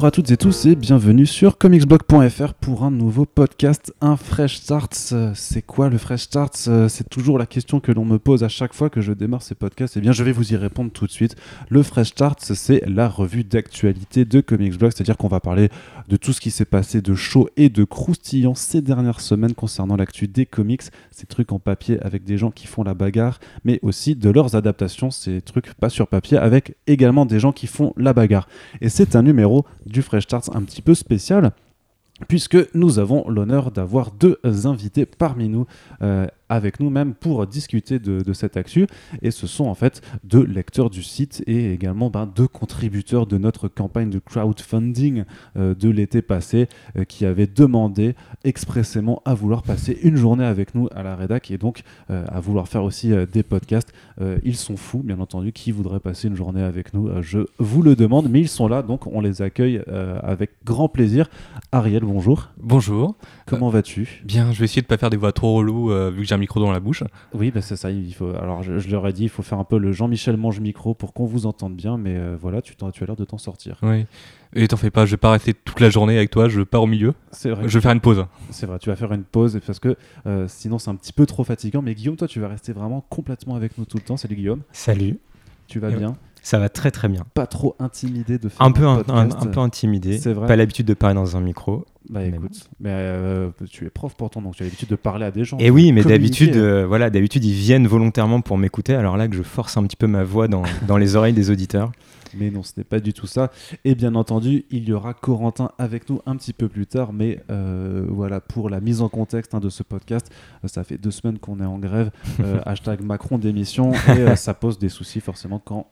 Bonjour à toutes et tous et bienvenue sur comicsblog.fr pour un nouveau podcast, un Fresh Start. C'est quoi le Fresh Start C'est toujours la question que l'on me pose à chaque fois que je démarre ces podcasts. Eh bien, je vais vous y répondre tout de suite. Le Fresh Start, c'est la revue d'actualité de Comicsblog, c'est-à-dire qu'on va parler de tout ce qui s'est passé de chaud et de croustillant ces dernières semaines concernant l'actu des comics, ces trucs en papier avec des gens qui font la bagarre, mais aussi de leurs adaptations, ces trucs pas sur papier avec également des gens qui font la bagarre. Et c'est un numéro du Fresh Starts un petit peu spécial puisque nous avons l'honneur d'avoir deux invités parmi nous euh, avec nous-mêmes pour discuter de, cette actu. Et ce sont en fait deux lecteurs du site et également ben, deux contributeurs de notre campagne de crowdfunding euh, de l'été passé euh, qui avaient demandé expressément à vouloir passer une journée avec nous à la rédac et donc euh, à vouloir faire aussi des podcasts. ils sont fous, bien entendu. Qui voudrait passer une journée avec nous Je vous le demande, mais ils sont là, donc on les accueille avec grand plaisir. Ariel, bonjour. Bonjour. Comment vas-tu? Bien, je vais essayer de ne pas faire des voix trop reloues vu que j'ai micro dans la bouche. Oui, bah c'est ça. Il faut. Alors, je, leur ai dit, il faut faire un peu le Jean-Michel mange micro pour qu'on vous entende bien, mais euh, voilà, tu, tu as l'air de t'en sortir. Oui. Et t'en fais pas, je vais pas rester toute la journée avec toi, je pars au milieu. C'est vrai. Je vais faire une pause. C'est vrai, tu vas faire une pause parce que euh, sinon c'est un petit peu trop fatigant. Mais Guillaume, toi, tu vas rester vraiment complètement avec nous tout le temps. Salut Guillaume. Salut. Tu vas bien? Ça va très très bien. Pas trop intimidé de faire un, peu un, un, peu intimidé. C'est vrai. Pas l'habitude de parler dans un micro. Bah écoute, mais euh, tu es prof pourtant, donc tu as l'habitude de parler à des gens. Et oui, mais d'habitude, euh, voilà, d'habitude ils viennent volontairement pour m'écouter. Alors là que je force un petit peu ma voix dans, dans les oreilles des auditeurs. Mais non, ce n'est pas du tout ça. Et bien entendu, il y aura Corentin avec nous un petit peu plus tard. Mais euh, voilà, pour la mise en contexte hein, de ce podcast, euh, ça fait deux semaines qu'on est en grève. Euh, hashtag Macron démission. Et ça pose des soucis forcément quand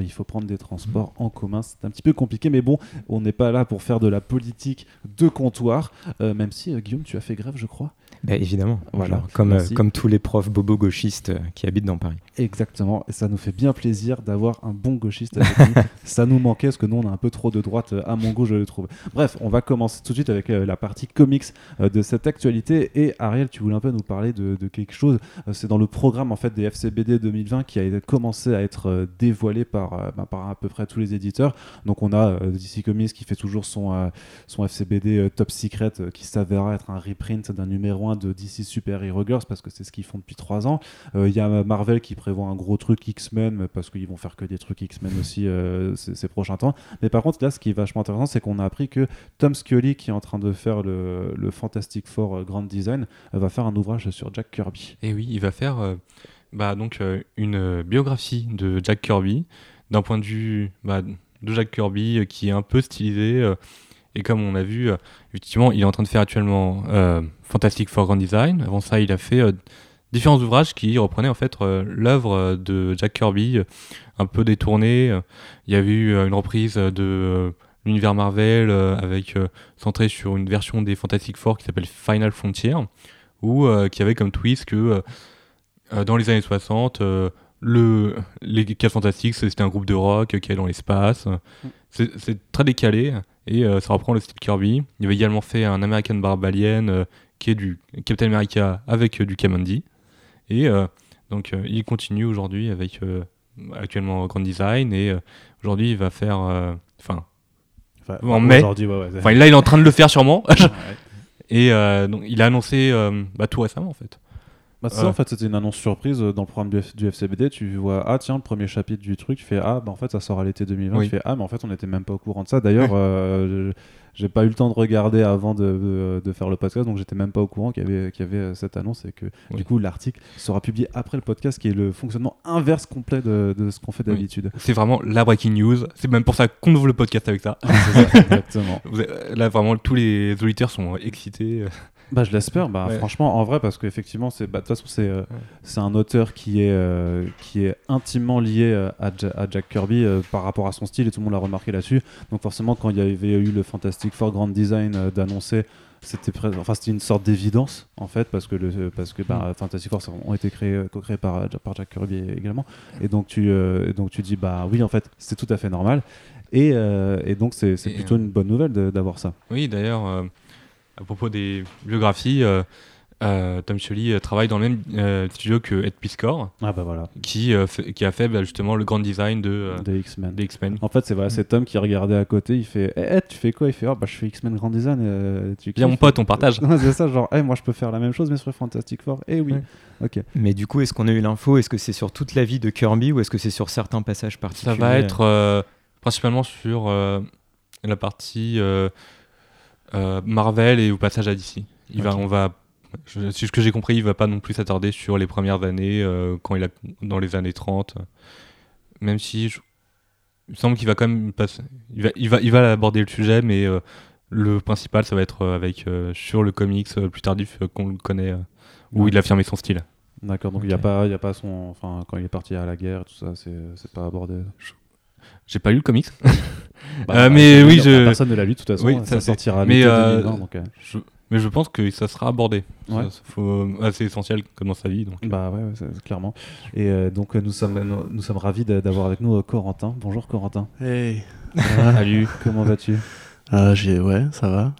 il faut prendre des transports en commun. C'est un petit peu compliqué. Mais bon, on n'est pas là pour faire de la politique de comptoir. même si, Guillaume, tu as fait grève, je crois. Bah, évidemment, voilà, comme, euh, comme tous les profs bobo gauchistes euh, qui habitent dans Paris. Exactement, et ça nous fait bien plaisir d'avoir un bon gauchiste avec nous. ça nous manquait parce que nous on a un peu trop de droite euh, à mon goût, je le trouve. Bref, on va commencer tout de suite avec la partie comics de cette actualité. Et Ariel, tu voulais un peu nous parler de, quelque chose. C'est dans le programme en fait des FCBD 2020 qui a commencé à être dévoilé par, bah, par à peu près tous les éditeurs. Donc on a DC Comics qui fait toujours son, son FCBD Top Secret qui s'avérera être un reprint d'un numéro 1 de DC Super Hero Girls parce que c'est ce qu'ils font depuis trois ans. Euh, il y a Marvel qui prévoit un gros truc X-Men parce qu'ils vont faire que des trucs X-Men aussi euh, ces, prochains temps. Mais par contre, là, ce qui est vachement intéressant, c'est qu'on a appris que Tom Scully, qui est en train de faire le, Fantastic Four euh, Grand Design, va faire un ouvrage sur Jack Kirby. Et oui, il va faire bah, donc, une biographie de Jack Kirby d'un point de vue bah, de Jack Kirby qui est un peu stylisé et comme on a vu, euh, effectivement, il est en train de faire actuellement euh, Fantastic for Grand Design. Avant ça, il a fait euh, différents ouvrages qui reprenaient en fait l'œuvre de Jack Kirby, un peu détournée. Il y a eu une reprise de l'univers Marvel avec centré sur une version des Fantastic Four qui s'appelle Final Frontier, ou qui avait comme twist que dans les années 60, le, les 4 Fantastiques, c'était un groupe de rock qui est dans l'espace. Mm. C'est très décalé et euh, ça reprend le style Kirby. Il avait également fait un American Barbalian euh, qui est du Captain America avec euh, du Kamandi. Et donc il continue aujourd'hui avec actuellement Grand Design et aujourd'hui il va faire. Enfin. en mai. Enfin, là il est en train de le faire sûrement. et donc il a annoncé bah, tout récemment en fait. Bah, ça, en fait, c'était une annonce surprise euh, dans le programme du, FCBD. Tu vois, ah tiens, le premier chapitre du truc, tu fais ah, bah en fait, ça sort à l'été 2020. Tu fais ah, mais en fait, on n'était même pas au courant de ça. D'ailleurs, euh, j'ai pas eu le temps de regarder avant de, de, faire le podcast, donc j'étais même pas au courant qu'il y avait, qu'il y avait euh, cette annonce et que du coup, l'article sera publié après le podcast, qui est le fonctionnement inverse complet de, de ce qu'on fait d'habitude. C'est vraiment la breaking news. C'est même pour ça qu'on ouvre le podcast avec ça. exactement. Là, vraiment, tous les auditeurs sont excités. Bah, je l'espère. Bah, Franchement, en vrai, parce qu'effectivement, bah, de toute façon, c'est, euh, un auteur qui est, euh, qui est intimement lié euh, à, à, Jack Kirby par rapport à son style et tout le monde l'a remarqué là-dessus. Donc, forcément, quand il y avait eu le Fantastic Four Grand Design d'annoncer, c'était, enfin, une sorte d'évidence en fait, parce que, le, parce que bah, mm. Fantastic Four ont été créés, co-créés par, par Jack Kirby également. Et donc, tu, donc, tu dis, bah oui, en fait, c'est tout à fait normal. Et, et donc, c'est, c'est plutôt une bonne nouvelle d'avoir ça. Oui, d'ailleurs à propos des biographies, euh, euh, Tom Scioli euh, travaille dans le même euh, studio que Ed Piscor, Ah bah voilà, qui, euh, fait- qui a fait bah, justement le grand design de, euh, des X-Men. des X-Men. En fait, c'est voilà, c'est Tom qui regardait à côté, il fait Eh, tu fais quoi? Il fait Oh, bah je fais X-Men Grand Design. euh, tu Viens mon pote, on partage. C'est ça, genre, Eh, moi je peux faire la même chose, mais sur Fantastic Four. Eh oui, Ouais. ok. Mais du coup, est-ce qu'on a eu l'info? Est-ce que c'est sur toute la vie de Kirby ou est-ce que c'est sur certains passages Ça particuliers? va être euh, principalement sur euh, la partie Marvel et au passage à DC. Il va, on va, je- si ce que j'ai compris, il va pas non plus s'attarder sur les premières années, euh, quand il a, dans les années 30. Même si je- il me semble qu'il va quand même passer, il va, il va, il va aborder le sujet, mais euh, le principal, ça va être euh, avec euh, sur le comics euh, plus tardif euh, qu'on le connaît, euh, où Ouais. il a affirmé son style. D'accord, donc il n'y a, pas- il a pas son. Enfin, quand il est parti à la guerre, tout ça, c'est c'est pas abordé. J'ai pas lu le comics. Bah, Euh, mais oui, je- Personne ne l'a lu, de toute façon. Oui, ça, ça, c'est- sortira à mais, l'été euh, 2020, donc, euh, Je- mais je pense que ça sera abordé. Ouais. Assez essentiel comme dans sa vie. Donc. Bah ouais, ouais, c'est- clairement. Et euh, donc euh, nous sommes, nous, nous sommes ravis d'a- d'avoir avec nous euh, Corentin. Bonjour Corentin. Hey. Salut. Comment vas-tu? Euh, j'ai ouais, ça va.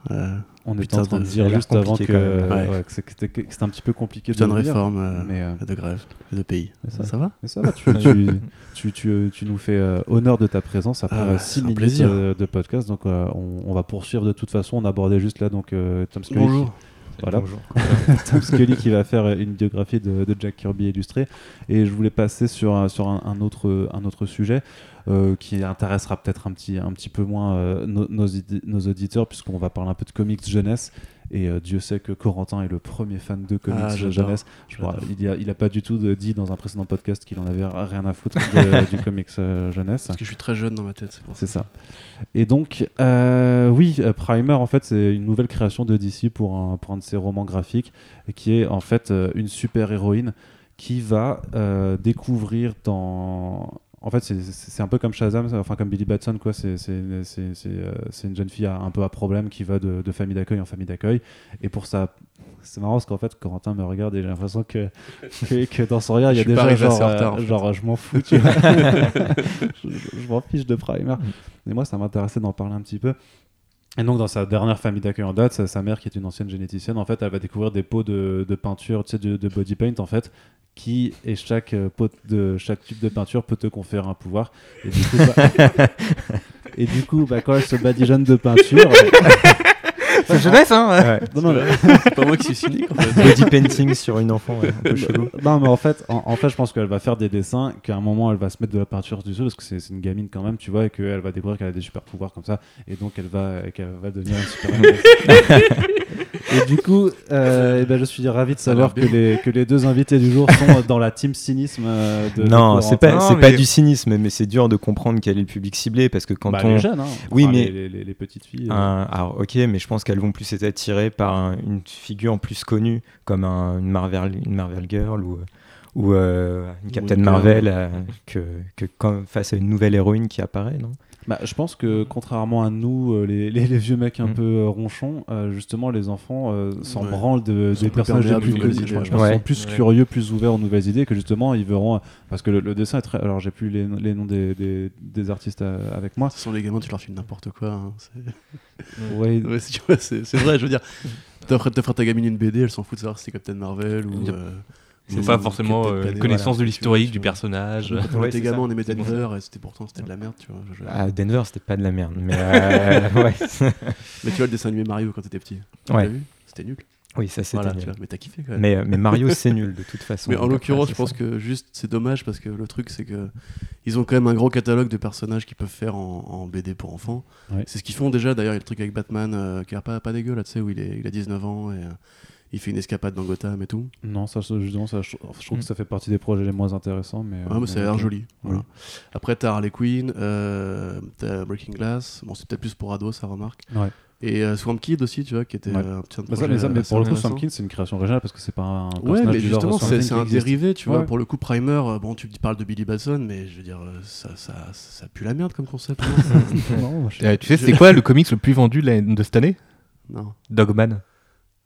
Euh, On était en train de de- dire juste avant que, ouais, Ouais. que c'était que c'était un petit peu compliqué putain de dire, réforme, euh, Mais, euh, de grève, de pays. mais Ça, ça- va mais ça va, tu, tu, tu, tu, euh, tu nous fais euh, honneur de ta présence après Ah, euh, c'est six un minutes plaisir. euh, de podcast. Donc euh, on, on va poursuivre de toute façon. On abordait juste là donc euh, Tom Scully. Bonjour. Voilà. Bonjour. Tom Scully qui va faire une biographie de, de Jack Kirby illustré. Et je voulais passer sur, un- sur un, un autre, un autre sujet euh, qui intéressera peut-être un petit, un petit peu moins euh, nos, nos, nos auditeurs, puisqu'on va parler un peu de comics jeunesse. Et euh, Dieu sait que Corentin est le premier fan de comics Ah, jeunesse. Je crois- J'adore. il, a, il a pas du tout de- dit dans un précédent podcast qu'il en avait rien à foutre de- du comics euh, jeunesse. Parce que je suis très jeune dans ma tête, c'est ça. Et donc, euh, oui, Primer, en fait, c'est une nouvelle création de DC pour un, pour un de ses romans graphiques, qui est en fait une super-héroïne qui va découvrir dans... En fait, c'est- un peu comme Shazam, enfin comme Billy Batson, quoi. C'est euh, une jeune fille à- un peu à problème qui va de, de famille d'accueil en famille d'accueil. Et pour ça, c'est marrant parce qu'en fait, Corentin me regarde et j'ai l'impression que, que, que dans son regard, il y a déjà genre, retard, euh, en fait. genre je m'en fous, tu vois. je je m'en fiche de Primer. Et moi, ça m'intéressait d'en parler un petit peu. Et donc, dans sa dernière famille d'accueil en date, sa, sa mère, qui est une ancienne généticienne, en fait, elle va découvrir des pots de, de peinture, tu sais, de, de body paint, en fait, qui, et chaque euh, pot de chaque tube de peinture peut te conférer un pouvoir. Et du coup, bah, et du coup bah, quand elle se badigeonne de peinture. C'est jeunesse, hein Ouais. non, non, mais- C'est pas moi qui suis cynique en fait. Body painting sur une enfant, ouais, un peu chelou. non, mais en fait, en, en fait, je pense qu'elle va faire des dessins, qu'à un moment, elle va se mettre de la peinture dessus, parce que c'est c'est une gamine quand même, tu vois, et qu'elle va découvrir qu'elle a des super pouvoirs comme ça, et donc elle va, qu'elle va devenir une super Et du coup, euh, eh ben, je suis ravi de savoir que les, que les deux invités du jour sont dans la team cynisme euh, de. Non, c'est pas, Non, c'est mais- pas du cynisme, mais c'est dur de comprendre quel est le public ciblé parce que quand Bah, on. les jeunes, hein. Oui, Enfin, mais- les, les- les- les petites filles. euh, Un- alors, ok, mais je pense qu'elles vont plus être attirées par un- une figure plus connue, comme un- une, Marvel, une Marvel Girl ou, ou euh, une Captain une Marvel, euh, que, que quand- face à une nouvelle héroïne qui apparaît, non? Bah, je pense que contrairement à nous, euh, les, les- les vieux mecs un Mm. peu euh, ronchons, euh, justement les enfants euh, s'en Ouais. branlent de, des personnages les perméables plus idées, Je pense sont plus Ouais. curieux, plus ouverts aux nouvelles idées, que justement ils verront. Parce que le, le dessin est très. Alors j'ai plus les, les noms des, des, des artistes euh, avec moi. Ce sont les gamins, tu leur files n'importe quoi. hein, c'est- Ouais, Ouais, c'est- tu vois, c'est c'est vrai, je veux dire. T'offres ta gamine une BD, elle s'en fout de savoir si c'est Captain Marvel ou. Euh, C'est pas forcément euh, connaissance voilà, de l'historique du personnage. Quand on Ouais, était c'est gamin, on aimait C'est Denver et c'était pourtant c'était de la merde, tu vois. je- Ah, Denver, c'était pas de la merde, mais euh, ouais. Mais tu vois le dessin animé Mario quand t'étais petit. Ouais. C'était nul. oui, ça c'était Voilà, tu nul. vois, mais t'as kiffé quand même. Mais, euh, mais Mario, c'est nul de toute façon. Mais en l'occurrence, je pense c'est que juste c'est dommage parce que le truc c'est que ils ont quand même un gros catalogue de personnages qu'ils peuvent faire en, en BD pour enfants. Ouais. C'est ce qu'ils font déjà. D'ailleurs, il y a le truc avec Batman euh, qui a pas, pas dégueu là, tu sais, où il, est, il a 19 ans et euh, il fait une escapade dans Gotham et tout. non, ça, ça, justement, ça, je, je trouve Mm. que ça fait partie des projets les moins intéressants. Mais, Ah, mais ça a l'air joli. Voilà. Après, t'as Harley Quinn, euh, t'as Breaking Glass. Bon, c'est peut-être plus pour ados, ça remarque. Ouais. Et euh, Swamp Kid aussi, tu vois, qui était Ouais. euh, un petit Mais, ça, projet mais, ça, mais assez pour le coup. Swamp King, c'est une création originale parce que c'est pas un Ouais, mais justement, c'est un existe. dérivé, tu vois. Ouais. Pour le coup, Primer, euh, bon, tu parles de Billy Batson, mais je veux dire, euh, ça, ça, ça pue la merde comme concept. non Non, moi, je- Euh, tu sais, c'est quoi le comics le plus vendu de cette année? Non. Dogman.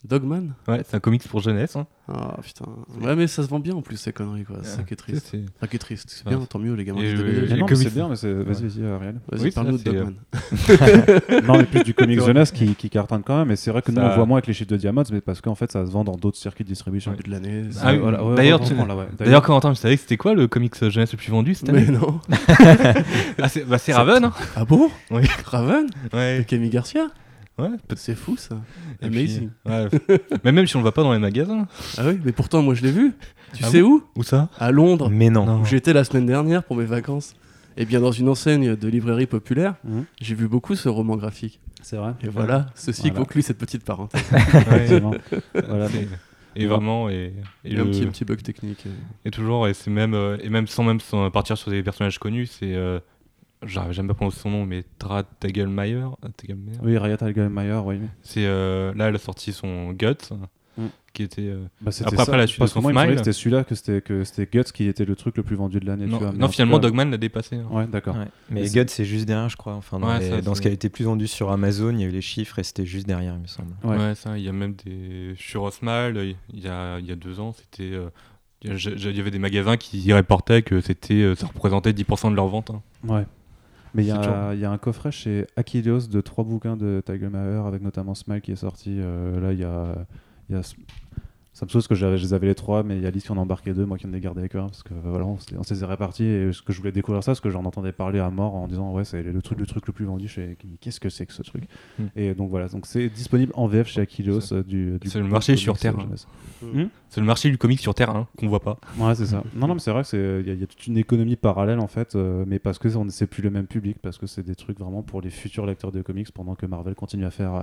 Dogman Ouais, c'est un comics pour jeunesse. Hein. Ah putain. Ouais, mais ça se vend bien en plus, ces conneries, quoi. C'est ça qui est triste. C'est- Enfin, qui est triste. C'est Ouais. bien, tant mieux, les gamins. Mais mais c'est bien, mais c'est... vas-y, vas-y, Ariel. Vas-y, Oui, parle-nous de Dogman. non, mais plus du comics jeunesse qui, qui cartonne quand même. Et c'est vrai que nous, on voit moins avec les chiffres de Diamods, mais parce qu'en fait, ça se vend dans d'autres circuits de distribution. De l'année. c'est- Ah oui, Voilà, ouais, d'ailleurs, ouais, tu- on prend là, ouais. D'ailleurs, Corentin, tu savais que c'était quoi le comics jeunesse le plus vendu cette Mais année non. Ah, c'est bah, c'est Raven. Hein. Ah bon Oui. Raven Ouais. Et Camille Garcia Ouais, C'est fou ça. Et puis, Amazing. ouais. mais même si on le voit pas dans les magasins. Ah oui, mais pourtant, moi je l'ai vu. Tu Ah sais où? Où ça? À Londres. Mais non. Non. où j'étais la semaine dernière pour mes vacances. Et bien dans une enseigne de librairie populaire, Mhm. j'ai vu beaucoup ce roman graphique. C'est vrai. Et voilà, ceci Voilà. conclut cette petite parenthèse. Voilà, donc, Et vraiment, et, et, Et le- un, petit, un petit bug technique. euh. et toujours, et c'est même, euh, et même sans même sans partir sur des personnages connus, c'est, euh, j'arrive jamais à prononcer son nom, mais Tra Tegelmeier, Tegelmeier. Oui, Riot Algemeyer, oui. C'est euh, là, elle a sorti son Guts, Mm. qui était. euh, Bah, Après, ça. après, la suite Parce de son Smile. c'était celui-là, que c'était, que c'était Guts qui était le truc le plus vendu de l'année. tu non, finalement, cas- Dogman l'a dépassé. hein. Ouais, d'accord. Ouais. Mais Mais Gut, c'est juste derrière, je crois. Enfin, dans, Ouais, les- ça, dans ce qui a été plus vendu sur Amazon, il y a eu les chiffres et c'était juste derrière, il me semble. Ouais. Ouais. ça, il y a même des. Sur Osmal, il y a, il y a deux ans, c'était. euh, il y avait des magasins qui y reportaient que c'était, euh, ça représentait 10% de leur vente. hein. Ouais. Mais il y, a- un coffret chez Achilleos de trois bouquins de Tiger Maher avec notamment Smile qui est sorti. euh, là, il y a, il y a- Ça me saoule parce que j'avais- je les avais les trois, mais il y a Alice qui en a embarqué deux, moi qui en ai gardé qu'un parce que euh, voilà, on s'est on s'est répartis et ce que je voulais découvrir ça parce que j'en entendais parler à mort en disant ouais c'est le truc le truc le plus vendu chez qu'est-ce que c'est que ce truc Hmm. et donc voilà donc c'est disponible en VF chez Achilleos euh, du, du C'est le marché comics, sur Terre, euh, hein. jeunesse. C'est le marché du comic sur Terre hein, qu'on voit pas. Ouais, c'est ça. Non, non, mais c'est vrai que c'est il y, a- il y a toute une économie parallèle en fait, euh, mais parce que on- c'est plus le même public, parce que c'est des trucs vraiment pour les futurs lecteurs de comics, pendant que Marvel continue à faire euh,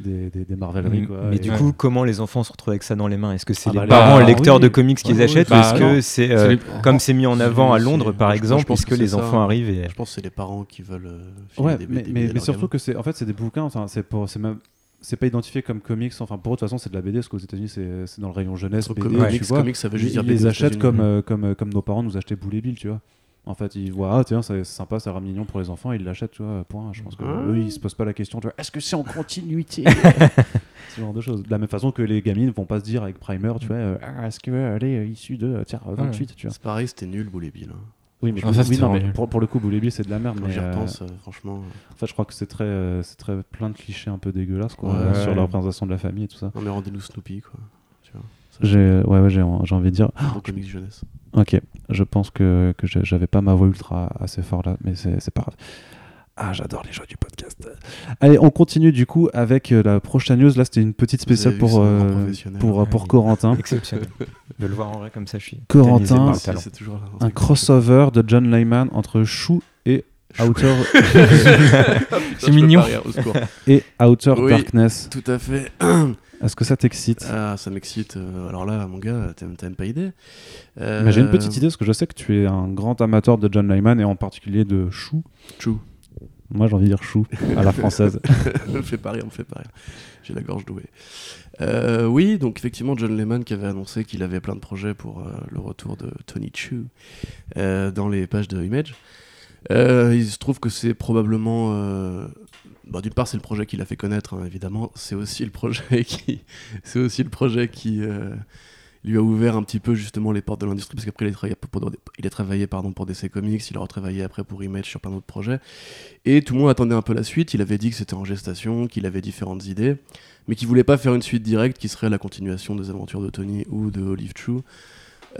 des, des, des Marveleries. Mm, quoi, Mais et- du Ouais. coup, comment les enfants se retrouvent avec ça dans les mains? Est-ce que c'est Ah les bah, les- parents bah, lecteurs oui. de comics qui Ouais, les oui, achètent? bah, ou est-ce que c'est euh, les- comme c'est mis en avant à Londres par exemple, pense puisque que les ça. enfants arrivent et Je pense que c'est les parents qui veulent. euh, Ouais, des- mais, surtout que c'est en fait c'est des bouquins, enfin c'est pour c'est même c'est pas identifié comme comics, enfin pour eux de toute façon c'est de la BD, parce qu'aux États-unis c'est dans le rayon jeunesse, BD, comics, tu vois. comics, ça veut juste ils dire ils les achètent comme, euh, comme, comme nos parents nous achetaient Boule et Bill, tu vois. En fait, ils voient, ah tiens, c'est sympa, ça rend mignon pour les enfants, ils l'achètent, tu vois, point. Je pense que Ah. eux, ils se posent pas la question, tu vois, est-ce que c'est en continuité Ce genre de choses. De la même façon que les gamines vont pas se dire avec Primer, tu vois, euh, ah, est-ce qu'elle est euh, issue de, euh, tiens, euh, 28, tu vois. C'est pareil, c'était nul, Boule et Bill. hein. Oui, mais, Ah, ça, oui, c'était non, mais vraiment pour, pour le coup, Boule et Bill, c'est de la merde. Quand mais, j'y euh, repense, euh, franchement. en fait, je crois que c'est très, euh, c'est très plein de clichés un peu dégueulasses, quoi, Ouais. euh, sur la représentation de la famille et tout ça. Non, mais rendez-nous Snoopy, quoi. Tu vois. Ça, J'ai ouais, ouais, j'ai j'ai envie de dire, bon comics jeunesse. Ok, je pense que, que j'avais pas ma voix ultra assez fort là, mais c'est c'est pas grave. Ah, j'adore les joies du podcast. Allez, on continue du coup avec euh, la prochaine news. Là, c'était une petite spéciale pour, euh, pour, pour Ouais. Corentin. exceptionnel. de le voir en vrai comme ça, je suis Corentin, c'est toujours un crossover de John Layman entre Chou et Outer, C'est mignon. Et Outer Oui. Darkness. Tout à fait. Est-ce que ça t'excite? Ah, ça m'excite. Euh, Alors là, mon gars, t'as même pas idée. Euh, Mais J'ai une petite idée parce que je sais que tu es un grand amateur de John Layman et en particulier de Chou. Chou. Moi, j'ai envie de dire Chou à la française. me fait pas rire, me fait pas rire. J'ai la gorge douée. Euh, oui, donc effectivement, John Lehman qui avait annoncé qu'il avait plein de projets pour euh, le retour de Tony Chu euh, dans les pages de Image. Il se trouve que c'est probablement. Bon, D'une part, c'est le projet qui l'a fait connaître, hein, évidemment. C'est aussi le projet qui, euh, lui a ouvert un petit peu justement les portes de l'industrie, parce qu'après il a travaillé, pardon, pour DC Comics, il a retravaillé après pour Image sur plein d'autres projets. Et tout le monde attendait un peu la suite. Il avait dit que c'était en gestation, qu'il avait différentes idées, mais qu'il voulait pas faire une suite directe qui serait la continuation des aventures de Tony ou de Olive True.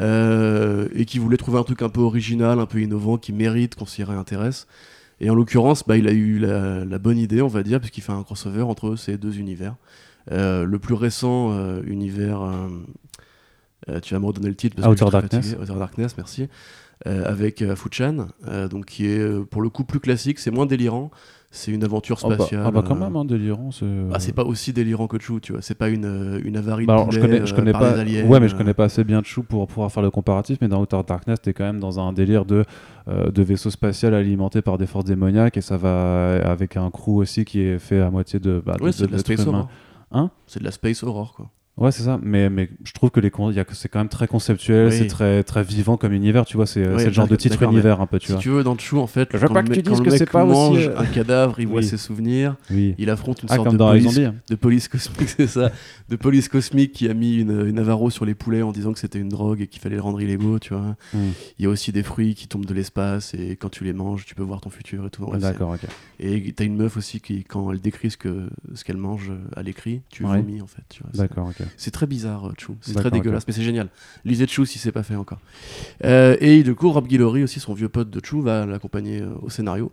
Euh, et qui voulait trouver un truc un peu original, un peu innovant, qui mérite qu'on s'y réintéresse. Et en l'occurrence, bah, il a eu la, la bonne idée, on va dire, puisqu'il fait un crossover entre ces deux univers. Euh, le plus récent euh, univers, euh, tu vas me redonner le titre parce que Outer très Darkness. Outer Darkness, merci. Avec Fuchan, donc qui est pour le coup plus classique, c'est moins délirant. C'est une aventure Ah bah, spatiale. ah bah quand euh, même, hein, délirant. c'est- ah, c'est pas aussi délirant que Chou, tu vois. C'est pas une, euh, une avarie Bah de alors, je connais, je euh, connais par pas. les aliens, ouais, mais je euh, connais pas assez bien Chou pour pouvoir faire le comparatif. Mais dans Outer Darkness, t'es quand même dans un délire de, euh, de vaisseau spatial alimenté par des forces démoniaques et ça va avec un crew aussi qui est fait à moitié de. Bah, Ouais, de- c'est de la Space. Horror. Hein? C'est de la Space Horror, quoi. Ouais, c'est ça. Mais, mais je trouve que les con- il y a que c'est quand même très conceptuel, Oui. c'est très, très vivant comme univers, tu vois. C'est Oui, le genre de titre univers un peu, tu Si vois. tu veux, dans Chou, en fait, Je quand pas le que tu mec- dises le pas mange un cadavre, il voit ses souvenirs, Oui. il affronte une Ah, sorte comme de dans police, de police cosmique, c'est ça, de police cosmique qui a mis une, une Navarro sur les poulets en disant que c'était une drogue et qu'il fallait les rendre illégaux, tu vois. Mm. Il y a aussi des fruits qui tombent de l'espace et quand tu les manges, tu peux voir ton futur et tout. D'accord, ok. Et t'as une meuf aussi qui, quand elle décrit ce que ce qu'elle mange à l'écrit, tu vomis en fait. Tu vois, c'est- D'accord, ok. C'est très bizarre, euh, Chou. C'est très dégueulasse, mais c'est génial. Lisez Chou si c'est pas fait encore. Euh, et du coup, Rob Guillory, aussi son vieux pote de Chou, va l'accompagner euh, au scénario.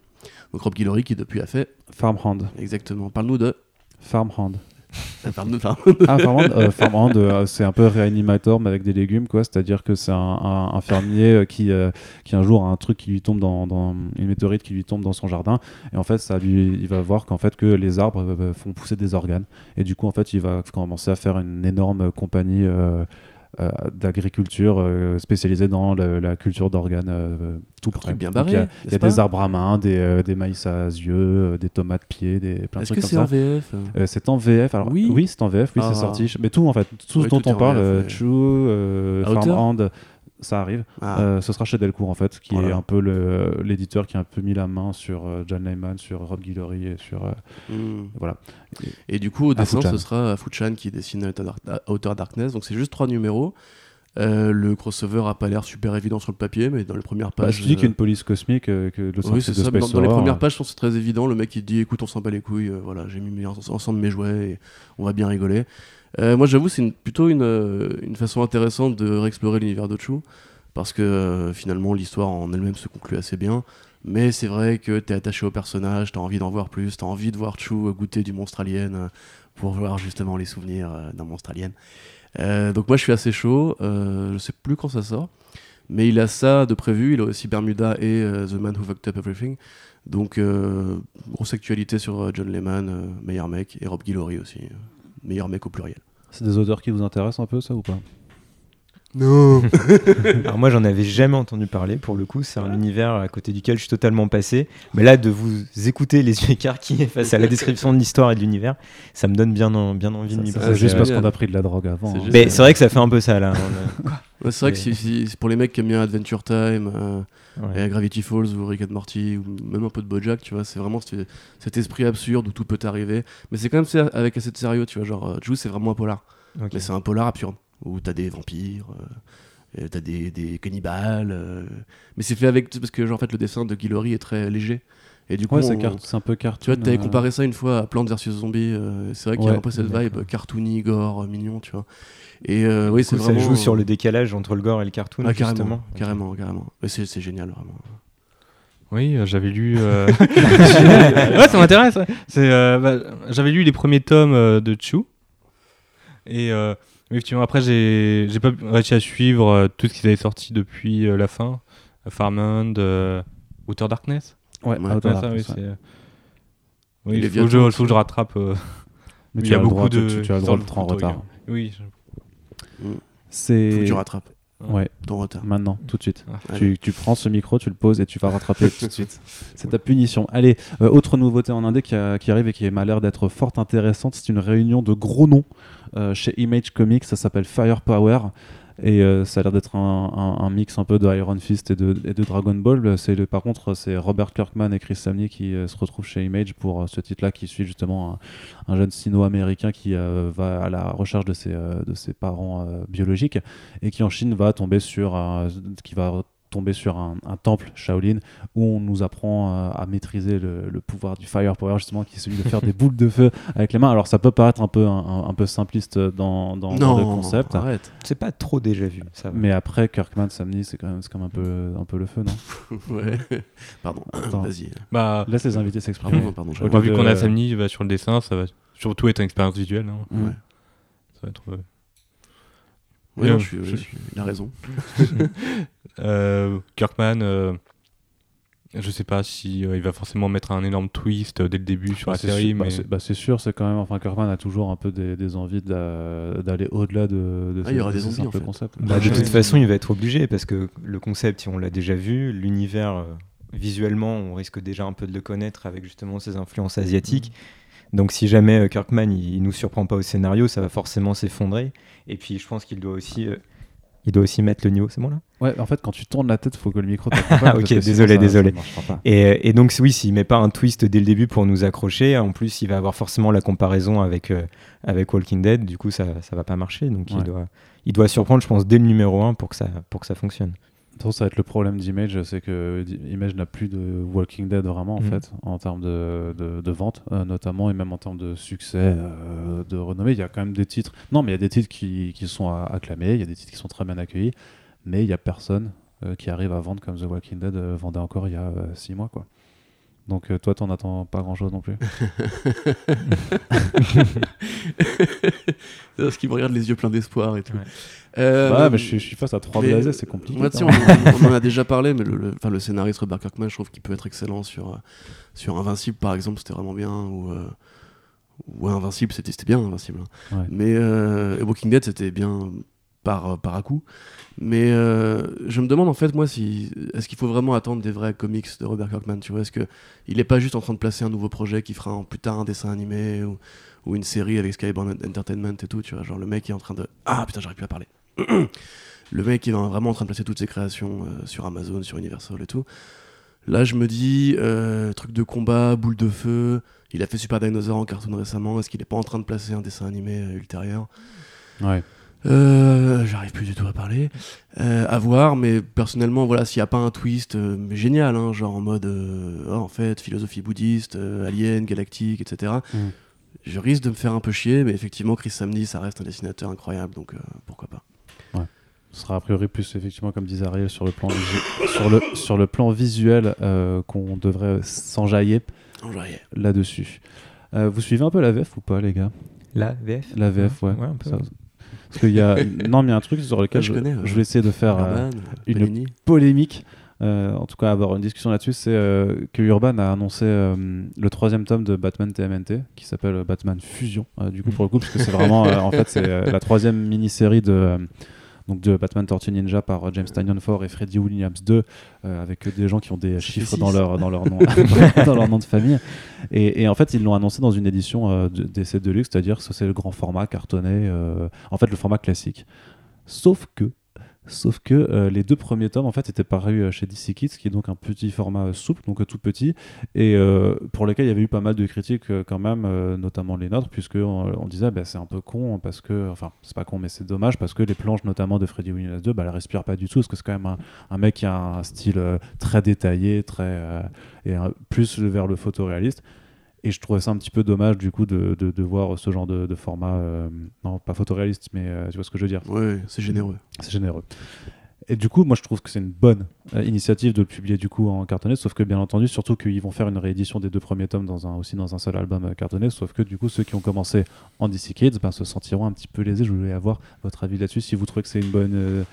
Donc Rob Guillory qui depuis a fait Farmhand. exactement. Parle-nous de. Farmhand. Pardon. Ah, euh, euh, c'est un peu réanimateur, mais avec des légumes, quoi. C'est-à-dire que c'est un, fermier euh, qui, qui un jour a un truc qui lui tombe dans, dans- une météorite qui lui tombe dans son jardin, et en fait, ça lui, il va voir qu'en fait que les arbres font pousser des organes, et du coup, en fait, il va commencer à faire une énorme compagnie. Euh, d'agriculture euh, spécialisée dans la culture d'organes euh, tout près. bien Donc, Il y a, barré, il y a des arbres à main, des, des maïs à yeux, des tomates pieds, des plein de Est-ce trucs que comme c'est ça. en VF c'est en VF. Alors, Oui. oui, c'est en VF, oui, Ah. c'est sorti. Mais tout, en fait, tout ce dont on parle. Chou, Farmhand, ça arrive. Ah, Euh, ce sera chez Delcourt, en fait, qui Voilà. est un peu l'éditeur qui a un peu mis la main sur euh, John Layman, sur Rob Guillory et sur. euh, hmm. voilà. Et du coup, au dessin, ce sera Afuchan qui dessine Outer Dark- Outer Darkness. Donc c'est juste trois numéros. Euh, le crossover a pas l'air super évident sur le papier, mais dans les premières Bah, pages. je dis euh, qu'une police cosmique, que le Oui, c'est de ça. Dans, les premières pages, je pense que c'est très évident. Le mec, il dit écoute, on s'en bat les couilles, euh, voilà, j'ai mis en- ensemble mes jouets et on va bien rigoler. Euh, moi, j'avoue, c'est plutôt une, euh, une façon intéressante de réexplorer l'univers de Chou parce que euh, finalement, l'histoire en elle-même se conclut assez bien. Mais c'est vrai que t'es attaché au personnage, t'as envie d'en voir plus, t'as envie de voir Chou goûter du monstre alien pour voir justement les souvenirs d'un monstre alien. Donc moi je suis assez chaud, je sais plus quand ça sort, mais il a ça de prévu, il a aussi Bermuda et The Man Who Fucked Up Everything. Donc grosse actualité sur John Lehman, meilleur mec, et Rob Guillory aussi, meilleur mec au pluriel. C'est des auteurs qui vous intéressent un peu, ça ou pas? Non Alors moi j'en avais jamais entendu parler pour le coup, c'est un univers à côté duquel je suis totalement passé. Mais là de vous écouter les yeux écarquillés face à la description de l'histoire et de l'univers, ça me donne bien, en- bien envie de m'y. C'est juste parce qu'on a pris de la drogue avant. C'est hein. Mais c'est vrai que ça fait un peu ça là. On Ouais, C'est vrai que Mais- c'est pour les mecs qui aiment bien Adventure Time, euh, ouais. et Gravity Falls ou Rick and Morty, ou même un peu de Bojack, tu vois, c'est vraiment cet, cet esprit absurde où tout peut arriver. Mais c'est quand même avec assez de sérieux, tu vois, genre, euh, Juice c'est vraiment un polar. Mais c'est un polar absurde, où t'as des vampires, euh, et t'as des, des cannibales. euh, mais c'est fait avec. Parce que, genre, en fait, le dessin de Guillory est très léger. Et du coup, Ouais, c'est on- car- c'est un peu cartoon. tu vois, t'avais euh, comparé ça une fois à Plants vs Zombies. euh, c'est vrai qu'il y a Ouais, un peu cette d'accord. vibe cartoony, gore, euh, mignon, tu vois. Et euh, oui, c'est vraiment. ça joue sur le décalage entre le gore et le cartoon Ah, carrément, justement. carrément, carrément. Mais c'est c'est génial, vraiment. Oui, euh, j'avais lu. euh, ouais, ça m'intéresse. ouais. C'est, euh, bah, j'avais lu les premiers tomes euh, de Chou. Et euh, effectivement, après, j'ai, j'ai pas réussi à suivre euh, tout ce qu'ils avaient sorti depuis euh, la fin. Farmand, euh, Outer Darkness. Ouais, Ouais, Outer ça, Darkness, oui, ouais. c'est, Et Oui, les il faut que, je, Vietnams faut que je rattrape. euh, Mais il tu y as a le beaucoup droit, de. tu, tu as le droit d'être en truc. retard. Oui, je- Faut C'est. que tu rattrapes Ouais, ton retard. maintenant, tout de suite. Ah. Tu, tu prends ce micro, tu le poses et tu vas rattraper tout de suite. C'est ta punition. Allez, euh, autre nouveauté en indé qui, a- qui arrive et qui m'a l'air d'être fort intéressante, c'est une réunion de gros noms chez Image Comics, ça s'appelle Firepower. Et euh, ça a l'air d'être un, mix un peu de Iron Fist et de, Dragon Ball. C'est le, par contre, c'est Robert Kirkman et Chris Samney qui euh, se retrouvent chez Image pour euh, ce titre-là, qui suit justement un, un jeune sino-américain qui euh, va à la recherche de ses, euh, de ses parents euh, biologiques et qui en Chine va tomber sur qui va tomber sur un, un temple Shaolin où on nous apprend euh, à maîtriser le, le pouvoir du fire power justement qui est celui de faire des boules de feu avec les mains alors ça peut paraître un peu un, peu simpliste dans, dans- dans le concept arrête. C'est pas trop déjà vu. Ça va. mais après Kirkman Samney c'est quand même c'est comme un peu un peu le feu non ouais. Pardon, Attends. vas-y. Bah, laisse les invités s'exprimer pardon. Vu de- qu'on a Samni bah, sur le dessin, ça va surtout être une expérience visuelle. hein. Ouais. Ça va être. Euh, Ouais, Euh, non, je suis- je- je suis- il a raison. Euh, Kirkman, euh, je sais pas si euh, il va forcément mettre un énorme twist euh, dès le début sur Bah, la c'est série, sûr, bah, mais c'est- bah, c'est sûr, c'est quand même. Enfin, Kirkman a toujours un peu des, des envies d'a- d'aller au-delà de, de Ah, il y aura de des zombies, en fait. concepts. Bah, de toute façon, il va être obligé parce que le concept, on l'a déjà vu, l'univers, euh, visuellement, on risque déjà un peu de le connaître avec justement ses influences asiatiques. Donc si jamais euh, Kirkman il, il nous surprend pas au scénario, ça va forcément s'effondrer. Et puis je pense qu'il doit aussi euh, il doit aussi mettre le niveau, c'est bon là? Ouais, en fait, quand tu tournes la tête, faut que le micro parce ok, désolé, ça- désolé. ça pas. et, et donc oui, s'il met pas un twist dès le début pour nous accrocher, en plus il va avoir forcément la comparaison avec, euh, avec Walking Dead, du coup ça, ça va pas marcher. Donc il, doit, il doit surprendre, je pense, dès le numéro 1 pour que ça, pour que ça fonctionne. Ça va être le problème d'Image, c'est que Image n'a plus de Walking Dead vraiment en Mhm. fait, en termes de, de, de vente euh, notamment, et même en termes de succès, euh, de renommée. Il y a quand même des titres. Non, mais il y a des titres qui, qui sont acclamés, il y a des titres qui sont très bien accueillis, mais il y a personne euh, qui arrive à vendre comme The Walking Dead vendait encore il y a 6 mois quoi. Donc euh, toi, t'en attends pas grand chose non plus. C'est parce qu'il me regarde les yeux pleins d'espoir et tout. Ouais. Euh, bah, mais je, suis- je suis face à trois blasés, c'est compliqué. Tu sais, quand on, en a déjà parlé, mais le, le- enfin, le scénariste Robert Kirkman, je trouve qu'il peut être excellent sur, euh, sur Invincible, par exemple, c'était vraiment bien. Ou, euh, ou Invincible, c'était bien, Invincible. hein. Ouais. Mais euh, Walking Dead, c'était bien par, par à coup. Mais euh, je me demande en fait, moi, si est-ce qu'il faut vraiment attendre des vrais comics de Robert Kirkman Tu vois, est-ce que il est pas juste en train de placer un nouveau projet qui fera plus tard un dessin animé ou, ou une série avec Skybound Entertainment et tout Tu vois, genre le mec est en train de ah putain, j'arrive plus à parler. le mec est vraiment en train de placer toutes ses créations euh, sur Amazon, sur Universal et tout. Là, je me dis, euh, truc de combat, boule de feu. Il a fait Super Dinosaur en cartoon récemment. Est-ce qu'il est pas en train de placer un dessin animé euh, ultérieur? Ouais. Euh, J'arrive plus du tout à parler. Euh, à voir, mais personnellement, voilà, s'il n'y a pas un twist euh, mais génial, hein, genre en mode, euh, oh, en fait, philosophie bouddhiste, euh, alien, galactique, etc. Mm. Je risque de me faire un peu chier, mais effectivement, Chris Samney, ça reste un dessinateur incroyable, donc euh, pourquoi pas. Ce sera a priori plus effectivement comme disait Ariel sur le plan visu- sur le sur le plan visuel euh, qu'on devrait s'enjailler là-dessus. Euh, vous suivez un peu la VF ou pas les gars? La VF La VF ouais. Ouais, un peu. Ça- parce qu'il y a non mais il y a un truc sur lequel je je, connais, ouais. je vais essayer de faire euh, Urban, une- polémique. euh, en tout cas, avoir une discussion là-dessus, c'est euh, que Urban a annoncé euh, le troisième tome de Batman TMNT, qui s'appelle Batman Fusion, du coup pour le coup, parce que c'est vraiment, en fait, c'est la troisième mini-série de, donc de Batman Tortue Ninja par euh, James Tynion Ford et Freddie Williams 2, euh, avec des gens qui ont des chiffres dans leur, dans, leur nom, dans leur nom de famille. Et, et en fait, ils l'ont annoncé dans une édition euh, de- d'essai de luxe, c'est-à-dire que c'est le grand format cartonné, en fait, le format classique. Sauf que, sauf que euh, les deux premiers tomes, en fait, étaient parus euh, chez DC Kids, qui est donc un petit format euh, souple, donc tout petit, et pour lesquels il y avait eu pas mal de critiques quand même, notamment les nôtres, puisque on, disait bah, c'est un peu con parce que, enfin c'est pas con mais c'est dommage parce que les planches notamment de Freddy Williams 2, bah, elles respirent pas du tout, parce que c'est quand même un, mec qui a un style très détaillé, très et plus vers le photoréaliste. Et je trouvais ça un petit peu dommage du coup de, de, de voir ce genre de, de format, euh, non pas photoréaliste, mais euh, tu vois ce que je veux dire. Ouais, c'est généreux. C'est généreux. Et du coup, moi je trouve que c'est une bonne euh, initiative de le publier du coup en cartonné, sauf que bien entendu, surtout qu'ils vont faire une réédition des deux premiers tomes dans un, aussi dans un seul album cartonné, sauf que du coup, ceux qui ont commencé en DC Kids ben, se sentiront un petit peu lésés. Je voulais avoir votre avis là-dessus, si vous trouvez que c'est une bonne,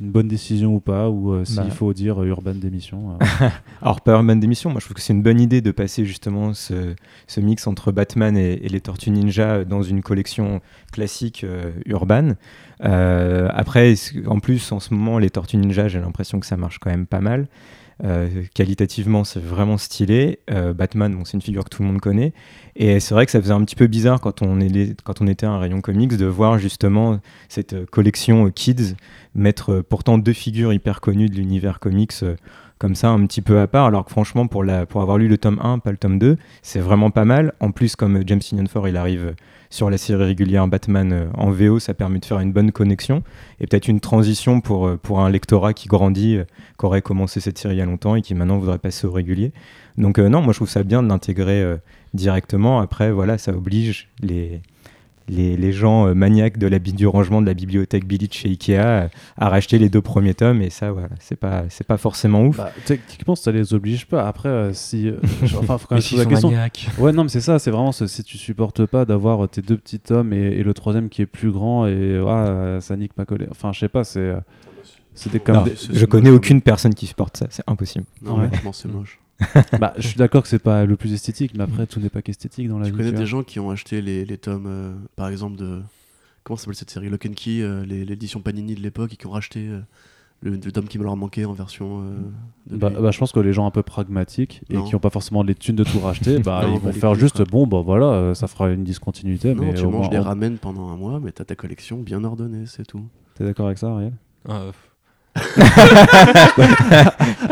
une bonne décision ou pas, ou euh, s'il Bah. faut dire euh, urban d'émission. euh. Alors, pas Urban d'émission, moi je trouve que c'est une bonne idée de passer justement ce, ce mix entre Batman et, et les Tortues Ninja dans une collection classique urbaine. Après, en plus, en ce moment, les Tortues Ninja, j'ai l'impression que ça marche quand même pas mal. Euh, qualitativement, c'est vraiment stylé. Euh, Batman, bon, c'est une figure que tout le monde connaît. Et c'est vrai que ça faisait un petit peu bizarre quand on, quand on était à un rayon comics de voir justement cette euh, collection Kids mettre pourtant deux figures hyper connues de l'univers comics comme ça un petit peu à part, alors que franchement, pour, pour avoir lu le tome 1, pas le tome 2, c'est vraiment pas mal. En plus, comme James Tynion Ford, il arrive sur la série régulière Batman euh, en VO, ça permet de faire une bonne connexion et peut-être une transition pour, euh, pour un lectorat qui grandit, euh, qui aurait commencé cette série il y a longtemps et qui maintenant voudrait passer au régulier. Donc euh, non, moi je trouve ça bien de l'intégrer euh, directement. Après, voilà, ça oblige les, les, les gens euh, maniaques de la, du rangement de la bibliothèque Billy chez Ikea euh, à racheter les deux premiers tomes et ça, voilà, c'est pas, c'est pas forcément ouf. Bah, techniquement, ça les oblige pas. Après, euh, si. euh, enfin, faut quand même poser la question. maniaques. Ouais, non, mais c'est ça, c'est vraiment ce- si tu supportes pas d'avoir tes deux petits tomes et, et le troisième qui est plus grand et ah, euh, ça nique ma collègue. Enfin, je sais pas, c'est. C'était comme Non, des- c'est- je connais aucune personne qui supporte ça, c'est impossible. Non, Ouais. c'est moche. bah, je suis d'accord que c'est pas le plus esthétique, mais après, tout n'est pas qu'esthétique dans la Tu vie. connais tu des vois. gens qui ont acheté les, les tomes, euh, par exemple, de. Comment s'appelle cette série Lock and Key, euh, les- l'édition Panini de l'époque, et qui ont racheté euh, le, le tome qui me leur manquait en version. euh, de Bah, bah, je pense que les gens un peu pragmatiques et Non. qui n'ont pas forcément les thunes de tout racheter, bah, Non, ils vont faire juste quoi. bon, bah voilà, euh, ça fera une discontinuité. non, mais tu manges moins, des on- ramen pendant un mois, mais t'as ta collection bien ordonnée, c'est tout. T'es d'accord avec ça, Ariel? Ah, euh,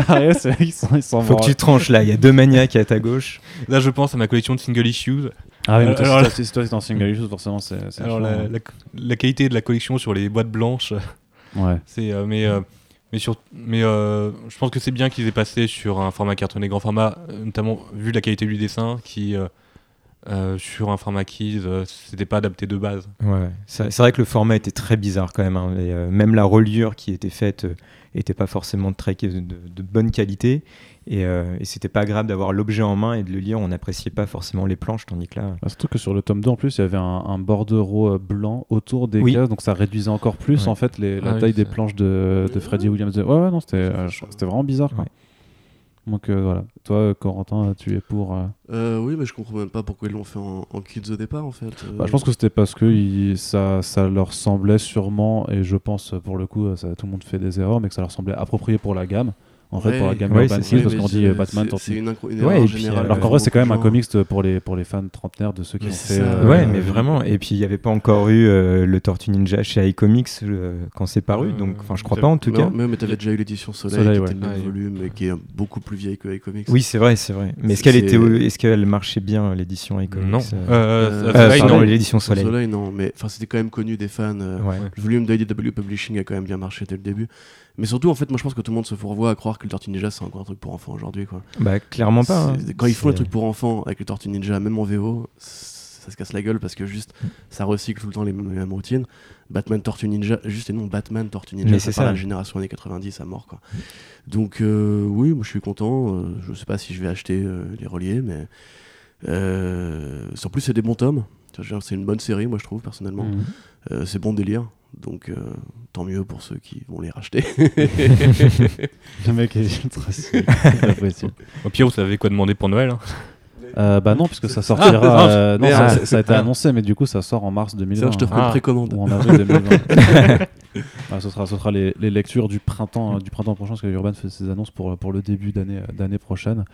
Ariel, c'est vrai qu'ils sont, ils sont Faut que tu tranches là, il y a deux maniaques à ta gauche. Là, je pense à ma collection de single issues. Ah oui, toi, Alors toi, si toi, c'est en single issue, forcément, c'est. Alors, chiant, la, hein. la- la qualité de la collection sur les boîtes blanches, Ouais. c'est. euh, mais euh, mais, sur, mais euh, je pense que c'est bien qu'ils aient passé sur un format cartonné grand format, euh, notamment vu la qualité du dessin, qui. Euh, sur un format keys, euh, c'était pas adapté de base. Ouais, c'est vrai que le format était très bizarre quand même. hein, et, euh, même la reliure qui était faite euh, était pas forcément de, très, de, de bonne qualité. Et, euh, et c'était pas agréable d'avoir l'objet en main et de le lire. On n'appréciait pas forcément les planches, tandis que là. Bah, surtout que sur le tome 2, en plus, il y avait un, un bordereau blanc autour des Oui. cases, donc ça réduisait encore plus Ouais. en fait les- la Ah oui, taille des planches de, de Freddie Williams. Ouais, ouais, non, euh, c'était vraiment bizarre. Quoi. Ouais. Donc euh, voilà. Toi, euh, Corentin, tu es pour. euh, Euh, oui, mais je comprends même pas pourquoi ils l'ont fait en, en kids au départ, en fait. Euh, Bah, je pense que c'était parce que ça, ça leur semblait sûrement, et je pense pour le coup, ça, tout le monde fait des erreurs, mais que ça leur semblait approprié pour la gamme. En fait, Ouais. pour la gamme Ouais, c'est ça. parce qu'on dit euh, Batman, c'est- une, une Ouais, erreur et puis, euh, Alors qu'en pour vrai, c'est quand même un comics de- pour les, pour les fans trentenaires de ceux qui Mais ont fait. euh, ouais, euh, mais vraiment. Et puis il n'y avait pas encore eu euh, le Tortue Ninja chez iComics euh, quand c'est paru. Euh, donc, enfin, je crois pas en tout cas. Mais, mais t'avais déjà eu l'édition Soleil, Soleil, qui ouais. était le même Ouais. volume et qui est beaucoup plus vieille que iComics. Oui, c'est vrai, c'est vrai. Mais est-ce qu'elle était, est-ce qu'elle marchait bien l'édition iComics Non. euh, Euh, Euh, euh, non. l'édition Soleil. Soleil. non, mais enfin c'était quand même connu des fans. euh, Ouais. Le volume d'IDW Publishing a quand même bien marché dès le début. Mais surtout, en fait, moi je pense que tout le monde se fourvoie à croire que le Tortue Ninja c'est encore un truc pour enfants aujourd'hui. Quoi. Bah, clairement pas. hein. Quand ils font le C'est- truc pour enfants avec le Tortue Ninja, même en VO, ça se casse la gueule parce que juste ça recycle tout le temps les mêmes, les mêmes routines. Batman Tortue Ninja, juste et non Batman Tortue Ninja, c'est ça. la génération années 90 à mort. Quoi. Donc euh, oui, moi je suis content. euh, je sais pas si je vais acheter euh, les reliés, mais euh, en plus c'est des bons tomes. C'est une bonne série, moi je trouve personnellement. Euh, c'est bon délire, donc euh, tant mieux pour ceux qui vont les racheter. Le mec est ultra. Au pire, vous savez quoi demander pour Noël. hein. Euh, bah non, puisque ça sortira. Ah, euh, non, merde. ça, ça a été Ah. annoncé, mais du coup, ça sort en mars 2020. Ça, je te ferai Ah. une précommande. ou en avril 2020. Ah, ce sera, ce sera les, les lectures du printemps, du printemps prochain, parce que Urban fait ses annonces pour, pour le début d'année d'année prochaine.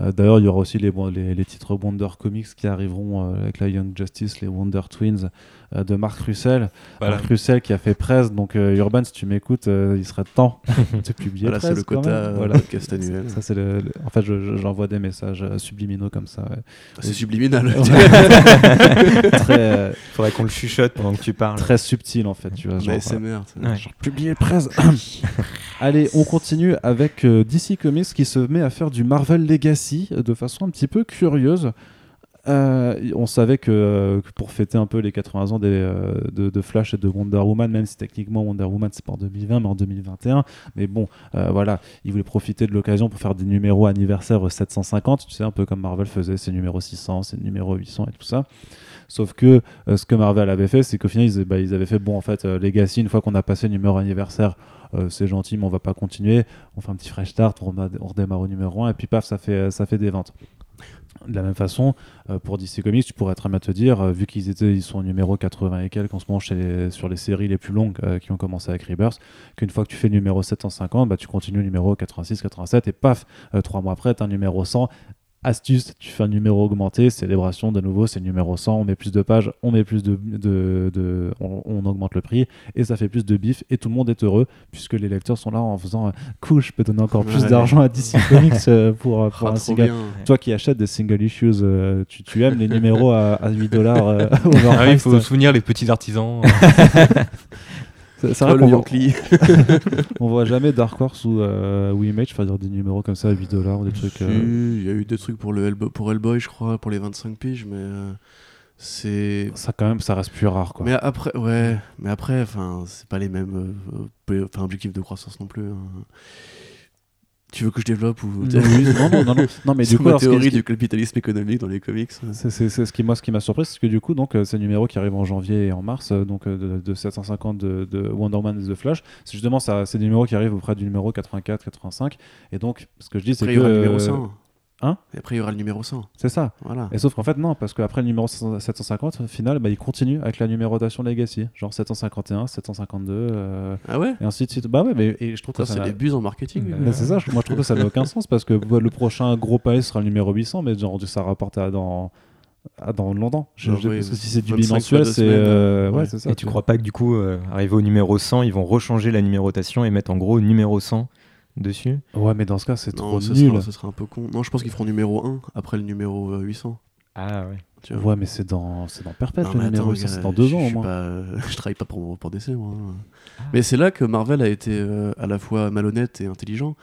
Euh, D'ailleurs, il y aura aussi les, les, les titres Wonder Comics qui arriveront euh, avec la Young Justice, les Wonder Twins euh, de Marc Russell. Voilà. Marc Russell qui a fait presse, donc euh, Urban, si tu m'écoutes, euh, il serait temps de publier. Voilà, c'est le quota euh, Voilà. podcast annuel. Ça, c'est le, le- En fait, je- je- j'envoie des messages euh, subliminaux comme ça. ouais. C'est subliminal. très, euh, Faudrait qu'on le chuchote pendant que tu parles. très subtil, en fait. Tu vois, genre, Mais euh, c'est merde. Ouais. Publier presse. Allez, on continue avec euh, DC Comics qui se met à faire du Marvel Legacy euh, de façon un petit peu curieuse. Euh, on savait que, euh, pour fêter un peu les 80 ans euh, de, Flash et de Wonder Woman, même si techniquement Wonder Woman c'est pas en 2020 mais en 2021, mais bon, voilà, ils voulaient profiter de l'occasion pour faire des numéros anniversaires 750, tu sais, un peu comme Marvel faisait ses numéros 600, ses numéros 800 et tout ça. Sauf que ce que Marvel avait fait, c'est qu'au final, ils, bah, avaient fait bon, en fait, Legacy, une fois qu'on a passé le numéro anniversaire, c'est gentil, mais on va pas continuer. On fait un petit fresh start, on, redémarre au numéro 1, et puis paf, ça fait des ventes. De la même façon, euh, pour DC Comics, tu pourrais très bien te dire, euh, vu qu'ils étaient, ils sont au numéro 80 et quelques en ce moment sur les séries les plus longues euh, qui ont commencé avec Rebirth, qu'une fois que tu fais numéro 750, bah, tu continues numéro 86, 87, et paf, trois mois après, tu un numéro 100. Astuce, tu fais un numéro augmenté, célébration de nouveau, c'est le numéro 100, on met plus de pages, on met plus de, de, de- on, on augmente le prix et ça fait plus de bif et tout le monde est heureux puisque les lecteurs sont là en faisant euh, cool, je peux donner encore plus Ouais. d'argent à DC Comics euh, pour, euh, pour Ah, un single. bien. Toi qui achètes des single issues, euh, tu, tu aimes les numéros à, à 8 dollars euh, Ah oui, il faut se souvenir les petits artisans. C'est vrai qu'on on voit jamais Dark Horse ou, euh, Image faire des numéros comme ça à 8 dollars ou des trucs. Euh, Il y a eu des trucs pour, le pour Hellboy, je crois, pour les 25 piges, mais euh, c'est. ça quand même, ça reste plus rare quoi. Mais après, ouais, mais après, enfin, c'est pas les mêmes euh, enfin, objectifs de croissance non plus. hein. Tu veux que je développe ou Oui, non, non, non, non, non, mais C'est du coup, qui- théorie du capitalisme économique dans les comics. C'est c'est- c'est ce qui moi ce qui m'a surpris, c'est que du coup donc euh, ces numéros qui arrivent en janvier et en mars, euh, donc euh, de, de 750 de, de Wonder Woman et The Flash, c'est justement ça, c'est des numéros qui arrivent auprès du numéro 84, 85, et donc ce que je dis c'est Après, que il y aura le numéro 100. Hein Et après, il y aura le numéro 100. C'est ça. Voilà. Et sauf qu'en fait, non, parce qu'après le numéro 750, au final, bah, il continue avec la numérotation Legacy. Genre 751, 752, euh, Ah ouais et ainsi de suite. Bah ouais, mais et je trouve que Ça, ça c'est des buses en marketing. C'est ça, moi je trouve que ça n'a aucun sens parce que bah, le prochain gros palais sera le numéro 800, mais genre ça rapporte à dans, à dans longtemps. Je- Genre, je- oui, parce que si c'est du 25 fois bimensuel, c'est. semaines, euh, ouais, ça. Et tu crois pas que du coup, euh, arrivé au numéro 100, ils vont rechanger la numérotation et mettre en gros numéro 100 dessus Ouais, mais dans ce cas, c'est trop ce nul. sera, ce sera un peu con. Non, je pense qu'ils feront numéro 1 après le numéro euh, 800. Ah ouais. Tu vois. Ouais, mais c'est dans, c'est dans Perpète Non, le mais numéro attends, 800, gars, c'est dans deux je- ans au moins. pas- je travaille pas pour, pour DC, moi. hein. Ah. Mais c'est là que Marvel a été euh, à la fois malhonnête et intelligent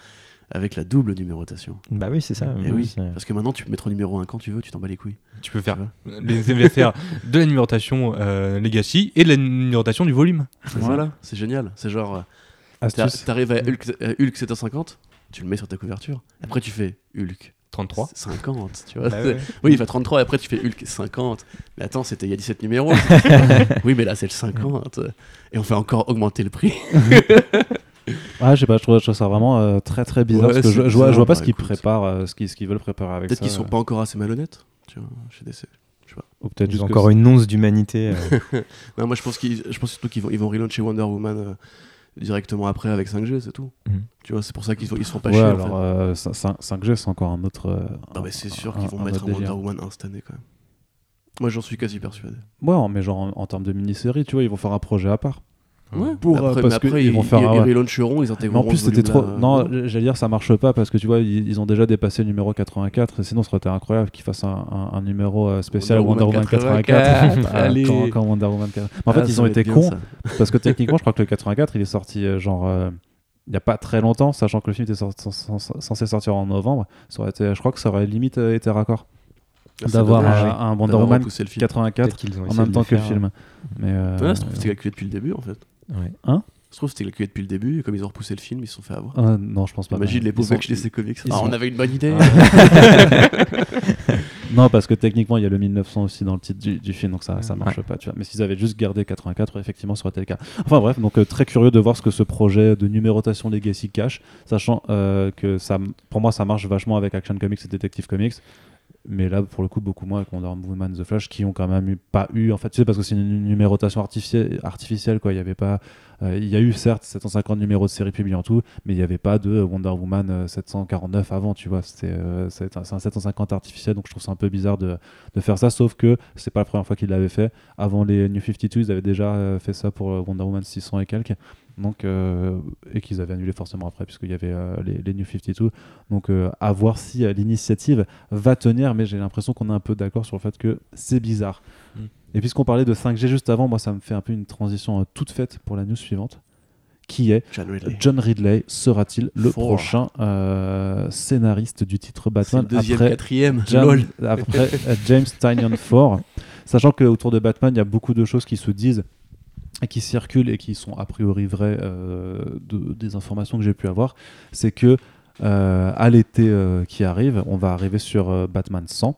avec la double numérotation. Bah oui, c'est ça. Et oui, parce que maintenant tu peux mettre au numéro 1 quand tu veux, tu t'en bats les couilles. Tu peux faire les MVFR de la numérotation euh, Legacy et de la numérotation du volume. Voilà, c'est génial. C'est genre, euh. T'arrives à Hulk, à Hulk 750, tu le mets sur ta couverture. Après tu fais Hulk 33. 50, tu vois. Bah ouais. Oui, il fait 33 et après tu fais Hulk 50. Mais attends, c'était il y a 17 numéros. oui, mais là c'est le 50. Et on fait encore augmenter le prix. Ah, je sais pas, je trouve, je trouve ça vraiment euh, très très bizarre Ouais, parce que je, je vois, je pas bah, ce qu'ils écoute. préparent, euh, ce qu'ils ce qu'ils veulent préparer avec ça. Peut-être qu'ils sont pas encore assez malhonnêtes, tu vois, chez DC. Ou peut-être Ils juste ont que encore une once d'humanité. euh. Non, moi je pense, qu'ils, je pense surtout qu'ils vont, ils vont relancer Wonder Woman euh, directement après avec 5G, c'est tout. Mhm. Tu vois, c'est pour ça qu'ils ils se font pas Ouais, chier. en alors fait. euh, cin- cin- 5G, c'est encore un autre. euh, Non, mais c'est sûr qu'ils vont un mettre un Wonder. Woman instantané quand même. Moi j'en suis quasi persuadé. Ouais, mais genre en, en termes de mini-série, tu vois, ils vont faire un projet à part. Ouais, Pour, mais euh, après, parce après, ils vont faire ils, un- ils ouais. relauncheront, ils Mais intégreront. en plus, c'était trop. Non, j'allais dire, ça marche pas parce que tu vois, ils, ils ont déjà dépassé le numéro 84. Et sinon, ce serait été incroyable qu'ils fassent un, un- un numéro euh, spécial Wonder Wonder, Woman Woman 84. 84, Ah, allez. quand, quand Wonder Woman 84. Mais en fait, Ah, ils ont été cons parce que techniquement, je crois que le 84, il est sorti euh, genre. euh, il n'y a pas très longtemps, sachant que le film était censé sortir en novembre, ça aurait été, je crois que ça aurait limite été raccord c'est d'avoir un, Wonder Woman repoussé le film. 84 Peut-être qu'ils ont en même temps que le film. Mais euh, Ouais, c'était calculé depuis le début en fait. Ouais. Ça se trouve, c'était calculé depuis le début et comme ils ont repoussé le film, ils se sont fait avoir. euh, non, je pense pas. Imagine les pauvres mecs chez DC Comics. Ah, sont- on avait une bonne idée. Non, parce que techniquement, il y a le 1900 aussi dans le titre du, du film, donc ça, ça Ouais. marche pas. Tu vois. Mais s'ils avaient juste gardé 84, effectivement, ça aurait été le cas. Enfin bref, donc euh, très curieux de voir ce que ce projet de numérotation Legacy cache, sachant euh, que ça, pour moi, ça marche vachement avec Action Comics et Detective Comics. Mais là, pour le coup, beaucoup moins avec Wonder Woman, The Flash, qui ont quand même eu, pas eu, en fait, tu sais, parce que c'est une numérotation artificielle, artificielle quoi. Il y avait pas, euh, il y a eu certes 750 numéros de série publiés en tout, mais il n'y avait pas de Wonder Woman euh, 749 avant, tu vois. C'était euh, c'est un, c'est un 750 artificiel, donc je trouve ça un peu bizarre de, de faire ça, sauf que c'est pas la première fois qu'ils l'avaient fait. Avant les New 52, ils avaient déjà euh, fait ça pour euh, Wonder Woman 600 et quelques, donc, euh, et qu'ils avaient annulé forcément après, puisqu'il y avait euh, les, les New 52. Donc, euh, à voir si l'initiative va tenir, mais j'ai l'impression qu'on est un peu d'accord sur le fait que c'est bizarre. Mm. Et puisqu'on parlait de 5G juste avant, moi ça me fait un peu une transition toute faite pour la news suivante, qui est John Ridley. John Ridley sera-t-il le prochain scénariste du titre Batman le deuxième, après, quatrième. Jam- Lol. après James Tynion 4 Sachant qu'autour de Batman, il y a beaucoup de choses qui se disent qui circulent et qui sont a priori vraies euh, de- des informations que j'ai pu avoir, c'est que euh, à l'été euh, qui arrive, on va arriver sur Batman 100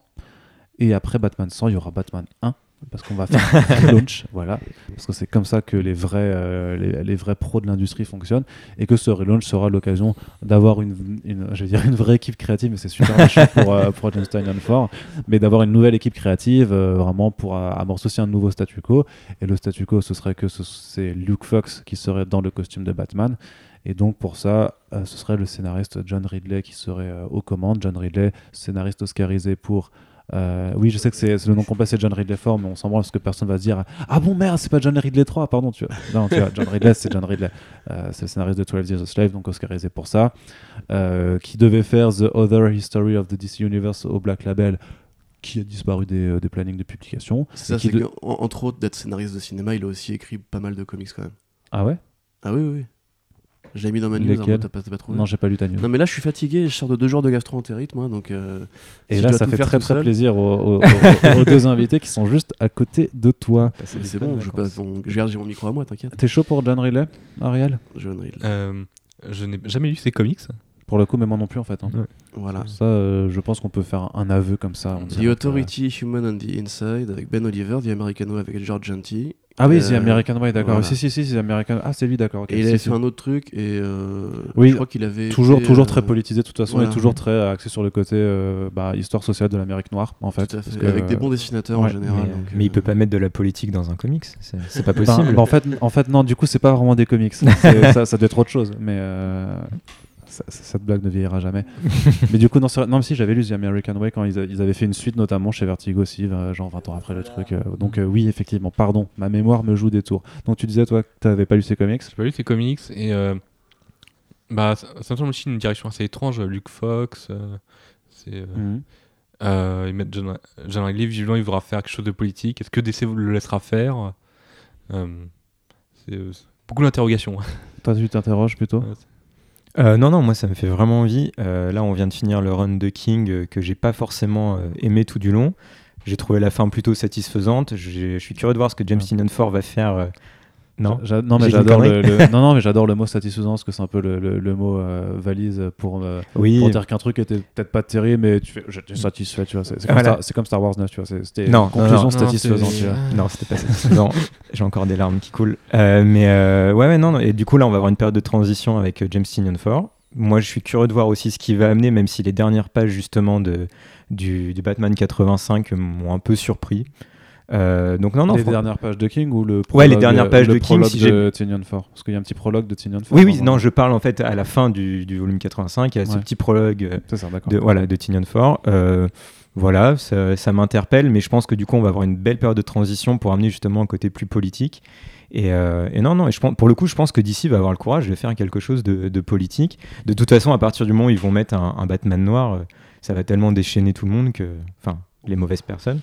et après Batman 100, il y aura Batman 1 parce qu'on va faire un relaunch, voilà, parce que c'est comme ça que les vrais, euh, les, les vrais pros de l'industrie fonctionnent, et que ce relaunch sera l'occasion d'avoir une, une- je vais dire une vraie équipe créative, mais c'est super méchant pour, euh, pour James Tynion 4, mais d'avoir une nouvelle équipe créative, euh, vraiment pour amorcer aussi un nouveau statu quo, et le statu quo, ce serait que ce- c'est Luke Fox qui serait dans le costume de Batman, et donc pour ça, euh, ce serait le scénariste John Ridley qui serait aux commandes. John Ridley, scénariste oscarisé pour... euh, oui, je sais que c'est le nom complet, c'est John Ridley 4, mais on s'en branle parce que personne va se dire Ah bon, merde, c'est pas John Ridley 3, pardon. Tu vois. Non, tu vois, John Ridley, c'est John Ridley. Euh, c'est le scénariste de 12 Years a Slave, donc oscarisé pour ça. Euh, qui devait faire The Other History of the DC Universe au Black Label, qui a disparu des, des plannings de publication. C'est ça, c'est de- entre autres, d'être scénariste de cinéma, il a aussi écrit pas mal de comics quand même. Ah ouais? Ah oui, oui, oui. Je l'ai mis dans ma news, hein, t'as pas, trouvé Non, j'ai pas lu ta news. Non, mais là, je suis fatigué, je sors de deux jours de gastro-entérite, moi, donc. euh, Et si là, ça fait très très seul, plaisir aux, aux- aux- aux deux invités qui sont juste à côté de toi. Des C'est bon, je, passe, on- je garde mon micro à moi, t'inquiète. T'es chaud pour John Ridley, Ariel? John Ridley. Euh, je n'ai jamais lu ces comics. Pour le coup, mais moi non plus en fait. hein. Ouais. Voilà. Ça, euh, je pense qu'on peut faire un aveu comme ça. on The Authority Human on the Inside avec Ben Oliver, The Americano avec George Genty Ah oui, Euh, c'est American Way, d'accord. voilà. Si, si, si, c'est American. Ah, c'est lui, d'accord. Et il avait si. fait un autre truc et euh, Oui, je crois qu'il avait Toujours, été, toujours euh, très politisé de toute façon voilà. et toujours très axé sur le côté euh, bah, histoire sociale de l'Amérique noire en fait. Tout à fait, parce que, avec des bons dessinateurs en général. mais, donc, mais il peut pas mettre de la politique dans un comics. C'est pas ben, possible. ben, en, fait, en fait, non, du coup, c'est pas vraiment des comics. Ça, ça doit être autre chose. Mais euh, ça- cette blague ne vieillira jamais. mais du coup, non, non mais si j'avais lu The American Way quand ils, a- ils avaient fait une suite, notamment chez Vertigo aussi, euh, genre 20 ans après le truc. euh, donc, euh, oui, effectivement, pardon, ma mémoire me joue des tours. Donc, tu disais, toi, que t'avais pas lu ces comics? J'ai pas lu ces comics et euh, bah ça, ça me semble aussi une direction assez étrange. Luke Fox, euh, c'est Mhm. euh, ils mettent John, John visiblement il voudra faire quelque chose de politique. Est-ce que DC le laissera faire? C'est beaucoup d'interrogations. Toi, tu t'interroges plutôt? Euh, non, non, moi ça me fait vraiment envie. Euh, là, on vient de finir le run de King euh, que j'ai pas forcément aimé tout du long. J'ai trouvé la fin plutôt satisfaisante. Je suis curieux de voir ce que James. Tynion Ford va faire. Non, J'a- non mais j'adore le, non non mais j'adore le mot satisfaisant parce que c'est un peu le, le- le mot euh, valise pour euh, oui. pour dire qu'un truc était peut-être pas terrible mais tu fais j'étais satisfait tu vois c'est c'est comme, Voilà. Star- c'est comme Star Wars 9 tu vois c'est- c'était Non, une conclusion non, non. satisfaisante tu vois Non, c'était pas satisfaisant. J'ai encore des larmes qui coulent. Euh, mais euh, ouais, ouais, non, non. Et du coup, là, on va avoir une période de transition avec euh, James Tynion Ford. Moi, je suis curieux de voir aussi ce qu'il va amener, même si les dernières pages, justement, de, du, du Batman 85 m'ont un peu surpris. Euh, donc, non, non. les dernières pages de King ou le Ouais, prologue, les dernières pages le de King, si de Tynion Ford parce qu'il y a un petit prologue de Tynion Ford Oui, oui, non, je parle en fait à la fin du, du volume 85. Il y a ce Ouais. petit prologue euh, ça de, voilà, de Tynion Ford. Euh, voilà, ça, ça m'interpelle, mais je pense que du coup, on va avoir une belle période de transition pour amener justement un côté plus politique. Et, euh, et non, non, et je pense, pour le coup, je pense que d'ici va avoir le courage de faire quelque chose de, de politique. De toute façon, à partir du moment où ils vont mettre un, un Batman noir, ça va tellement déchaîner tout le monde que. Enfin, les mauvaises personnes.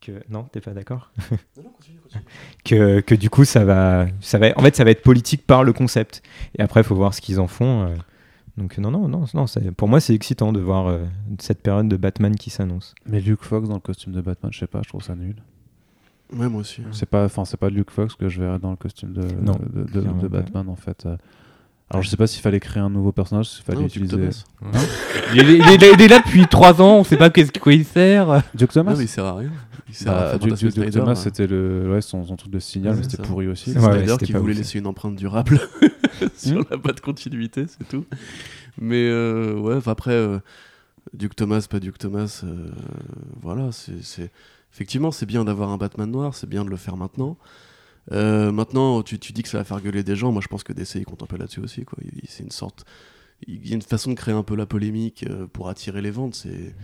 Que, non, t'es pas d'accord que, que du coup, ça va, ça va. En fait, ça va être politique par le concept. Et après, il faut voir ce qu'ils en font. euh. Donc, non, non, non, non c'est- pour moi, c'est excitant de voir euh, cette période de Batman qui s'annonce. mais Luke Fox dans le costume de Batman je sais pas je trouve ça nul Ouais, moi aussi. c'est pas enfin c'est pas Luke Fox que je verrais dans le costume de Non, de, de- de clairement pas. Batman en fait euh. Alors je sais pas s'il fallait créer un nouveau personnage s'il fallait Non, Duke utiliser Thomas. il, est, il est- il est là depuis 3 ans, on sait pas qu'est-ce quoi il sert. Duke Thomas Non, mais il sert à rien. Il sert Bah, Duke, Snyder, Thomas, hein. c'était le, ouais, son, son truc de signal, Ouais, mais c'était pourri aussi. C'est Ouais, Snyder qui pas voulait laisser une empreinte durable sur Hmm. la patte continuité, c'est tout. Mais euh, ouais, après, euh, Duke Thomas, pas Duke Thomas, euh, voilà, c'est- effectivement c'est bien d'avoir un Batman noir, c'est bien de le faire maintenant. Euh, maintenant, tu, tu dis que ça va faire gueuler des gens. Moi, je pense que DC il compte un peu là-dessus aussi. quoi. Il- C'est une sorte, il y a une façon de créer un peu la polémique euh, pour attirer les ventes. C'est,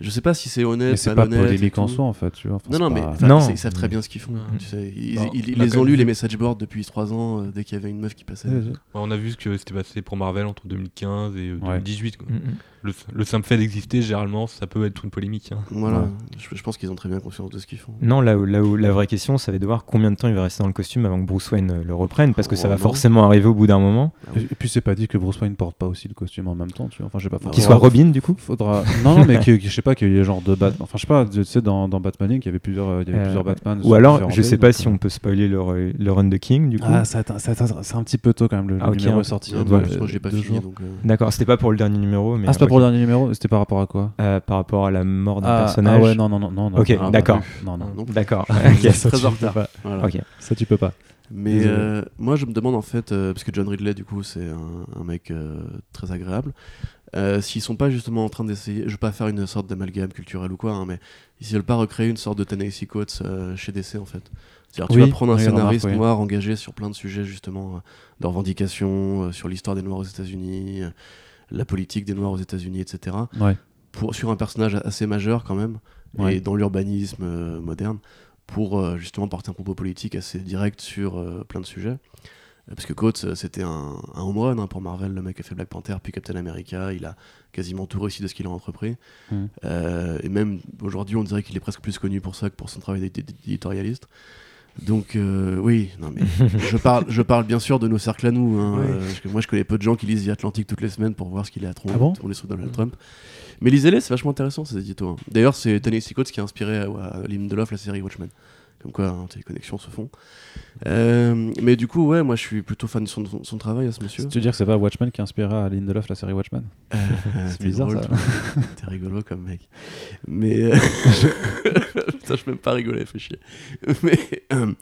je sais pas si c'est honnête, Mais c'est pas polémique en soi, en fait. Tu vois. Enfin, Non, non, mais pas- enfin, Non. ils, ils savent très bien ce qu'ils font. Tu sais, ils, ils- ils a les ont vu. les message boards, depuis 3 ans, euh, dès qu'il y avait une meuf qui passait. Ouais, ouais. Ouais, on a vu ce que c'était passé pour Marvel entre 2015 et euh, Ouais. 2018. quoi. Mm, mm. Le, le simple fait d'exister, généralement, ça peut être une polémique. hein. Voilà, Ouais. je, je pense qu'ils ont très bien conscience de ce qu'ils font. Non, là où, là où la vraie question, ça va être de voir combien de temps il va rester dans le costume avant que Bruce Wayne euh, le reprenne, parce que ça va non. forcément arriver au bout d'un moment. Et et puis c'est pas dit que Bruce Wayne porte pas aussi le costume en même temps, tu vois. Enfin, je sais pas. Qu'il soit Robin, du coup Faudra. Non, non, mais que, que- je sais pas qu'il y ait genre deux Batman. Enfin, je sais pas. Tu sais, dans, dans Batman Inc, il y avait plusieurs, euh, il y avait Euh, plusieurs Batman. Ou alors, je sais pas donc, si on peut spoiler le, le run de King, du coup. Ah, ça ça c'est un petit peu tôt quand même. Le, Ah, le ok, numéro hein. est sorti. D'accord, c'était pas pour le dernier numéro, mais Ah, c'est pas ok. Pour le dernier numéro. C'était par rapport à quoi? Euh, par rapport à la mort d'un ah, personnage. ah ouais, non, non, non, non. Ok, non, d'accord. Non, non. non. D'accord. Ok. très en tu retard. Voilà. Ok. Ça, tu peux pas. Mais euh, moi, je me demande en fait, euh, parce que John Ridley, du coup, c'est un, un mec euh, très agréable, euh, s'ils sont pas justement en train d'essayer, je veux pas faire une sorte d'amalgame culturel ou quoi, hein, mais s'ils veulent pas recréer une sorte de Ta-Nehisi Coates euh, chez DC en fait. C'est-à-dire, tu Oui, vas prendre un oui, scénariste remarque, oui. noir engagé sur plein de sujets justement euh, de revendication, euh, sur l'histoire des Noirs aux États-Unis, euh, la politique des Noirs aux États-Unis, etc. Ouais. Pour, sur un personnage assez majeur quand même, Ouais. et dans l'urbanisme euh, moderne, pour euh, justement porter un propos politique assez direct sur euh, plein de sujets. Parce que Coates, c'était un, un home run hein, pour Marvel, le mec a fait Black Panther, puis Captain America, il a quasiment tout réussi de ce qu'il a entrepris. Euh, et même aujourd'hui, on dirait qu'il est presque plus connu pour ça que pour son travail d'édi- d'éditorialiste. Donc euh, oui, non mais je parle, je parle bien sûr de nos cercles à nous. hein, Oui. euh, parce que moi, je connais peu de gens qui lisent The Atlantic toutes les semaines pour voir ce qu'il a à Ah bon de Donald Trump. Mais lisez-les, c'est vachement intéressant ces éditos. hein. D'ailleurs, c'est Tennessee Coates qui a inspiré à, à Lindelof la série Watchmen. Comme quoi, hein, tes connexions se font. Euh, mais du coup, ouais, moi je suis plutôt fan de son, son travail à ce monsieur. Tu veux dire que c'est pas Watchmen qui inspirera à Lindelof la série Watchmen Euh, C'est bizarre, drôle, ça. T'es rigolo comme mec. Mais. euh, Putain, je peux même pas rigoler, fais chier. Mais. euh,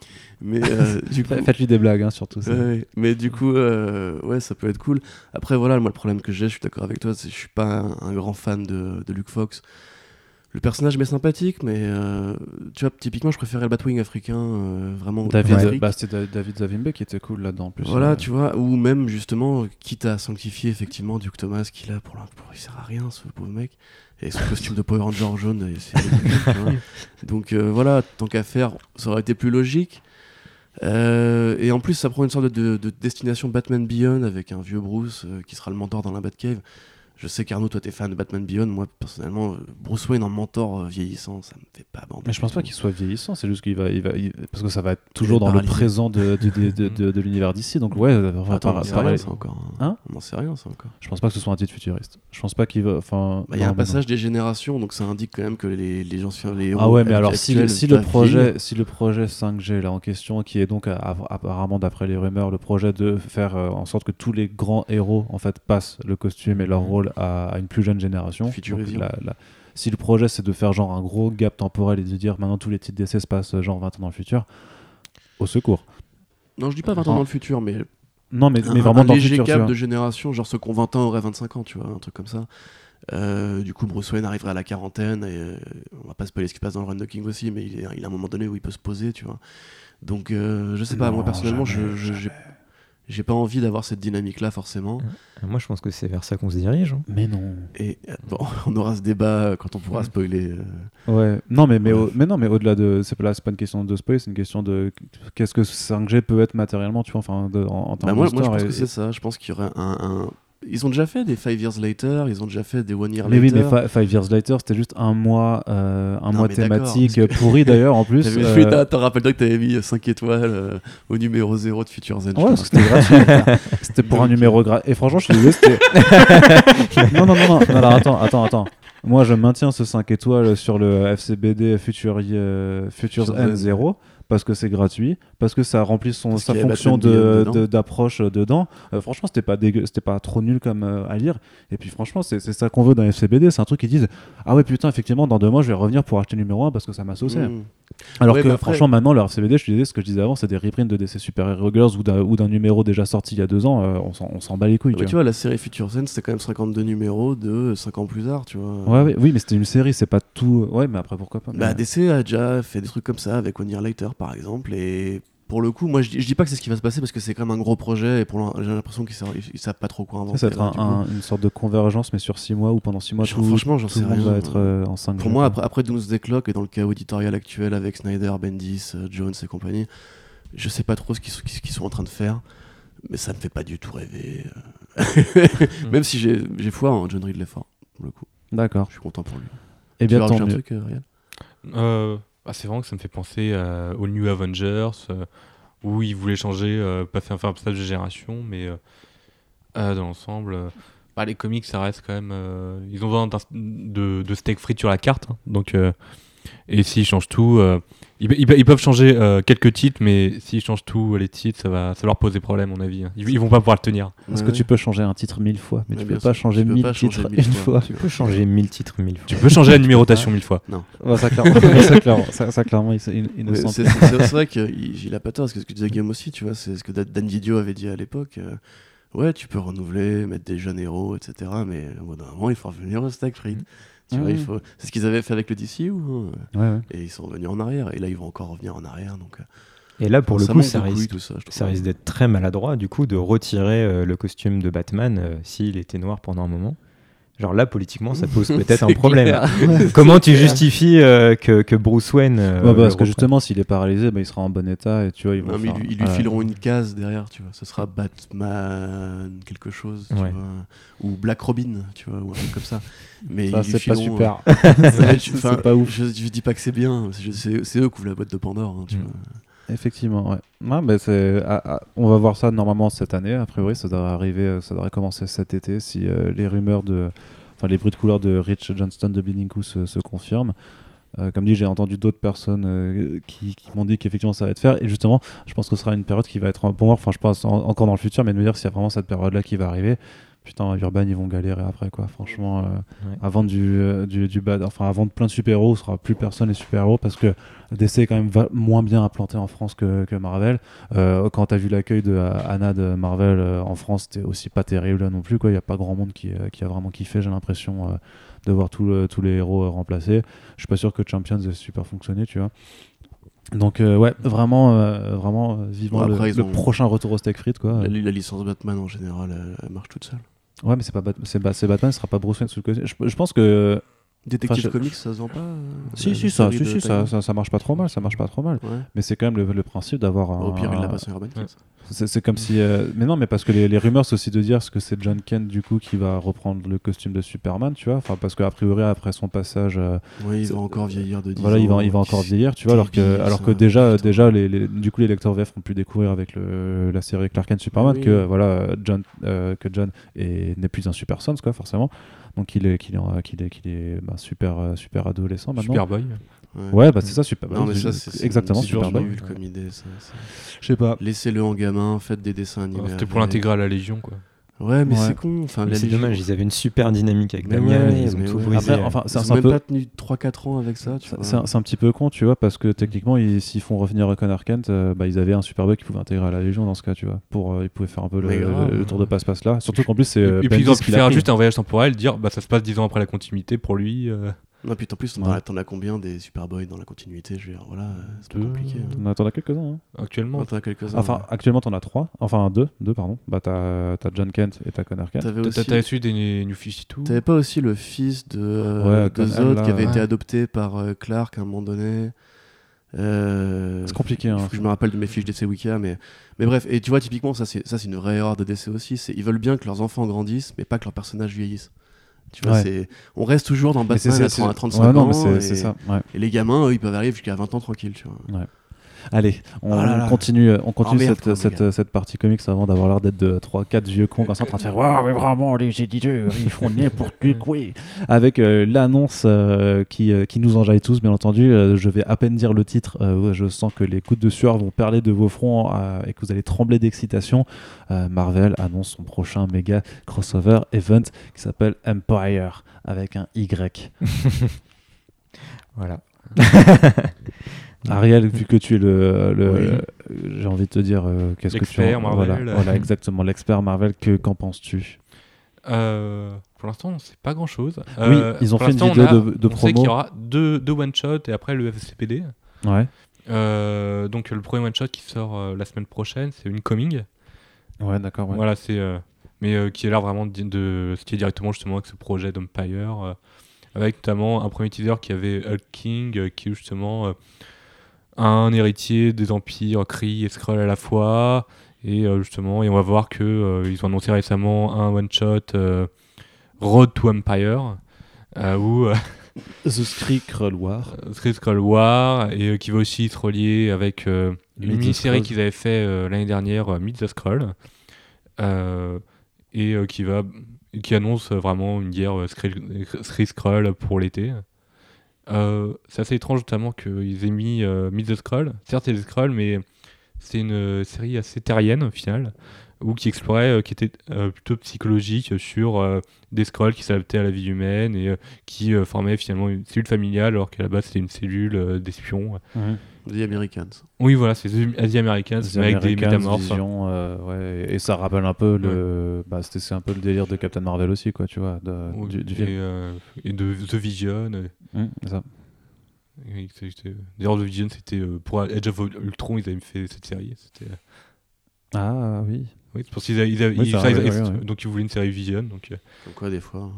mais euh, du coup. Faites-lui des blagues, hein, surtout. ça. Mais du coup, ouais, ça peut être cool. Après, voilà, moi, le problème que j'ai, je suis d'accord avec toi, c'est que je suis pas un, un grand fan de, de Luke Fox. Le personnage m'est sympathique, mais euh, tu vois, typiquement, je préférais le Batwing africain, euh, vraiment. David, Afrique. bah, c'était Da- David Zavimbe qui était cool là-dedans en plus. Voilà, Euh, tu vois, ou même justement, quitte à sanctifier effectivement Duke Thomas, qui là, pour, pour il sert à rien, ce pauvre mec, et son costume de Power Ranger jaune, et. Donc euh, voilà, tant qu'à faire, ça aurait été plus logique. Euh, et en plus, ça prend une sorte de, de- de destination Batman Beyond avec un vieux Bruce euh, qui sera le mentor dans la Batcave. Je sais qu'Arnaud, toi, t'es fan de Batman Beyond. Moi, personnellement, Bruce Wayne en mentor euh, vieillissant, ça me fait pas bander. Mais je pense pas qu'il soit vieillissant, c'est juste qu'il va, il va il- parce que ça va être toujours dans le présent de, de, de, de, l'univers d'ici. Donc ouais, euh, enfin, Attends, on sait pareil. rien, ça encore. Hein on n'en sait rien, ça encore. Je pense pas que ce soit un titre futuriste. Je pense pas qu'il va. Enfin, Bah, Il y a un non. passage des générations, donc ça indique quand même que les, les gens les héros Ah ouais, mais alors si, si le projet, si le projet 5G là en question, qui est donc apparemment d'après les rumeurs le projet de faire euh, en sorte que tous les grands héros en fait passent le costume et leur rôle à, à une plus jeune génération. Donc, Futurisation. la- la- si le projet c'est de faire genre un gros gap temporel et de dire maintenant tous les titres d'essai se passent genre 20 ans dans le futur, au secours. Non, je dis pas 20 ans Ah. dans le futur, mais, Non, mais, mais vraiment un dans le léger futur. tu gap de génération, genre ceux qui ont 20 ans auraient 25 ans, tu vois, un truc comme ça. Euh, du coup, Bruce Wayne arriverait à la quarantaine, et euh, on va pas spoiler ce qui se passe dans le Run the King aussi, mais il, est, il a un moment donné où il peut se poser, tu vois. Donc, euh, je sais pas, moi personnellement, jamais, je- je- j'ai pas envie d'avoir cette dynamique-là, forcément. Moi, je pense que c'est vers ça qu'on se dirige. hein. Mais non. Et euh, bon, on aura ce débat quand on pourra spoiler. euh, Ouais, non, mais, mais, Ouais. au- mais non, mais au-delà de. C'est pas, là, c'est pas une question de spoil, c'est une question de. Qu'est-ce que 5G peut être matériellement, tu vois, enfin, de- en, en termes Bah moi, moi, je pense et- que c'est ça. Je pense qu'il y aurait un, un- Ils ont déjà fait des Five Years Later, ils ont déjà fait des One Year Mais oui, Later. mais Fi- Five Years Later, c'était juste un mois, euh, un Non, mois mais thématique que- pourri d'ailleurs en plus. Euh, oui, t'en rappelles-toi que t'avais mis 5 étoiles euh, au numéro 0 de Future Zen. Ouais, crois. parce que c'était gratuit. c'était pour un Donc, numéro gratuit. Et franchement, je suis désolé, c'était. non, non, non, non, non, alors, attends, attends, attends. Moi, je maintiens ce 5 étoiles sur le FCBD Future, euh, Futures Future N Zen. 0 parce que c'est gratuit, parce que ça remplit son, Parce sa fonction Beyond de- dedans. de- d'approche euh, dedans. Euh, franchement, c'était pas dégueu, c'était pas trop nul comme euh, à lire. Et puis, franchement, c'est ça qu'on veut dans FCBD. C'est un truc qui disent Ah ouais, putain, effectivement, dans deux mois, je vais revenir pour acheter le numéro 1 parce que ça m'a saucé. Mm. Alors Ouais, que après- franchement, maintenant, leur FCBD, je te disais ce que je disais avant, c'est des reprints de DC Super Hero Girls ou d'un numéro déjà sorti il y a deux ans. euh, on s'en- bat les couilles. Bah, tu tu vois, la série Future Zen, c'était quand même 52 numéros de 5 ans plus tard, tu vois. vois. Ouais, ouais, oui, mais c'était une série, c'est pas tout. Ouais, mais après, pourquoi pas. Bah, mais- DC a déjà fait des trucs comme ça avec One Year Later, par exemple, et pour le coup, moi je dis, je dis pas que c'est ce qui va se passer parce que c'est quand même un gros projet et pour j'ai l'impression qu'ils savent, savent pas trop quoi inventer. ça, ça va être un- un- une sorte de convergence, mais sur six mois ou pendant six mois, Genre, tout, franchement, j'en tout sais le monde rien. va être euh, en 5 Pour moi, après, après Doomsday Clock et dans le chaos éditorial actuel avec Snyder, Bendis, euh, Jones et compagnie, je sais pas trop ce qu'ils sont, en train de faire, mais ça me fait pas du tout rêver. euh. Même si j'ai foi en John Ridley Ford, pour le coup. D'accord. Je suis content pour lui. Et Tu bien, tant un mieux. truc, euh, Bah, c'est vraiment que ça me fait penser euh, aux New Avengers, euh, où ils voulaient changer, euh, pas faire, un passage de génération, mais euh, dans l'ensemble, bah, les comics, ça reste quand même. ils ont besoin de, steak frites sur la carte, hein, donc. et s'ils changent tout, ils, pe- ils pe- ils peuvent changer euh, quelques titres, mais s'ils changent tout, les titres, ça va, ça va leur poser problème, à mon avis. hein. Ils, ils vont pas pouvoir le tenir. Parce Ouais, que ouais. tu peux changer un titre mille fois, mais tu peux pas changer Tu peux mille pas changer titres mille une fois. fois. Tu peux changer mille titres mille fois. Tu peux changer la numérotation mille fois. Ouais, ça, clairement, ça, clairement, ça, ça, clairement, C'est vrai qu'il il a pas tort, parce que ce que disait Guillaume aussi, tu vois, c'est ce que Dan- Didio avait dit à l'époque. euh, ouais, tu peux renouveler, mettre des jeunes héros, etc. Mais au bout d'un moment, il faut revenir au stack Fried. Tu vois, il faut... C'est ce qu'ils avaient fait avec le DCU, hein, Ouais, ouais. et ils sont revenus en arrière. Et là, ils vont encore revenir en arrière. Donc, euh, Et là, pour le coup, ça couilles, risque, tout ça, ça risque d'être très maladroit, du coup, de retirer euh, le costume de Batman euh, s'il était noir pendant un moment. Genre là, politiquement, ça pose peut-être un problème. Comment tu justifies euh, que, que Bruce Wayne. euh, bah, parce que justement, s'il est paralysé, bah, il sera en bon état et tu vois, ils vont Non, mais faire- ils, lui- ils lui voilà. fileront une case derrière, tu vois. Ce sera Batman, quelque chose, tu Ouais. vois. Ou Black Robin, tu vois, ou un truc comme ça. Mais Ça, c'est pas super. euh, C'est pas ouf. Je, je dis pas que c'est bien, c'est- eux qui ouvrent la boîte de Pandore, hein, tu Mm. vois. Effectivement, ouais. Ouais, bah, c'est- ah, ah, on va voir ça normalement cette année. A priori, ça devrait arriver, euh, ça devrait commencer cet été si euh, les rumeurs de, enfin les bruits de couleur de Rich Johnston de Cool se, se confirment. Euh, comme dit, j'ai entendu d'autres personnes euh, qui, qui m'ont dit qu'effectivement ça va être faire. Et justement, je pense que ce sera une période qui va être pour moi, enfin, je pense en- encore dans le futur, mais de me dire s'il y a vraiment cette période-là qui va arriver. Putain, Urban, ils vont galérer après, quoi. Franchement, euh, Ouais. avant du, du, du bad, enfin, avant de plein de super-héros, ce sera plus personne les super-héros parce que DC est quand même va- moins bien implanté en France que, que Marvel. Euh, quand t'as vu l'accueil de euh, Anna de Marvel euh, en France, c'était aussi pas terrible là non plus. Il y a pas grand monde qui, euh, qui a vraiment kiffé, j'ai l'impression, de voir tout le- tous les héros remplacés. Je suis pas sûr que Champions ait super fonctionné, tu vois. Donc euh, ouais, vraiment, euh, vraiment euh, Bon, le, après, ils le ont- prochain retour au steak frites quoi. La, la licence Batman en général, elle, elle marche toute seule. Ouais, mais c'est pas Bat- c'est Ba- c'est Batman, ce sera pas Bruce Wayne sous le côté. Je, je pense que Détective Enfin, je- Comics, ça se vend pas euh, si si ça, si, si, ça, ça, ça marche pas trop mal, ça marche pas trop mal. Ouais. Mais c'est quand même le, le principe d'avoir un. Au pire, il l'a un- pas sur Urban. C'est comme si. euh, Mais non, mais parce que les, les rumeurs, c'est aussi de dire ce que c'est John Kent, du coup, qui va reprendre le costume de Superman, tu vois. Enfin, parce qu'a priori, après son passage. euh, Oui, il va encore vieillir de 10 voilà, ans. il va, il va encore vieillir, tu vois. Alors que, alors que déjà, putain. déjà les, les- du coup, les lecteurs VF ont pu découvrir avec le, la série Clark Kent Superman Oui. que, voilà, John, euh, que John est- n'est plus un Super Sons, quoi, forcément. Donc, il est, qu'il est, en- qu'il est, qu'il est bah, super, euh, super adolescent maintenant. Superboy. Ouais, bah c'est ça, super. Non, mais ça, c'est- c'est exactement, c'est Superboy. nul comme idée. ça. Je sais pas. Laissez-le en gamin, faites des dessins animés. C'était pour l'intégrer à la Légion, quoi. Ouais, mais Ouais. c'est con. Enfin, c'est dommage, ils avaient une super dynamique avec ouais, et ils ont tout ouais. brisé. Après, enfin, c'est Ils ont un même peu. pas tenu 3-4 ans avec ça. tu C'est vois. c'est un, c'est un petit peu con, tu vois, parce que techniquement, ils- s'ils font revenir Connor Kent, euh, bah, ils avaient un Superboy qui pouvait intégrer à la Légion dans ce cas, tu vois. Pour, euh, ils pouvaient faire un peu le, Mais grave. le tour de passe-passe là. Surtout qu'en plus, c'est. Et, euh, et puis ils ont pu faire juste un voyage temporel, dire bah ça se passe 10 ans après la continuité pour lui. euh, Non, puis en plus, as- t'en as combien des Superboy dans la continuité? Je veux dire, voilà, euh, c'est pas Deux. compliqué. hein. T'en as- T'en as quelques-uns. hein. actuellement. T'en as quelques-uns. Enfin, ouais. actuellement, t'en as trois. Enfin, deux, deux pardon. Bah, t'as t'as John Kent et t'as Connor Kent. T'avais T'as aussi. t'as su des New 52 T'avais pas aussi le fils de, euh, Ouais, de Con- Zod là, qui avait ouais. été adopté par euh, Clark à un moment donné? Euh, C'est compliqué. Hein. faut que je me rappelle de mes fiches DC Wiki, mais, mais bref, et tu vois, typiquement, ça c'est ça, c'est une vraie erreur de DC aussi. c'est Ils veulent bien que leurs enfants grandissent, mais pas que leurs personnages vieillissent. Tu vois, Ouais. c'est on reste toujours dans Batman à c'est- 30 à c'est- 35 ouais, non, ans. et, ça. Ouais. et les gamins, eux, ils peuvent arriver jusqu'à 20 ans tranquille, tu vois. Allez, on, Ah là là. on continue, on continue merde, cette, quoi, cette, gars. cette partie comics avant d'avoir l'air d'être de 3-4 vieux cons comme ça en train de faire Waouh, mais vraiment, les éditeurs, ils font n'importe quoi. Avec euh, l'annonce euh, qui, euh, qui nous enjaille tous, bien entendu. Euh, je vais à peine dire le titre, euh, je sens que les gouttes de sueur vont perler de vos fronts euh, et que vous allez trembler d'excitation. Euh, Marvel annonce son prochain méga crossover event qui s'appelle Empire avec un Y. Voilà. Ariel, vu que tu es le, le- Oui. euh, j'ai envie de te dire, euh, qu'est-ce que tu en- Marvel. Voilà, voilà, exactement, l'expert Marvel. Que qu'en penses-tu? Euh, pour l'instant, on sait pas grand chose. Oui, ils ont fait une vidéo de- de on sait qu'il y aura deux, deux one-shots et après le FCPD. Ouais. Euh, donc le premier one-shot qui sort euh, la semaine prochaine, c'est une coming. Ouais, d'accord. Ouais. Voilà, c'est. euh, mais euh, qui a l'air vraiment de, de se lier directement justement avec ce projet d'Empire. euh, avec notamment un premier teaser qui avait Hulk King, euh, qui est justement euh, un héritier des empires Kree et Skrull à la fois. Et euh, justement, et on va voir que euh, ils ont annoncé récemment un one shot euh, Road to Empire, où The Skrull War. Street Skrull War et qui va aussi se relier avec une mini-série qu'ils avaient fait l'année dernière, Meet the Skrull, et qui va qui annonce vraiment une guerre Skrull- Skrull pour l'été. Euh, c'est assez étrange notamment qu'ils aient mis euh, Meet the Skrull. Certes, c'est des Skrull, mais c'est une euh, série assez terrienne au final, ou qui explorait, euh, qui était plutôt psychologique sur des Skrulls qui s'adaptaient à la vie humaine et qui formaient finalement une cellule familiale alors qu'à la base c'était une cellule d'espions. The Americans. Oui, voilà, c'est The Asia Americans, The mais avec des Americans, métamorphes. Vision, euh, ouais, et ça rappelle un peu le. Bah, c'était c'est un peu le délire de Captain Marvel aussi, quoi, tu vois, de- Oui, du, du et, film. euh, et de The Vision. euh, c'est ça. oui, c'était- D'ailleurs, The Vision, c'était euh, pour Edge of Ultron, ils avaient fait cette série. Euh, Ah oui. oui, c'est pour qu'ils Oui, ils- ça, ça, ils- ouais, ils- ouais, ouais. donc ils voulaient une série Vision. Donc, euh, Comme quoi, des fois. hein.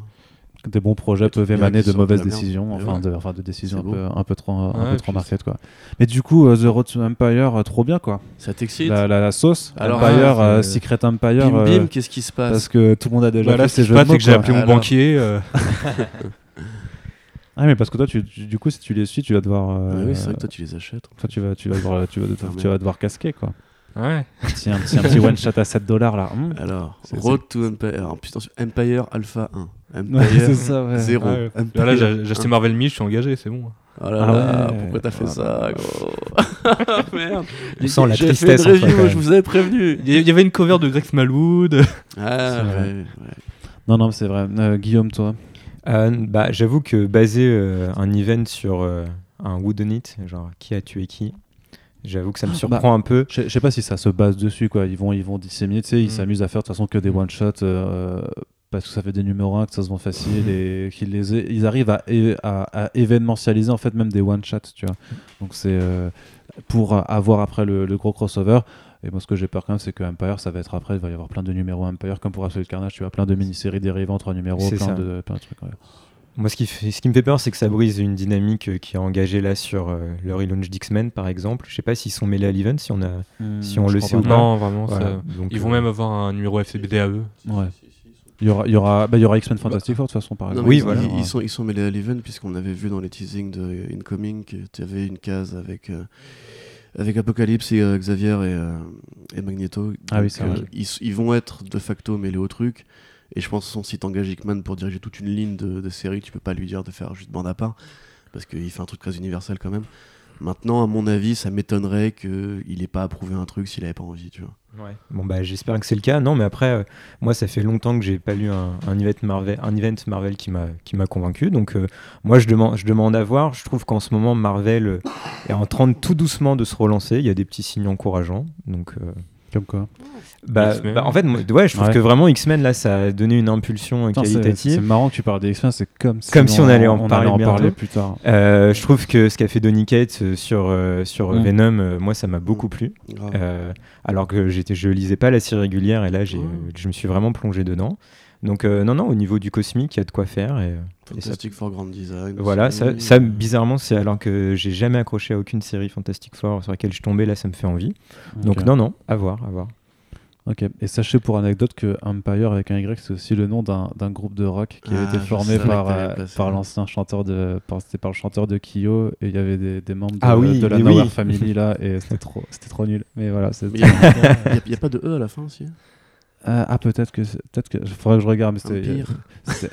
Des bons projets peuvent émaner de mauvaises décisions, enfin, ouais. de, enfin de décisions un peu, un peu trop, un Ouais, peu trop marquées, quoi. Mais du coup, euh, The Road to Empire, euh, trop bien, quoi. Ça t'excite La, la, la sauce, Alors, Empire, ah, euh, Secret Empire, Bim euh, bim, qu'est-ce qui se passe parce que tout le monde a déjà bah, là, fait ce ces qui se jeux de passe, mots, c'est que j'ai appelé mon Alors. banquier. Ah, mais parce que toi, tu, tu- du coup, si tu les suis, tu vas devoir. euh, Ah oui, c'est vrai que toi, tu les achètes. enfin, tu vas, tu vas devoir, tu vas, Putain, tu vas devoir casquer, quoi. Ouais. Un petit, un petit, un petit one shot à 7 dollars là. Alors, C'est- Road to Empire. Putain, Empire Alpha 1. Empire, ça, ouais. zéro. Ah ouais. Empire, Là, là, j'ai acheté Marvel Me, je suis engagé, c'est bon. Oh là Ah là, ouais. pourquoi t'as fait ça, gros Merde. On sent la tristesse fait une review, quand je vous avais prévenu. Il y avait une cover de Greg Smallwood. Ah, C'est vrai. ouais. Non, non, c'est vrai. Euh, Guillaume, toi Euh, bah, J'avoue que baser euh, un event sur euh, un whodunit, genre qui a tué qui, j'avoue que ça me Bah, surprend un peu. Je sais pas si ça se base dessus, quoi. Ils vont, ils vont disséminer, tu sais, ils Mm. s'amusent à faire de toute façon que des one-shots euh, parce que ça fait des numéros 1, que ça se vend facile et qu'ils les a- ils arrivent à, à, à événementialiser en fait même des one-shots, tu vois. Donc c'est euh, pour avoir après le, le gros crossover. Et moi, ce que j'ai peur quand même, c'est que Empire, ça va être après, il va y avoir plein de numéros Empire, comme pour Absolute Carnage, tu vois, plein de mini-séries dérivées en trois numéros, C'est plein ça. de, plein de trucs. ouais. Moi, ce qui, fait- ce qui me fait peur, c'est que ça brise une dynamique euh, qui est engagée là sur euh, le relaunch d'X-Men, par exemple. Je sais pas s'ils sont mêlés à l'event, si on a. Si on je le sait pas. ou pas. Non, vraiment. Voilà. ça- Donc, Ils vont euh, même avoir un numéro FCBD à eux. Ouais. Il y aura, il y aura, bah, il y aura X-Men Fantastic Four de toute façon, par exemple. Oui, ils, voilà. ils, ils sont, ils sont mêlés à l'event puisqu'on avait vu dans les teasings de Incoming que tu avais une case avec, euh, avec Apocalypse et euh, Xavier et, euh, et Magneto. Ah oui, vrai. ils, vont être de facto mêlés au truc. Et je pense que si t'engages Hickman pour diriger toute une ligne de, de série, tu peux pas lui dire de faire juste bande à part. Parce qu'il fait un truc très universel quand même. Maintenant, à mon avis, ça m'étonnerait qu'il ait pas approuvé un truc s'il avait pas envie, tu vois. Bon bah j'espère que c'est le cas. Non mais après euh, moi ça fait longtemps que j'ai pas lu un, event Marvel, qui m'a convaincu. Donc euh, moi je demande je demande à voir. Je trouve qu'en ce moment Marvel euh, est en train de tout doucement de se relancer. Il y a des petits signes encourageants. Donc Comme quoi. bah, bah, en fait moi, ouais je trouve Ouais. que vraiment X-Men là ça a donné une impulsion euh, Putain, c'est- qualitative. marrant que tu parles des X-Men, c'est comme si, Comme si on allait en parler en parler bientôt. plus tard. Euh, je trouve que ce qu'a fait Donny Cates euh, sur euh, sur Mm. Venom, euh, moi ça m'a beaucoup plu. Grave. Euh, alors que j'étais, je lisais pas la série régulière et là j'ai, euh, je me suis vraiment plongé dedans. Donc euh, non non au niveau du cosmique il y a de quoi faire et, euh, Fantastic for Grand Design. voilà ça, ça, bizarrement c'est alors que j'ai jamais accroché à aucune série Fantastic Four sur laquelle je tombais là ça me fait envie. Donc non non à voir à voir. Ok. Et sachez pour anecdote que Empire avec un Y, c'est aussi le nom d'un groupe de rock qui a Ah, été je formé par, euh, par l'ancien chanteur de. C'était par le chanteur de Kyo et il y avait des, des membres de, Ah oui, de la Nowhere oui. Family là et c'était trop, trop nul. Mais voilà. il n'y a, pas de E à la fin aussi Euh, ah peut-être que c'est- peut-être que faudrait que je regarde mais c'était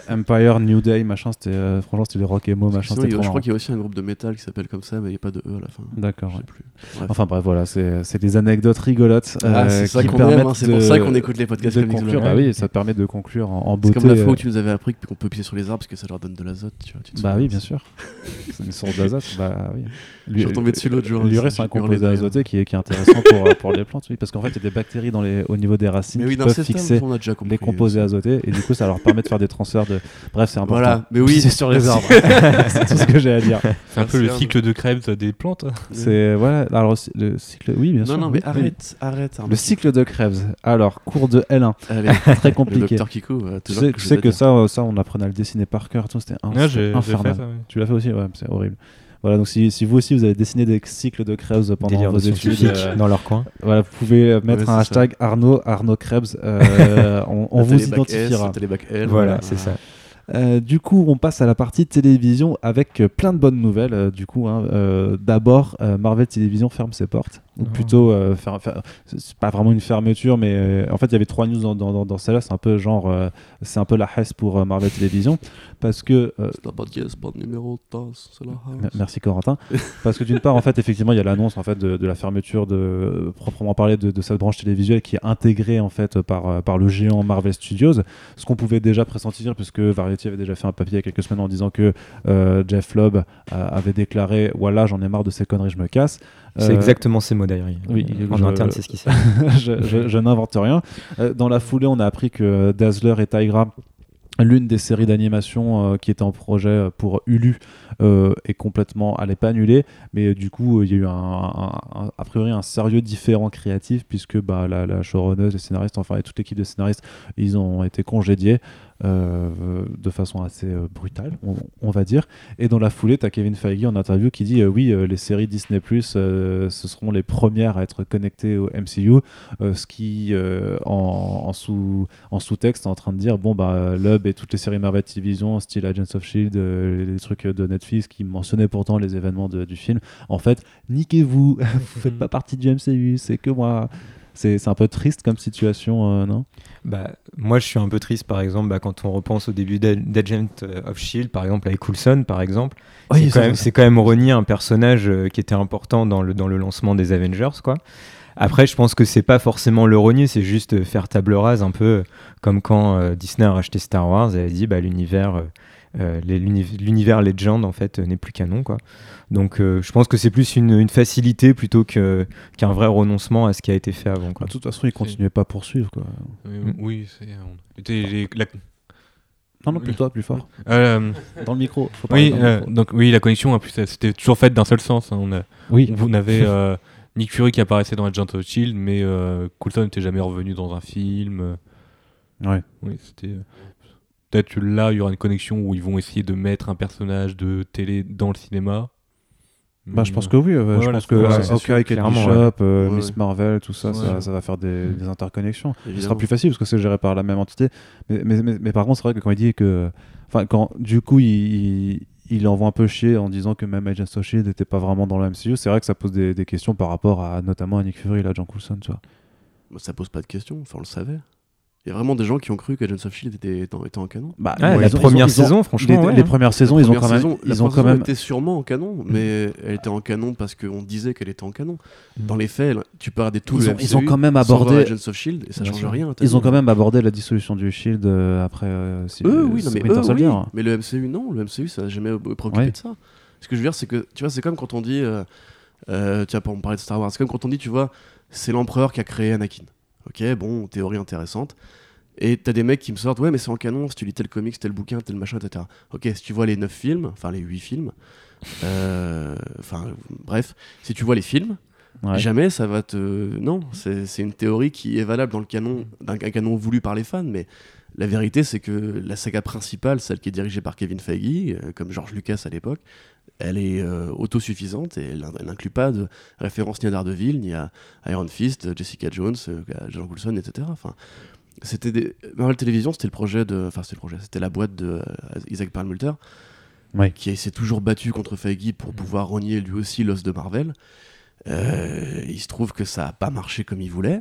Empire. New Day machin c'était euh, franchement c'était les rock emo Parce que machin c'était je crois qu'il y a aussi un groupe de métal qui s'appelle comme ça, mais il n'y a pas de E à la fin. D'accord. Ouais. plus. Bref. Enfin bref voilà c'est c'est des anecdotes rigolotes Ah, euh, c'est ça qui qu'on permettent aime, hein, c'est pour ça qu'on écoute les podcasts de conclure. Bah oui ça te permet de conclure en, en C'est beauté. comme la fois euh, où tu nous avais appris qu'on peut pisser sur les arbres parce que ça leur donne de l'azote, tu vois. tu te Bah oui, bien sûr. c'est une source d'azote. Bah oui. Je suis retombé dessus l'autre jour. L'urée, c'est un composé azoté qui est, intéressant pour, les plantes, oui, parce qu'en fait, il y a des bactéries dans les, au niveau des racines Mais fixer on a déjà compris. les composés azotés, et du coup, ça leur permet de faire des transferts de. Bref, c'est important. Voilà, mais oui. Pisser sur les arbres. c'est tout ce que j'ai à dire. C'est un peu le cycle de Krebs des plantes. C'est voilà. Alors le cycle, oui, bien Non, sûr. non, mais oui, oui. arrête, arrête. Le cycle de Krebs. Alors, cours de L1, Allez, très compliqué. Kiko. euh, Tu sais, tu que ça, euh, ça, on apprenait à le dessiner par cœur. tout, C'était fait infernal. Tu l'as fait aussi, ouais, c'est horrible. Voilà, donc si, si vous aussi vous avez dessiné des cycles de Krebs pendant Délire vos de études, euh, dans leur coin. voilà, vous pouvez mettre Ouais, un ça. hashtag Arnaud, Arnaud Krebs, euh, on, vous S, identifiera. L, Voilà c'est ça. Euh, du coup, on passe à la partie télévision avec euh, plein de bonnes nouvelles. euh, du coup, hein. Euh, d'abord, euh, Marvel Télévision ferme ses portes. Ou Oh. plutôt, euh, faire- faire- c'est pas vraiment une fermeture, mais euh, en fait, il y avait trois news dans, dans, dans- dans celle-là. C'est un peu genre, euh, c'est un peu la hesse pour euh, Marvel Télévision parce que euh, C'est podcast, pas de numéro de tasse, c'est la. Merci Corentin. Parce que d'une part, en fait, effectivement, il y a l'annonce en fait de, de la fermeture de proprement parler de, de cette branche télévisuelle qui est intégrée en fait par par le géant Marvel Studios. Ce qu'on pouvait déjà pressentir, puisque Variety avait déjà fait un papier il y a quelques semaines en disant que euh, Jeff Lobb euh, avait déclaré voilà, j'en ai marre de ces conneries, je me casse. C'est Euh, exactement ces mots d'ailleurs. oui, en je- interne c'est ce qui s'est. je, je- je n'invente rien. Euh, dans la foulée, on a appris que Dazzler et Tigra, l'une des séries d'animation euh, qui était en projet euh, pour Hulu, euh, est complètement, elle n'est pas annulée, mais euh, du coup, euh, il y a eu un, un- un- a priori un sérieux différent créatif puisque bah, la, la showrunneuse, les scénaristes, enfin et toute l'équipe de scénaristes, ils ont été congédiés. Euh, de façon assez euh, brutale, on, on va dire. Et dans la foulée, tu as Kevin Feige en interview qui dit euh, oui, les séries Disney euh, ce seront les premières à être connectées au MCU, ce qui en, en sous en sous-texte est en train de dire bon bah Lub et toutes les séries Marvel Television, style Agents of Shield, les trucs de Netflix qui mentionnaient pourtant les événements de- du film. En fait, niquez-vous, vous faites pas partie du MCU, c'est que moi. C'est c'est un peu triste comme situation, euh, non? Bah, moi, je suis un peu triste, par exemple, bah, quand on repense au début d'A- d'Agent of Shield, par exemple, avec Coulson, par exemple. C'est quand, même- ça. c'est quand même renier un personnage euh, qui était important dans le, dans le lancement des Avengers, quoi. Après, je pense que c'est pas forcément le renier, c'est juste euh, faire table rase, un peu euh, comme quand euh, Disney a racheté Star Wars et a dit bah, l'univers, euh, l'univers Legend en fait euh, n'est plus canon, quoi. Donc, euh, je pense que c'est plus une, une facilité plutôt que- qu'un vrai renoncement à ce qui a été fait avant, quoi. De toute façon, ils continuaient pas à poursuivre. Quoi. Oui, oui, c'est. on- la- Non, non, plus toi, plus fort. Euh, Dans le micro. Faut oui, dans le euh, micro. donc oui, la connexion, en plus, c'était toujours faite d'un seul sens. hein. On, a, oui. on avait euh, Nick Fury qui apparaissait dans Agent of Shield, mais euh, Coulson n'était jamais revenu dans un film. Ouais. Oui, c'était. Peut-être là, il y aura une connexion où ils vont essayer de mettre un personnage de télé dans le cinéma. Bah, je pense que oui. euh, je pense que euh, Hawkeye, Kate Bishop, ouais. euh, Ouais, Miss ouais. Marvel, tout ça, Ouais. ça, ça va faire des, des interconnexions. Ce sera plus facile parce que c'est géré par la même entité. Mais, mais, mais, mais par contre, c'est vrai que quand il dit que. Enfin, quand du coup, il, il, il envoie un peu chier en disant que même Agents of Shield n'était pas vraiment dans le MCU, c'est vrai que ça pose des, des questions par rapport à notamment à Nick Fury et à John Coulson, tu vois. Bah, ça pose pas de question, enfin, on le savait. Il y a vraiment des gens qui ont cru qu'Agents of Shield était, était en- était en canon. Bah, Ouais, bon, la ils ont- première ils ont- saison, les, franchement, ouais, les premières saisons, La ils ont quand même, saison- la ils ont quand même, était sûrement en canon, mais elle était en canon parce qu'on disait qu'elle était en canon. Dans les faits, tu peux regarder tout ils le ont, ils ont MCU quand même abordé, Agents of Shield et ça change rien. ils ont quand même abordé la dissolution du Shield euh, après. euh, si- Eux, oui, non, mais eux, oui. hein. Mais le MCU, non. Le MCU, ça n'a jamais préoccupé Ouais. de ça. Ce que je veux dire, c'est que, tu vois, c'est comme quand on dit, euh, euh, tu vois, pour me parler de Star Wars, c'est comme quand on dit, tu vois, c'est l'empereur qui a créé Anakin. Ok, bon, théorie intéressante. Et t'as des mecs qui me sortent, ouais, mais c'est en canon, si tu lis tel comics, tel bouquin, tel machin, etc. Ok, si tu vois les 9 films, enfin les 8 films, euh, enfin, bref, si tu vois les films, Ouais. Jamais ça va te. Non, c'est une théorie qui est valable dans le canon, d'un un canon voulu par les fans, mais la vérité c'est que la saga principale, celle qui est dirigée par Kevin Feige, euh, comme George Lucas à l'époque, elle est euh, autosuffisante et elle elle n'inclut pas de référence ni à Daredevil, ni à Iron Fist, Jessica Jones, euh, à John Coulson, etc. Enfin, c'était des... Marvel Television, c'était le projet de. Enfin, c'était le projet, c'était la boîte de euh, Isaac Perlmutter, Ouais. qui s'est toujours battu contre Feige pour pouvoir renier lui aussi l'os de Marvel. Euh, il se trouve que ça n'a pas marché comme il voulait.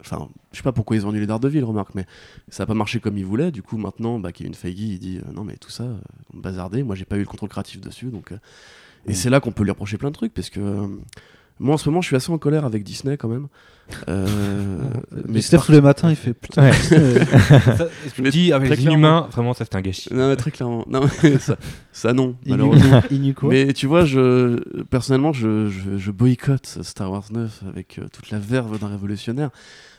Enfin, je sais pas pourquoi ils ont annulé Daredevil, remarque, mais ça n'a pas marché comme il voulait. Du coup, maintenant, bah, Kevin Feige, il dit euh, non, mais tout ça, euh, bazardé. Moi, j'ai pas eu le contrôle créatif dessus, donc. euh, Et Mm. c'est là qu'on peut lui reprocher plein de trucs, parce que euh, moi, en ce moment, je suis assez en colère avec Disney quand même. Euh, Mais Steph, tous les matins, il fait putain. Ouais. Ça, je me Mais dis, avec inhumains, vraiment, ça c'était un gâchis. Non, mais très clairement. Non, mais ça, ça non, malheureusement. Mais tu vois, je, personnellement, je, je, je boycotte Star Wars 9 avec euh, toute la verve d'un révolutionnaire.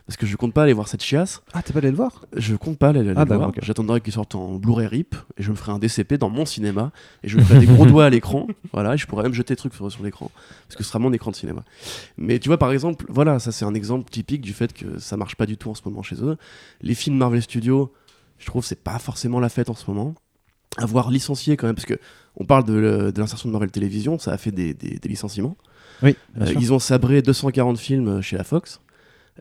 Parce que je compte pas aller voir cette chiasse. Ah, t'es pas allé le voir? Je compte pas aller aller Ah, le voir. d'accord, ok. J'attendrai qu'il sorte en Blu-ray RIP et je me ferai un DCP dans mon cinéma et je me ferai des gros doigts à l'écran. Voilà, et je pourrais même jeter des trucs sur, sur l'écran parce que ce sera mon écran de cinéma. Mais tu vois, par exemple, voilà, ça c'est un exemple typique du fait que ça marche pas du tout en ce moment chez eux. Les films Marvel Studios, je trouve c'est pas forcément la fête en ce moment. Avoir licencié quand même, parce que on parle de, le- de l'insertion de Marvel Télévision, ça a fait des, des- des licenciements. Oui, Euh, ils ont sabré 240 films chez la Fox.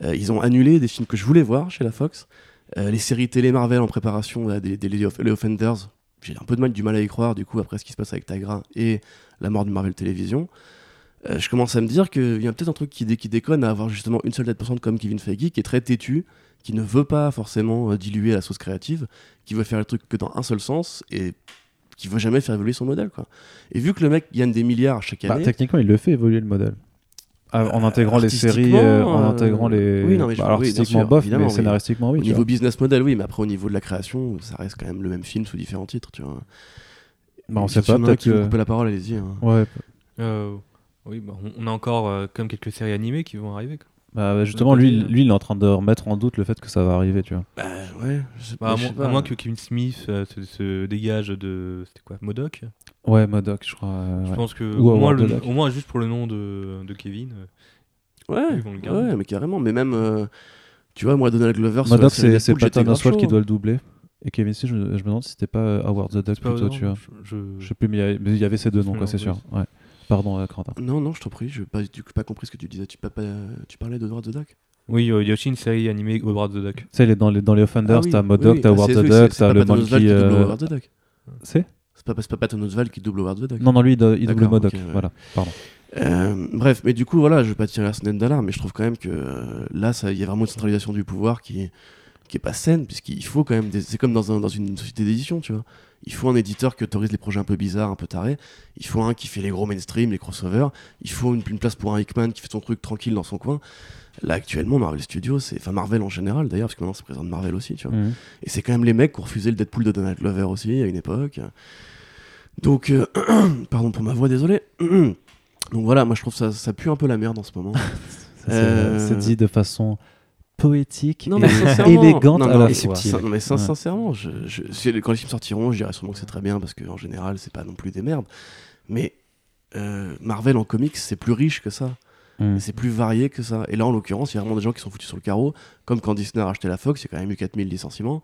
Euh, ils ont annulé des films que je voulais voir chez la Fox. Euh, les séries télé Marvel en préparation, là, des, des Lady of- les Offenders. J'ai un peu de mal, du mal à y croire, du coup, après ce qui se passe avec Tigra et la mort de Marvel Télévision. Euh, je commence à me dire qu'il y a peut-être un truc qui, dé- qui déconne à avoir justement une seule tête pensante comme Kevin Feige, qui est très têtu, qui ne veut pas forcément euh, diluer la sauce créative, qui veut faire le truc que dans un seul sens et qui veut jamais faire évoluer son modèle. Quoi. Et vu que le mec gagne des milliards chaque Bah, année. techniquement, il le fait évoluer le modèle. Ah, en intégrant les séries, euh, en euh, intégrant les. oui, non, mais je- Bah, alors, oui, artistiquement sûr, bof, mais oui. scénaristiquement oui. Au niveau vois. business model, oui, mais après au niveau de la création, ça reste quand même le même film sous différents titres, tu vois. Bah, on sait pas, peut-être que. couper la parole, allez-y. hein. Ouais, Euh, oui, bah, on, a encore euh, comme quelques séries animées qui vont arriver. quoi. bah, justement, lui, lui, il est en train de remettre en doute le fait que ça va arriver, tu vois. Bah ouais, je sais Bah, pas. à, je moins, sais pas. à moins que Kevin Smith euh, se, se dégage de. C'était quoi Modoc? Ouais, Modoc, je crois. euh, Je ouais. pense que Ou au moins, le- au moins juste pour le nom de, de Kevin. euh, Ouais, ouais, mais carrément. Mais même, euh, tu vois, moi, Donald Glover, Modoc, c'est Patton Oswalt qui chaud. doit le doubler. Et Kevin Smith, je, je me demande si c'était pas Howard the Duck plutôt, tu vois. Je, je- Je sais plus, mais il y avait- mais il y avait ces deux noms, quoi, c'est sûr. Ouais. Pardon, euh, Quentin. Non, non, je t'en prie, je n'ai pas, pas compris ce que tu disais. Tu, pas, pas- tu parlais de Howard the Duck Oui, euh, il y a aussi une série animée Howard the Duck. Tu sais, dans les, dans les Offenders, Ah oui, t'as oui, Modoc, oui, t'as Howard the Duck, t'as le Monkey. C'est? Pas, pas Patton Oswalt qui double Howard the Duck. Non, non, lui, il, il double Modoc. ok, ouais. Voilà, pardon. Euh, bref, mais du coup, voilà, je vais pas tirer la sonnette d'alarme, mais je trouve quand même que euh, là, il y a vraiment une centralisation du pouvoir qui, qui est pas saine, puisqu'il faut quand même. des- C'est comme dans, un- dans une société d'édition, tu vois. Il faut un éditeur qui autorise les projets un peu bizarres, un peu tarés. Il faut un qui fait les gros mainstream, les crossovers. Il faut une, une place pour un Hickman qui fait son truc tranquille dans son coin. Là, actuellement, Marvel Studios, c'est. Enfin, Marvel en général, d'ailleurs, parce que maintenant, c'est président de Marvel aussi, tu vois. Mhm. Et c'est quand même les mecs qui ont refusé le Deadpool de Donald Glover aussi, à une époque. Donc, euh, pardon pour ma voix, désolé. Donc voilà, moi je trouve ça, ça pue un peu la merde en ce moment. C'est- Euh, C'est dit de façon poétique Non, et élégante non, à non, la mais fois. subtil. sin- non, mais sin- Ouais. sincèrement, je, je- si- quand les films sortiront, je dirais sûrement que c'est très bien parce qu'en général, c'est pas non plus des merdes. Mais euh, Marvel en comics, c'est plus riche que ça. Et C'est plus varié que ça. Et là, en l'occurrence, il y a vraiment des gens qui sont foutus sur le carreau. Comme quand Disney a racheté la Fox, il y a quand même eu 4000 licenciements.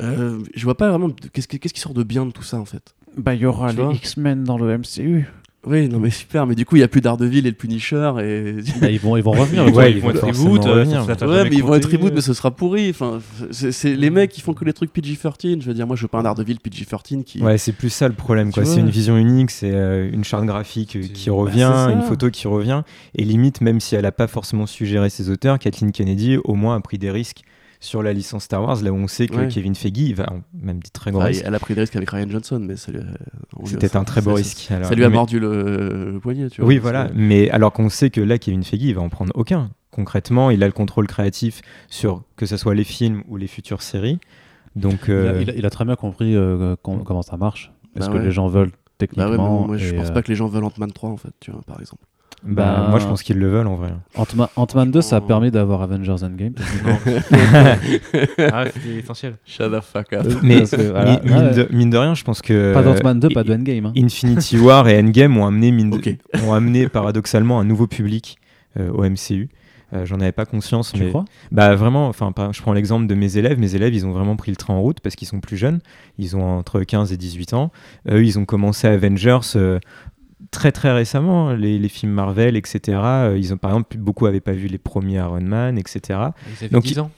Euh, je vois pas vraiment. Qu'est-ce qui, sort de bien de tout ça en fait Bah, il y aura Tu les X-Men dans le MCU. Oui, non mais super. Mais du coup, il y a plus Daredevil et le Punisher. Et... Bah, ils, vont, ils vont revenir. Ouais, ils ils vont être reboot, euh, Ouais, mais ils vont être reboot, mais ce sera pourri. Enfin, c'est les mecs qui font que les trucs PG-13. Je veux dire, moi, je veux pas un Daredevil PG-13 qui. Ouais, c'est plus ça le problème. Quoi. C'est une vision unique, c'est euh, une charte graphique euh, qui bah, revient, une photo qui revient. Et limite, même si elle n'a pas forcément suggéré ses auteurs, Kathleen Kennedy au moins a pris des risques sur la licence Star Wars, là où on sait que Ouais. Kevin Feige, va même dit très gros Enfin, risque. elle a pris des risques avec Ryan Johnson, mais ça lui a- C'était un très beau ça- risque. alors. Ça lui a Mais- mordu le, le poignet, tu vois. Oui, voilà. que- Mais alors qu'on sait que là, Kevin Feige, il va en prendre aucun. Concrètement, il a le contrôle créatif sur que ce soit les films ou les futures séries. Donc, Il, a, euh, il a- il a très bien compris euh, com- comment ça marche. Est-ce Bah que ouais. les gens veulent Bah ouais, mais techniquement moi, je pense euh, pas que les gens veulent Ant-Man 3, en fait, tu vois, par exemple. Bah, bah, moi, je pense qu'ils le veulent en vrai. Ant-Man Ant-Man 2, ça a Oh. permis d'avoir Avengers Endgame. Ah, c'était essentiel. Shut the fuck up. Mais Parce que, voilà, mi- mine, ouais. de, mine de rien, je pense que. Pas d'Ant-Man 2, euh, pas de Endgame. hein. Infinity War et Endgame ont amené, mine de- ont amené paradoxalement un nouveau public euh, au MCU. Euh, J'en avais pas conscience, Tu mais crois? bah vraiment. Enfin, je prends l'exemple de mes élèves. Mes élèves, ils ont vraiment pris le train en route parce qu'ils sont plus jeunes. Ils ont entre 15 et 18 ans. Eux, ils ont commencé Avengers. euh, Très très récemment, les, les films Marvel, etc. Euh, Ils ont par exemple beaucoup avaient pas vu les premiers Iron Man, etc. Ils avaient Donc, 10 ans.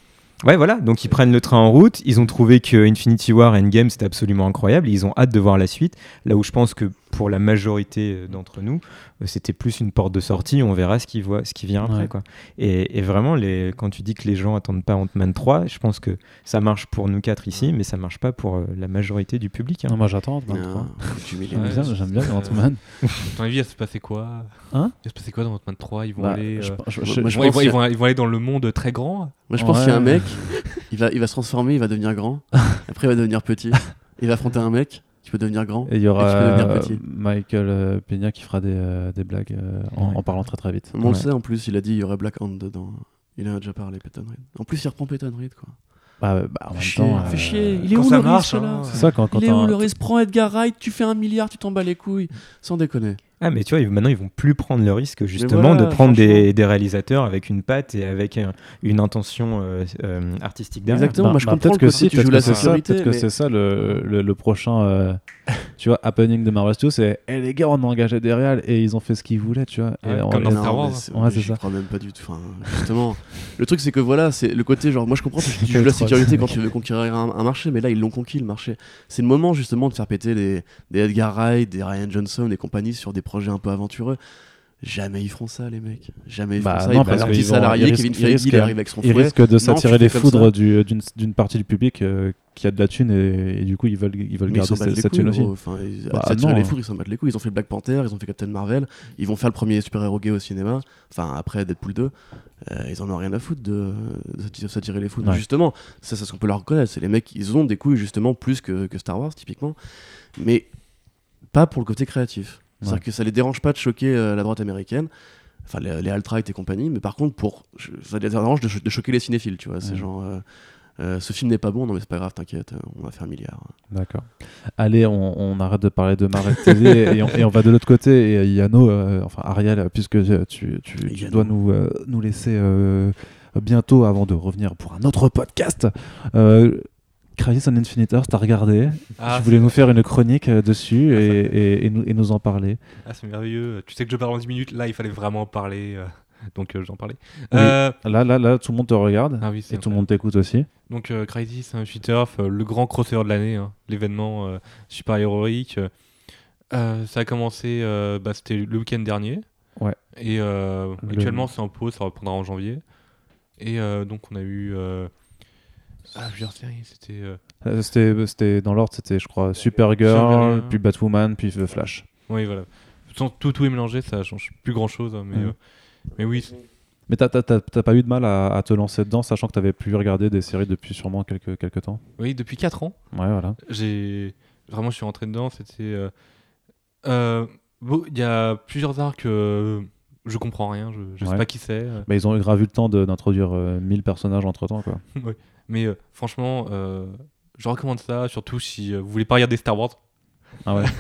Ouais, voilà. Donc ils prennent le train en route. Ils ont trouvé que Infinity War Endgame c'était absolument incroyable. Ils ont hâte de voir la suite. Là où je pense que pour la majorité euh, d'entre nous, euh, c'était plus une porte de sortie. On verra ce qui voit, ce qui vient après, Ouais. quoi. Et, et vraiment, les, quand tu dis que les gens attendent pas Ant-Man 3, je pense que ça marche pour nous quatre ici, mais ça marche pas pour euh, la majorité du public. hein. Non, Moi j'attends Ant-Man 3. Ah, tu m'énerves. J'aime bien, bien Ant-Man. Ton avis, il va se passer quoi? Hein? Il va se passer quoi dans Ant-Man 3 Ils vont Bah, aller. ils vont- aller dans le monde très grand. Moi, je pense qu'il y a un mec, il va, il va se transformer, il va devenir grand. Après, il va devenir petit. Il va affronter un mec qui peut devenir grand. Et il y aura Et tu peux euh, petit. Michael euh, Peña qui fera des, euh, des blagues en, Ouais. en parlant très très vite. On le sait en plus, il a dit il y aurait Black Hand dedans. Il en a déjà parlé, Peyton Reed. En plus, il reprend Peyton Reed, quoi. Bah, bah, en même Chier, temps, fait euh, chier. Il est quand où ça le marche, risque, hein. là C'est ça quand, quand Il est où le risque? Prends Edgar Wright, tu fais un milliard, tu t'en bats les couilles. Sans déconner. Ah, mais tu vois, ils- maintenant ils vont plus prendre le risque justement voilà, de prendre des, réalisateurs avec une patte et avec un- une intention euh, euh, artistique derrière. Exactement. Bah, moi, je bah, comprends peut-être que si, tu peut-être joues que la c'est ça, peut-être que mais- c'est ça le, le, le prochain, euh, tu vois, happening de Marvel Studios, c'est, eh les gars, on a engagé des réals et ils ont fait ce qu'ils voulaient, tu vois. Ouais, Et on- comme dans Star Wars, Ouais, c'est ça. crois même pas du tout. Enfin, justement, le truc c'est que voilà, c'est le côté genre, moi je comprends tu joues la sécurité quand tu veux conquérir un, un marché, mais là ils l'ont conquis le marché. C'est le moment justement de faire péter les, des Edgar Wright, des Ryan Johnson et compagnie sur des projets un peu aventureux. Jamais ils feront ça, les mecs. Jamais ils Bah, feront ça. non, ils parce qu'ils salarié, Kevin Feige, il arrive avec son Ils risquent de s'attirer les foudres ça. du- euh, d'une partie du public euh, qui a de la thune et, et du coup ils veulent, ils veulent Mais garder cette, thune aussi. Enfin, ils, Bah, ça les fours, ils s'en battent les couilles. Ils ont fait Black Panther, ils ont fait Captain Marvel, ils vont faire le premier super-héros gay au cinéma. Enfin, après Deadpool 2, euh, ils en ont rien à foutre de, de s'attirer- s'attirer les foudres. Ouais. Justement, ça, c'est ce qu'on peut leur reconnaître. C'est les mecs, ils ont des couilles justement plus que, que Star Wars, typiquement. Mais pas pour le côté créatif. C'est-à-dire que ça les dérange pas de choquer euh, la droite américaine. Enfin, les, les alt-right et compagnie, mais par contre, pour, ça les dérange de, cho- de choquer les cinéphiles, tu vois. C'est genre, euh, euh, ce film n'est pas bon, non mais c'est pas grave, t'inquiète, on va faire un milliard. D'accord. Allez, on, on arrête de parler de Marvel TV et, on, et on va de l'autre côté. Et Yano, euh, enfin Ariel, puisque tu, tu, dois nous, euh, nous laisser bientôt avant de revenir pour un autre podcast. Crisis on Infinite Earths, t'as regardé Ah, Tu voulais nous faire une chronique euh, dessus et, et- et nous, et nous en parler. Ah, c'est merveilleux. Tu sais que je parle en 10 minutes. Là, il fallait vraiment en parler. euh, Donc, euh, j'en parlais. Oui. Là, là, là, tout le monde te regarde Ah oui, et tout le monde t'écoute aussi. Donc, Crisis Infinite Earth, le grand crossover de l'année, hein, l'événement super-héroïque. euh, euh, ça a commencé, bah, c'était le week-end dernier. Ouais. Et Le- actuellement, c'est en pause, ça reprendra en janvier. Et donc, on a eu euh, Ah, plusieurs séries, c'était. euh, Euh, C'était c'était- dans l'ordre, c'était je crois Supergirl, puis Batwoman, puis The Flash. Oui, voilà. Tout, tout est mélangé, ça change plus grand chose. Mais, Mhm. euh, mais oui, Mais t'as- t'as t'as- t'as pas eu de mal à, à te lancer dedans, sachant que t'avais plus regardé des séries depuis sûrement quelques, quelques temps? Oui, depuis 4 ans, Ouais, voilà. j'ai vraiment je suis rentré dedans. C'était. euh, euh, bon, Il y a plusieurs arcs, euh, je comprends rien, je, je sais Ouais. pas qui c'est. euh, Mais ils ont grave eu le temps de- d'introduire euh, 1000 personnages entre temps, quoi. mais euh, franchement, euh, je recommande ça, surtout si euh, vous voulez pas regarder Star Wars. Ah ouais.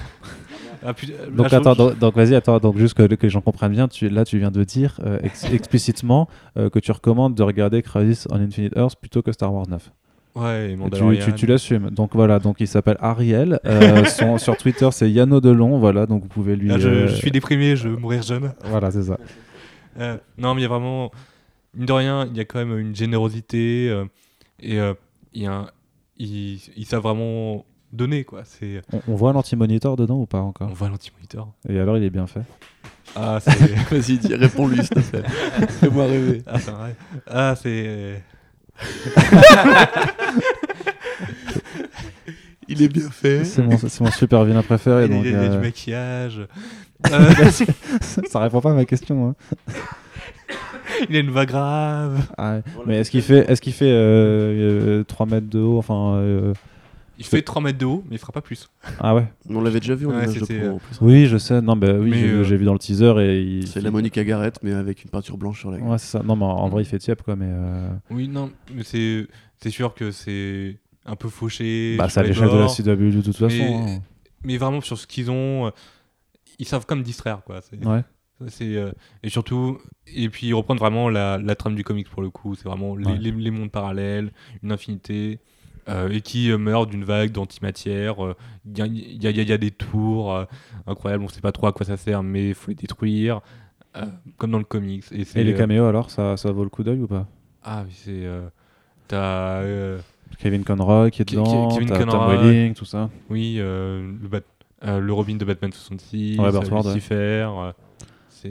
Ah, puis, Donc attends, chose- donc, vas-y, attends, donc juste que, que les gens comprennent bien, tu, là tu viens de dire euh, ex- explicitement que tu recommandes de regarder Crisis on Infinite Earth plutôt que Star Wars 9. Ouais, tu, tu, tu l'assumes. Donc voilà, donc il s'appelle Ariel. Euh, son- sur Twitter c'est Yano Delon, voilà, donc vous pouvez lui. Ah, je, euh, je suis déprimé, je veux mourir jeune. Voilà, c'est ça. Euh, non, mais il y a vraiment. Mine de rien, il y a quand même une générosité. Euh, et euh, il y a un- savent vraiment donner, quoi. C'est, On, on voit l'anti-monitor dedans ou pas on encore voit l'anti-monitor. Et alors il est bien fait. Ah, c'est. Vas-y, dis, réponds-lui, s'il te plaît. Fais-moi rêver. ah, c'est vrai. Ah, c'est. Il est bien fait. C'est mon, c'est mon super vilain préféré. Il y a, donc, il y a du euh, maquillage. Euh, ça répond pas à ma question. hein. il a une voix grave. Ah ouais. Mais est-ce qu'il fait, est-ce qu'il fait euh, euh, 3 mètres de haut Enfin, euh, Il fait 3 mètres de haut, mais il fera pas plus. ah ouais. On l'avait déjà vu en Ouais, image de c'était, pro en plus. Oui, je sais. Non, bah oui, Mais, j'ai vu- euh, j'ai vu dans le teaser et il. C'est la Monica Garrett, mais avec une peinture blanche sur la gueule. Ouais, c'est ça. Non, mais en, en vrai, il fait tiep quoi. Mais euh, Oui, non, mais c'est, c'est sûr que c'est un peu fauché. bah, je c'est à l'échelle de la. CW de toute façon. Mais- hein. mais vraiment sur ce qu'ils ont, euh, ils savent comme distraire quoi. C'est, Ouais. C'est, euh, et surtout, et puis ils reprennent vraiment la, la trame du comics pour le coup. C'est vraiment les, Ouais. les- les mondes parallèles, une infinité, euh, et qui euh, meurt d'une vague d'antimatière. Il y, a, y a- y a des tours incroyables, on sait pas trop à quoi ça sert, mais il faut les détruire, comme dans le comics. Et, les caméos alors, ça, ça vaut le coup d'œil ou pas? Ah oui, c'est. t'as. Kevin Conroy qui est dedans, Ke- Kevin t'as Tom Conroy. Welling, tout ça. Oui, euh, le, Bat- euh, le Robin de Batman 66, Ouais, Ward, ouais. Euh,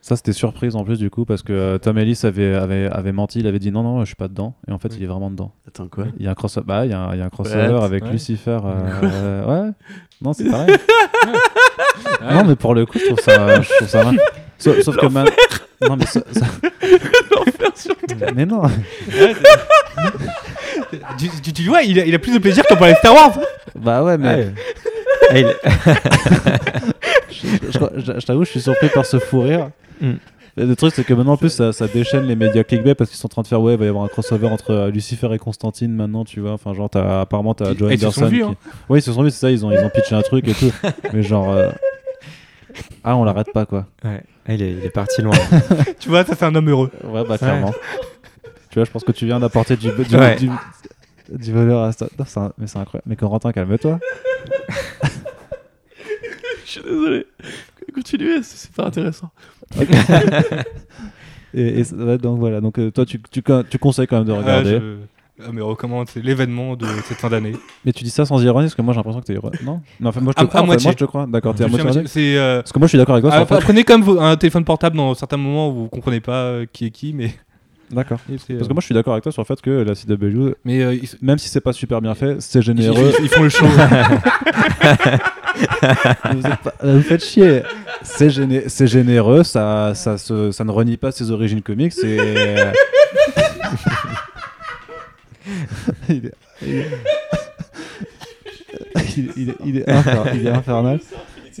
c'est, Ça, c'était surprise en plus du coup parce que euh, Tom Ellis avait, avait, avait menti, il avait dit non, non, je suis pas dedans. Et en fait, Oui. il est vraiment dedans. Attends, quoi? Il y a un crossover, bah, il y a un, il y a un crossover What avec Ouais. Lucifer. euh, ouais, non, c'est pareil. Non, mais pour le coup, je trouve ça, je trouve ça mal. Sauf, sauf que man- Non, mais ça. ça- Mais non. tu, tu, tu vois, il a, il a plus de plaisir qu'en parler de Star Wars. Bah ouais, mais. Ouais. Ah, il- Je, je- je- je t'avoue, je suis surpris par ce fou rire. Mm. Le truc, c'est que maintenant, en plus, ça, ça déchaîne les médias clickbait parce qu'ils sont en train de faire, ouais, il va y avoir un crossover entre euh, Lucifer et Constantine maintenant, tu vois. Enfin, genre, t'as- apparemment, t'as Joe ils se sont Anderson. vus, qui- hein. Oui, ils se sont vus, c'est ça, ils ont, ils ont pitché un truc et tout. mais genre. euh, Ah, on l'arrête pas, quoi. ouais. Ah, il, est, il est parti loin. tu vois, ça c'est un homme heureux. Ouais, bah, clairement. tu vois, je pense que tu viens d'apporter du, du, Ouais. du, du valeur à ça. Non, un- mais c'est incroyable. Mais Corentin, calme-toi. Je suis désolé. Continuez, c'est pas intéressant. Et, et ça- ouais, donc voilà, donc euh, toi, tu, tu, tu conseilles quand même de regarder. Ah, je... ah, mais recommande, c'est l'événement de cette fin d'année. Mais tu dis ça sans ironie, parce que moi j'ai l'impression que t'es ironie. Non? Non, enfin, moi je te À- crois. à en fait, moitié. moi je te crois. D'accord, t'es à moitié C'est. euh, Parce que moi je suis d'accord avec toi. ah, Prenez comme vo- un téléphone portable dans certains moments où vous comprenez pas euh, qui est qui, mais. D'accord. Parce euh, que moi je suis d'accord avec toi sur le fait que la CW, Mais euh, ils, même si c'est pas super bien fait, c'est généreux. ils- ils font le show. vous, êtes pas- vous faites chier. C'est géné- c'est généreux, ça, ça, se- ça ne renie pas ses origines comiques. C'est. il, est, il, est... il est- il est- il est infer- il est infernal.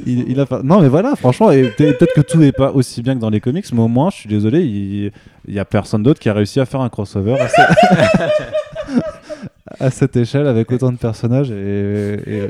Il, il a fa- Non mais voilà, franchement, et peut-être que tout n'est pas aussi bien que dans les comics, mais au moins, je suis désolé, il, il y a personne d'autre qui a réussi à faire un crossover à, ce- à cette échelle avec autant de personnages et, et,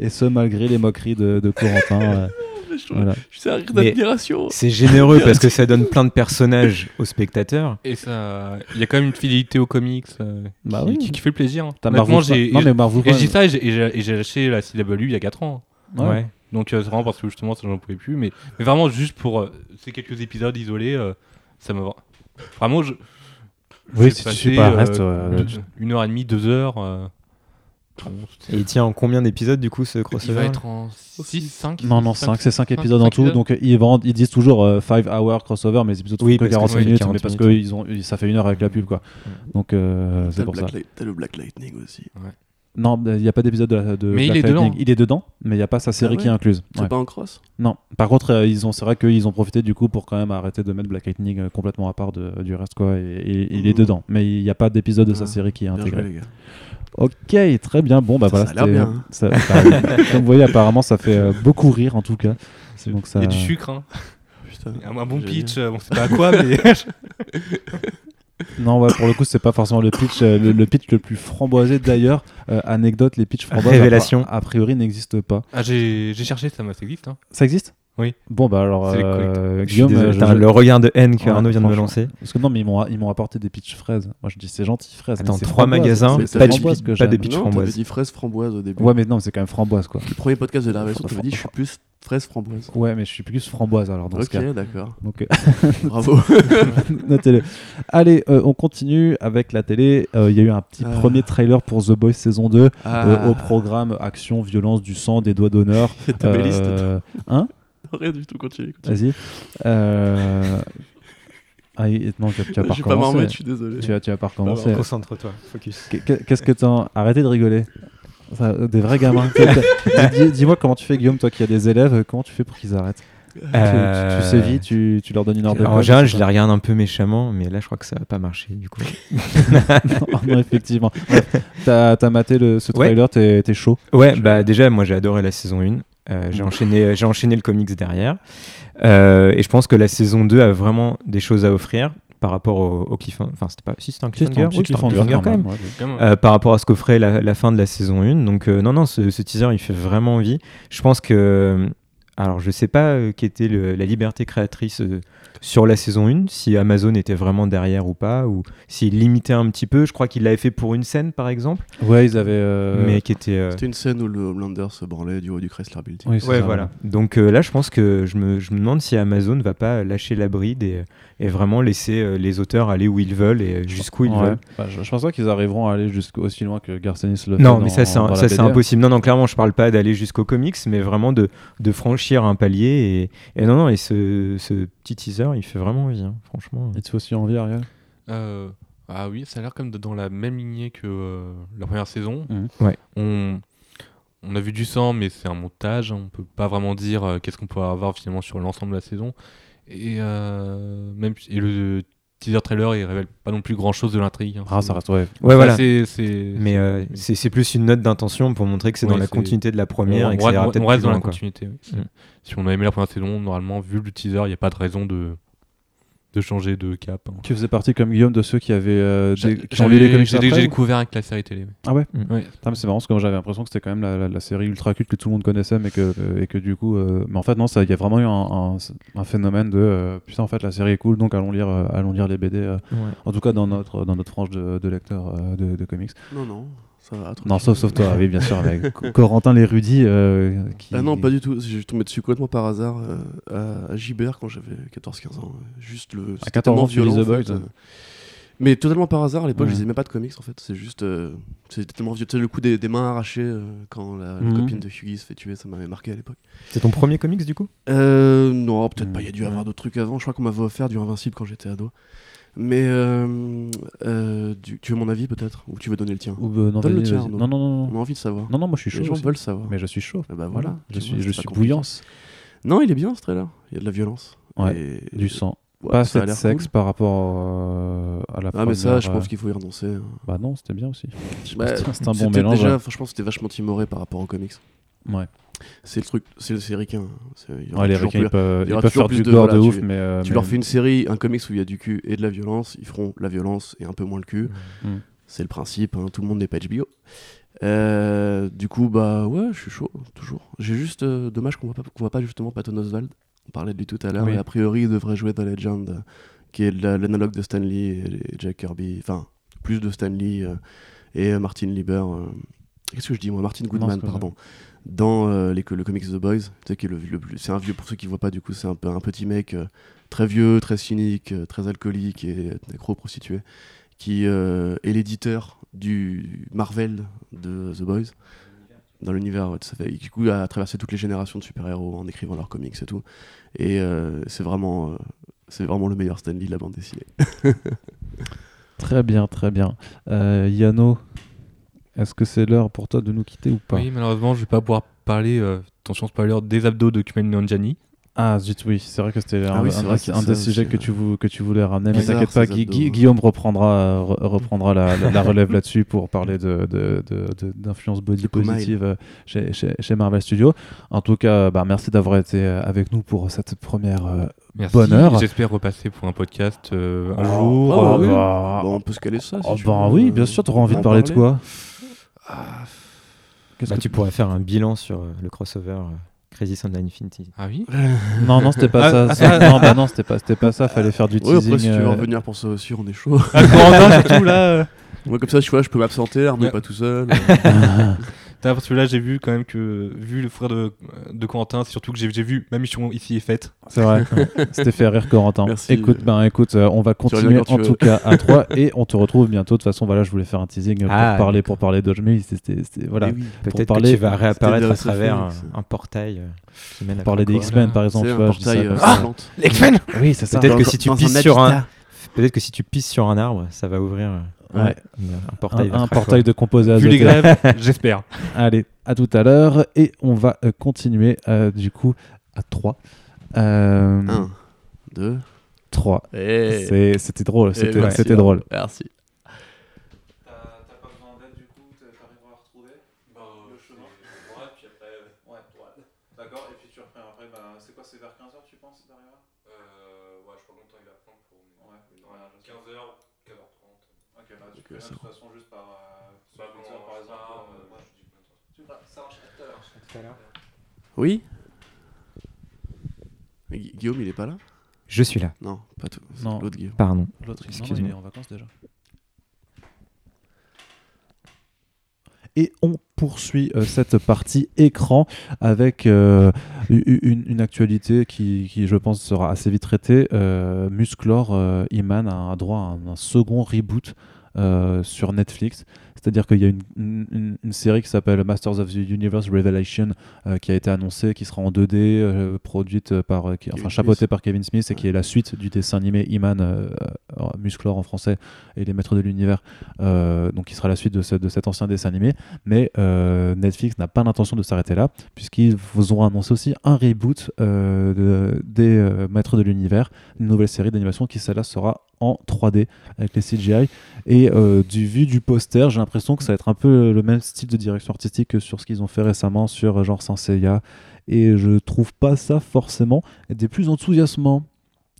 et ce malgré les moqueries de, de Corentin. Je. C'est un rire d'admiration. C'est généreux parce que ça donne plein de personnages aux spectateurs. Et ça. Il y a quand même une fidélité aux comics euh, Bah qui, oui. qui, qui fait plaisir. hein. Honnêtement, j'ai. Non mais j'ai- Marvel. Et je dis ça et j'ai- et j'ai et j'ai lâché la CW il y a 4 ans. Ouais. Donc euh, c'est vraiment parce que justement ça j'en pouvais plus. Mais, mais vraiment juste pour euh, ces quelques épisodes isolés, euh, ça me va. Vraiment, je. Oui, si tu passé, suis pas le euh, reste, euh, deux- tu- une heure et demie, deux heures. euh, Et il tient en combien d'épisodes du coup ce Il crossover va être en 6, 5 Non, non, 5, c'est 5 épisodes en tout. Donc euh, ils, vendent- ils disent toujours 5 hour crossover, mais les épisodes Oui, font que parce que 45 c'est minutes, 40 mais parce que minutes. ils ont, ça fait une heure avec la pub, quoi. Donc euh, c'est pour ça. Black Light- t'as le Black Lightning aussi. Non, il n'y a pas d'épisode de, Mais il Black est dedans. Lightning. Il est dedans, mais il n'y a pas sa série ouais qui est incluse. C'est Ouais. pas en cross Non. Par contre, euh, ils ont, c'est vrai qu'ils ont profité du coup pour quand même arrêter de mettre Black Lightning euh, complètement à part de- du reste, quoi. Et, et- il est Mhm. dedans, mais il n'y a pas d'épisode de sa Ah, série qui est Bien intégré. joué, les gars. Ok, très bien. Bon, bah Ça, voilà. ça a l'air c'était- bien, hein. ça- bah, comme vous voyez, apparemment, ça fait euh, beaucoup rire en tout cas. C'est donc ça. Il y a du sucre, hein. Putain. Un, un bon Génial. pitch, euh, bon, c'est pas à quoi, mais. Non, ouais, pour le coup, c'est pas forcément le pitch, euh, le, le pitch le plus framboisé d'ailleurs. Euh, anecdote, les pitchs framboises, Révélation. A, a priori, n'existent pas. ah, j'ai j'ai cherché, ça, ça existe. Hein. Ça existe? Oui. Bon, bah alors, euh, Guillaume, désolé, euh, je- le regard de haine que Ouais, Arnaud vient de me lancer. parce que non, mais ils m'ont ils m'ont apporté des pitchs fraises. Moi, je dis c'est gentil fraises. Attends, trois framboise. magasins, pas de framboise pitch- que pas des pitchs non, framboises. dit fraise framboise au début. Ouais, mais non, c'est quand même framboise quoi. Le premier podcast de la révélation, tu dit je suis plus fraise framboise. Ouais, mais je suis plus framboise alors dans ce cas. Ok, d'accord. Donc, euh, Bravo. notez-le. Allez, euh, on continue avec la télé. Euh, Il y a eu un petit Ah. premier trailer pour The Boys saison 2 Ah. au programme action, violence, du sang, des doigts d'honneur. T'as Hein? Rien du tout, continue. continue. Vas-y. Euh... Ah, non, tu, tu vas pas Je vais pas m'en recommencer. remettre, je suis désolé. Tu vas, tu vas pas recommencer. Concentre-toi, focus. Qu'est- qu'est- Qu'est-ce que t'en... Arrêtez de rigoler. Ça, des vrais gamins. Dis- dis- Dis-moi comment tu fais, Guillaume, toi qui as des élèves, comment tu fais pour qu'ils arrêtent? Euh, tu, tu sévis, tu, tu leur donnes une heure de En général, je les regarde un peu méchamment, mais là, je crois que ça va pas marcher du coup. non, non, effectivement. T'as t'as maté le, ce Ouais. trailer, t'es t'es chaud. Ouais, bah déjà, moi j'ai adoré la saison 1. Euh, j'ai enchaîné, j'ai enchaîné le comics derrière. Euh, et je pense que la saison 2 a vraiment des choses à offrir par rapport au, au cliffhanger. Enfin, c'était pas. Si, c'était un cliffhanger. Oui, c'était un cliffhanger, quand même. ouais. Quand même. Euh, par rapport à ce qu'offrait la, la fin de la saison 1. Donc, euh, non, non, ce, ce teaser, il fait vraiment envie. Je pense que. Alors, je sais pas euh, quelle était le- la liberté créatrice euh, sur la saison 1, si Amazon était vraiment derrière ou pas, ou s'il limitait un petit peu. Je crois qu'il l'avait fait pour une scène, par exemple, Ouais, ils avaient. euh, mais qui était. euh, C'était une scène où le Homelander se branlait du haut du Chrysler Building. oui, Ouais, ça, voilà. Donc euh, là, je pense que je me, je me demande si Amazon va pas lâcher la bride et, et vraiment laisser euh, les auteurs aller où ils veulent et jusqu'où ils Ouais. veulent. Bah, je, je pense pas qu'ils arriveront à aller jusqu'au aussi loin que Garcenis le fait. Non, dans- mais ça, c'est impossible. Non, non, clairement, je parle pas d'aller jusqu'au comics, mais vraiment de, de franchir un palier. Et, et non, non, et ce, ce petit teaser, il fait vraiment envie, hein, franchement. Te fait aussi envie, Ariel? Euh, ah oui, ça a l'air comme dans la même lignée que euh, la première saison. Ouais. On, on a vu du sang, mais c'est un montage. On peut pas vraiment dire euh, qu'est-ce qu'on peut avoir finalement sur l'ensemble de la saison. Et, euh, même, et le teaser trailer, il révèle pas non plus grand chose de l'intrigue. hein. Ah, ça reste, ouais. Ouais, Ça, voilà. c'est- c'est- Mais euh, c'est c'est plus une note d'intention pour montrer que c'est Ouais, dans la continuité de la première on, et que on ça peut-être on reste dans la loin, continuité. oui. Mm. Si on a aimé la première saison, normalement, vu le teaser, il n'y a pas de raison de, de changer de cap. hein. Tu faisais partie comme Guillaume de ceux qui avaient euh, J'a- des- qui ont lu les J'avais comics j'ai ou? découvert avec la série télé. Ah ouais? Mm. Ouais. Mais c'est marrant parce que moi j'avais l'impression que c'était quand même la, la- la série ultra culte que tout le monde connaissait mais que, euh, et que du coup euh, mais en fait non ça il y a vraiment eu un, un- un phénomène de euh, putain en fait la série est cool donc allons lire euh, allons lire les BD euh, Ouais. en tout cas dans notre dans notre frange de, de lecteurs euh, de, de comics Non, non, ça va. tranquille. non sauf sauf toi oui bien sûr avec Co- Corentin l'érudit euh, qui Ah non, pas du tout. Je suis tombé dessus complètement par hasard euh, à, à Gibert quand j'avais 14-15 ans. Juste le. c'était 14 tellement ans, tu lis violent, The en fait, Boys euh. Mais totalement par hasard, à l'époque, Ouais. je lisais même pas de comics en fait. C'est juste. euh, C'était tellement vieux. Tu sais, le coup des, des mains arrachées euh, quand la, la Mhm. copine de Huggy se fait tuer, ça m'avait marqué à l'époque. C'est ton premier comics du coup? Euh, non, peut-être Mm. pas. Il y a dû y avoir d'autres trucs avant. Je crois qu'on m'avait offert du Invincible quand j'étais ado. Mais euh, euh, tu veux mon avis peut-être? Ou tu veux donner le tien? Ou, euh, non, Donne le tien. Arnaud. non non non On a non envie de savoir. non non moi je suis chaud Les gens aussi. veulent savoir. mais je suis chaud Ah bah voilà je suis vois, je suis bouillance Non, il est bien ce trailer. Il y a de la violence. Ouais, Et- du sang Ouais, pas assez de sexe cool. par rapport à la Ah mais ça, je pense qu'il faut y renoncer. hein. bah non c'était bien aussi Bah, c'est un bon c'était mélange Déjà, franchement, c'était vachement timoré par rapport aux comics. ouais C'est le truc, c'est c'est ricain. C'est- il y aura Ouais, les ricains, ils peuvent, il ils peuvent faire de- voilà, de tu- ouf, mais. euh, Tu mais- leur fais une série, un comics où il y a du cul et de la violence, ils feront la violence et un peu moins le cul. Mm. C'est le principe, hein, tout le monde n'est pas HBO. Euh, du coup, bah ouais, je suis chaud, toujours. J'ai juste euh, dommage qu'on voit pas, qu'on voit pas justement Patton Oswald. On parlait de lui tout à l'heure. Oui. Et a priori, il devrait jouer The Legend, qui est la- l'analogue de Stan Lee et, Jack Kirby. Enfin, plus de Stan Lee euh, et Martin Lieber. Qu'est-ce que je dis moi? Martin Goodman, pardon. Dans euh, les, le comics The Boys, qui c'est un vieux, pour ceux qui voient pas, du coup, c'est un, un petit mec euh, très vieux, très cynique, euh, très alcoolique et nécro-prostitué, qui est l'éditeur du Marvel de The Boys. Dans l'univers, ouais, à fait. Et du coup, a traversé toutes les générations de super-héros en écrivant leurs comics et tout. Et c'est vraiment, c'est vraiment le meilleur Stanley de la bande dessinée. Très bien, très bien. Yano, est-ce que c'est l'heure pour toi de nous quitter ou pas Oui, malheureusement, je vais pas pouvoir parler, euh, attention spoiler, des abdos de Kumail Nanjiani. Ah zut, oui, c'est vrai que c'était Ah un, oui, c'est un- un ça des sujets que, tu vou- que tu voulais ramener. Mais t'inquiète pas, Guillaume reprendra, re- reprendra la, la- la relève là-dessus pour parler de, de- de- de- d'influence body positive euh, chez, chez- chez Marvel Studios. En tout cas, bah, merci d'avoir été euh, avec nous pour cette première euh, Merci. Bonheur. J'espère repasser pour un podcast euh, un Oh, jour. Ah, oh, oui. bah, Bon, on peut se caler ça. si oh, tu bah veux. oui, bien sûr, tu auras envie de parler de quoi? Ah, Bah, que tu pourrais faire un bilan sur euh, le crossover euh, Crisis on Infinity. Ah oui Non, non, c'était pas Ah, ça. ah, ça- ah, non, bah non, c'était pas, c'était pas ça. Fallait faire du Oui, teasing. après, si tu veux euh, revenir pour ça aussi, on est chaud. Ah, là. euh. Moi, comme ça, je, vois, je peux m'absenter, Arnaud pas tout seul. Parce que là, j'ai vu quand même que, vu le frère de, de Corentin, c'est surtout que j'ai j'ai vu ma mission ici est faite. C'est vrai. C'était fait rire Corentin. Merci. Écoute, ben écoute, euh, on va continuer en tout cas à 3 et on te retrouve bientôt. De toute façon, voilà, je voulais faire un teasing pour Ah, parler pour parler de mais c'était c'était- voilà, Eh oui. Peut-être parler- que tu vas réapparaître à travers un, portail euh, qui mène à parler des. X-Men par exemple, un portail euh, ça. plante. X-Men Oui, c'est ça. Peut-être que si tu pisses sur un, habitat. Peut-être que si tu pisses sur un arbre, ça va ouvrir euh, Ouais. un Un, portail. un portail de composés Vu les grèves, j'espère. Allez, à tout à l'heure et on va euh, continuer euh, du coup à 3. Euh, 1, 2, 3. et. C'est- C'était drôle, c'était c'était drôle. Merci. À l'heure. Oui Mais Gu- Guillaume, il est pas là? Je suis là. Non, pas tout. c'est Non. L'autre Guillaume. Pardon. L'autre, non, non, Excuse-moi. il est en vacances déjà. Et on poursuit euh, cette partie écran avec euh, u- u- une, une actualité qui, qui, je pense, sera assez vite traitée. Euh, Musclor, euh, Iman a droit à un, un second reboot euh, sur Netflix. C'est-à-dire qu'il y a une, une- une série qui s'appelle Masters of the Universe Revelation euh, qui a été annoncée, qui sera en 2D, euh, produite par, euh, qui- enfin chapeautée par Kevin Smith et qui est la suite du dessin animé Iman, euh, Musclor en français et les Maîtres de l'Univers, donc qui sera la suite de, ce- de cet ancien dessin animé. Mais Netflix n'a pas l'intention de s'arrêter là, puisqu'ils vous ont annoncé aussi un reboot de- des Maîtres de l'Univers, une nouvelle série d'animation qui celle-là sera en 3D avec les CGI. Et euh, du vu du poster, j'ai l'impression que ça va être un peu le même style de direction artistique que sur ce qu'ils ont fait récemment sur euh, genre Saint Seiya. Et je trouve pas ça forcément des plus enthousiasmants.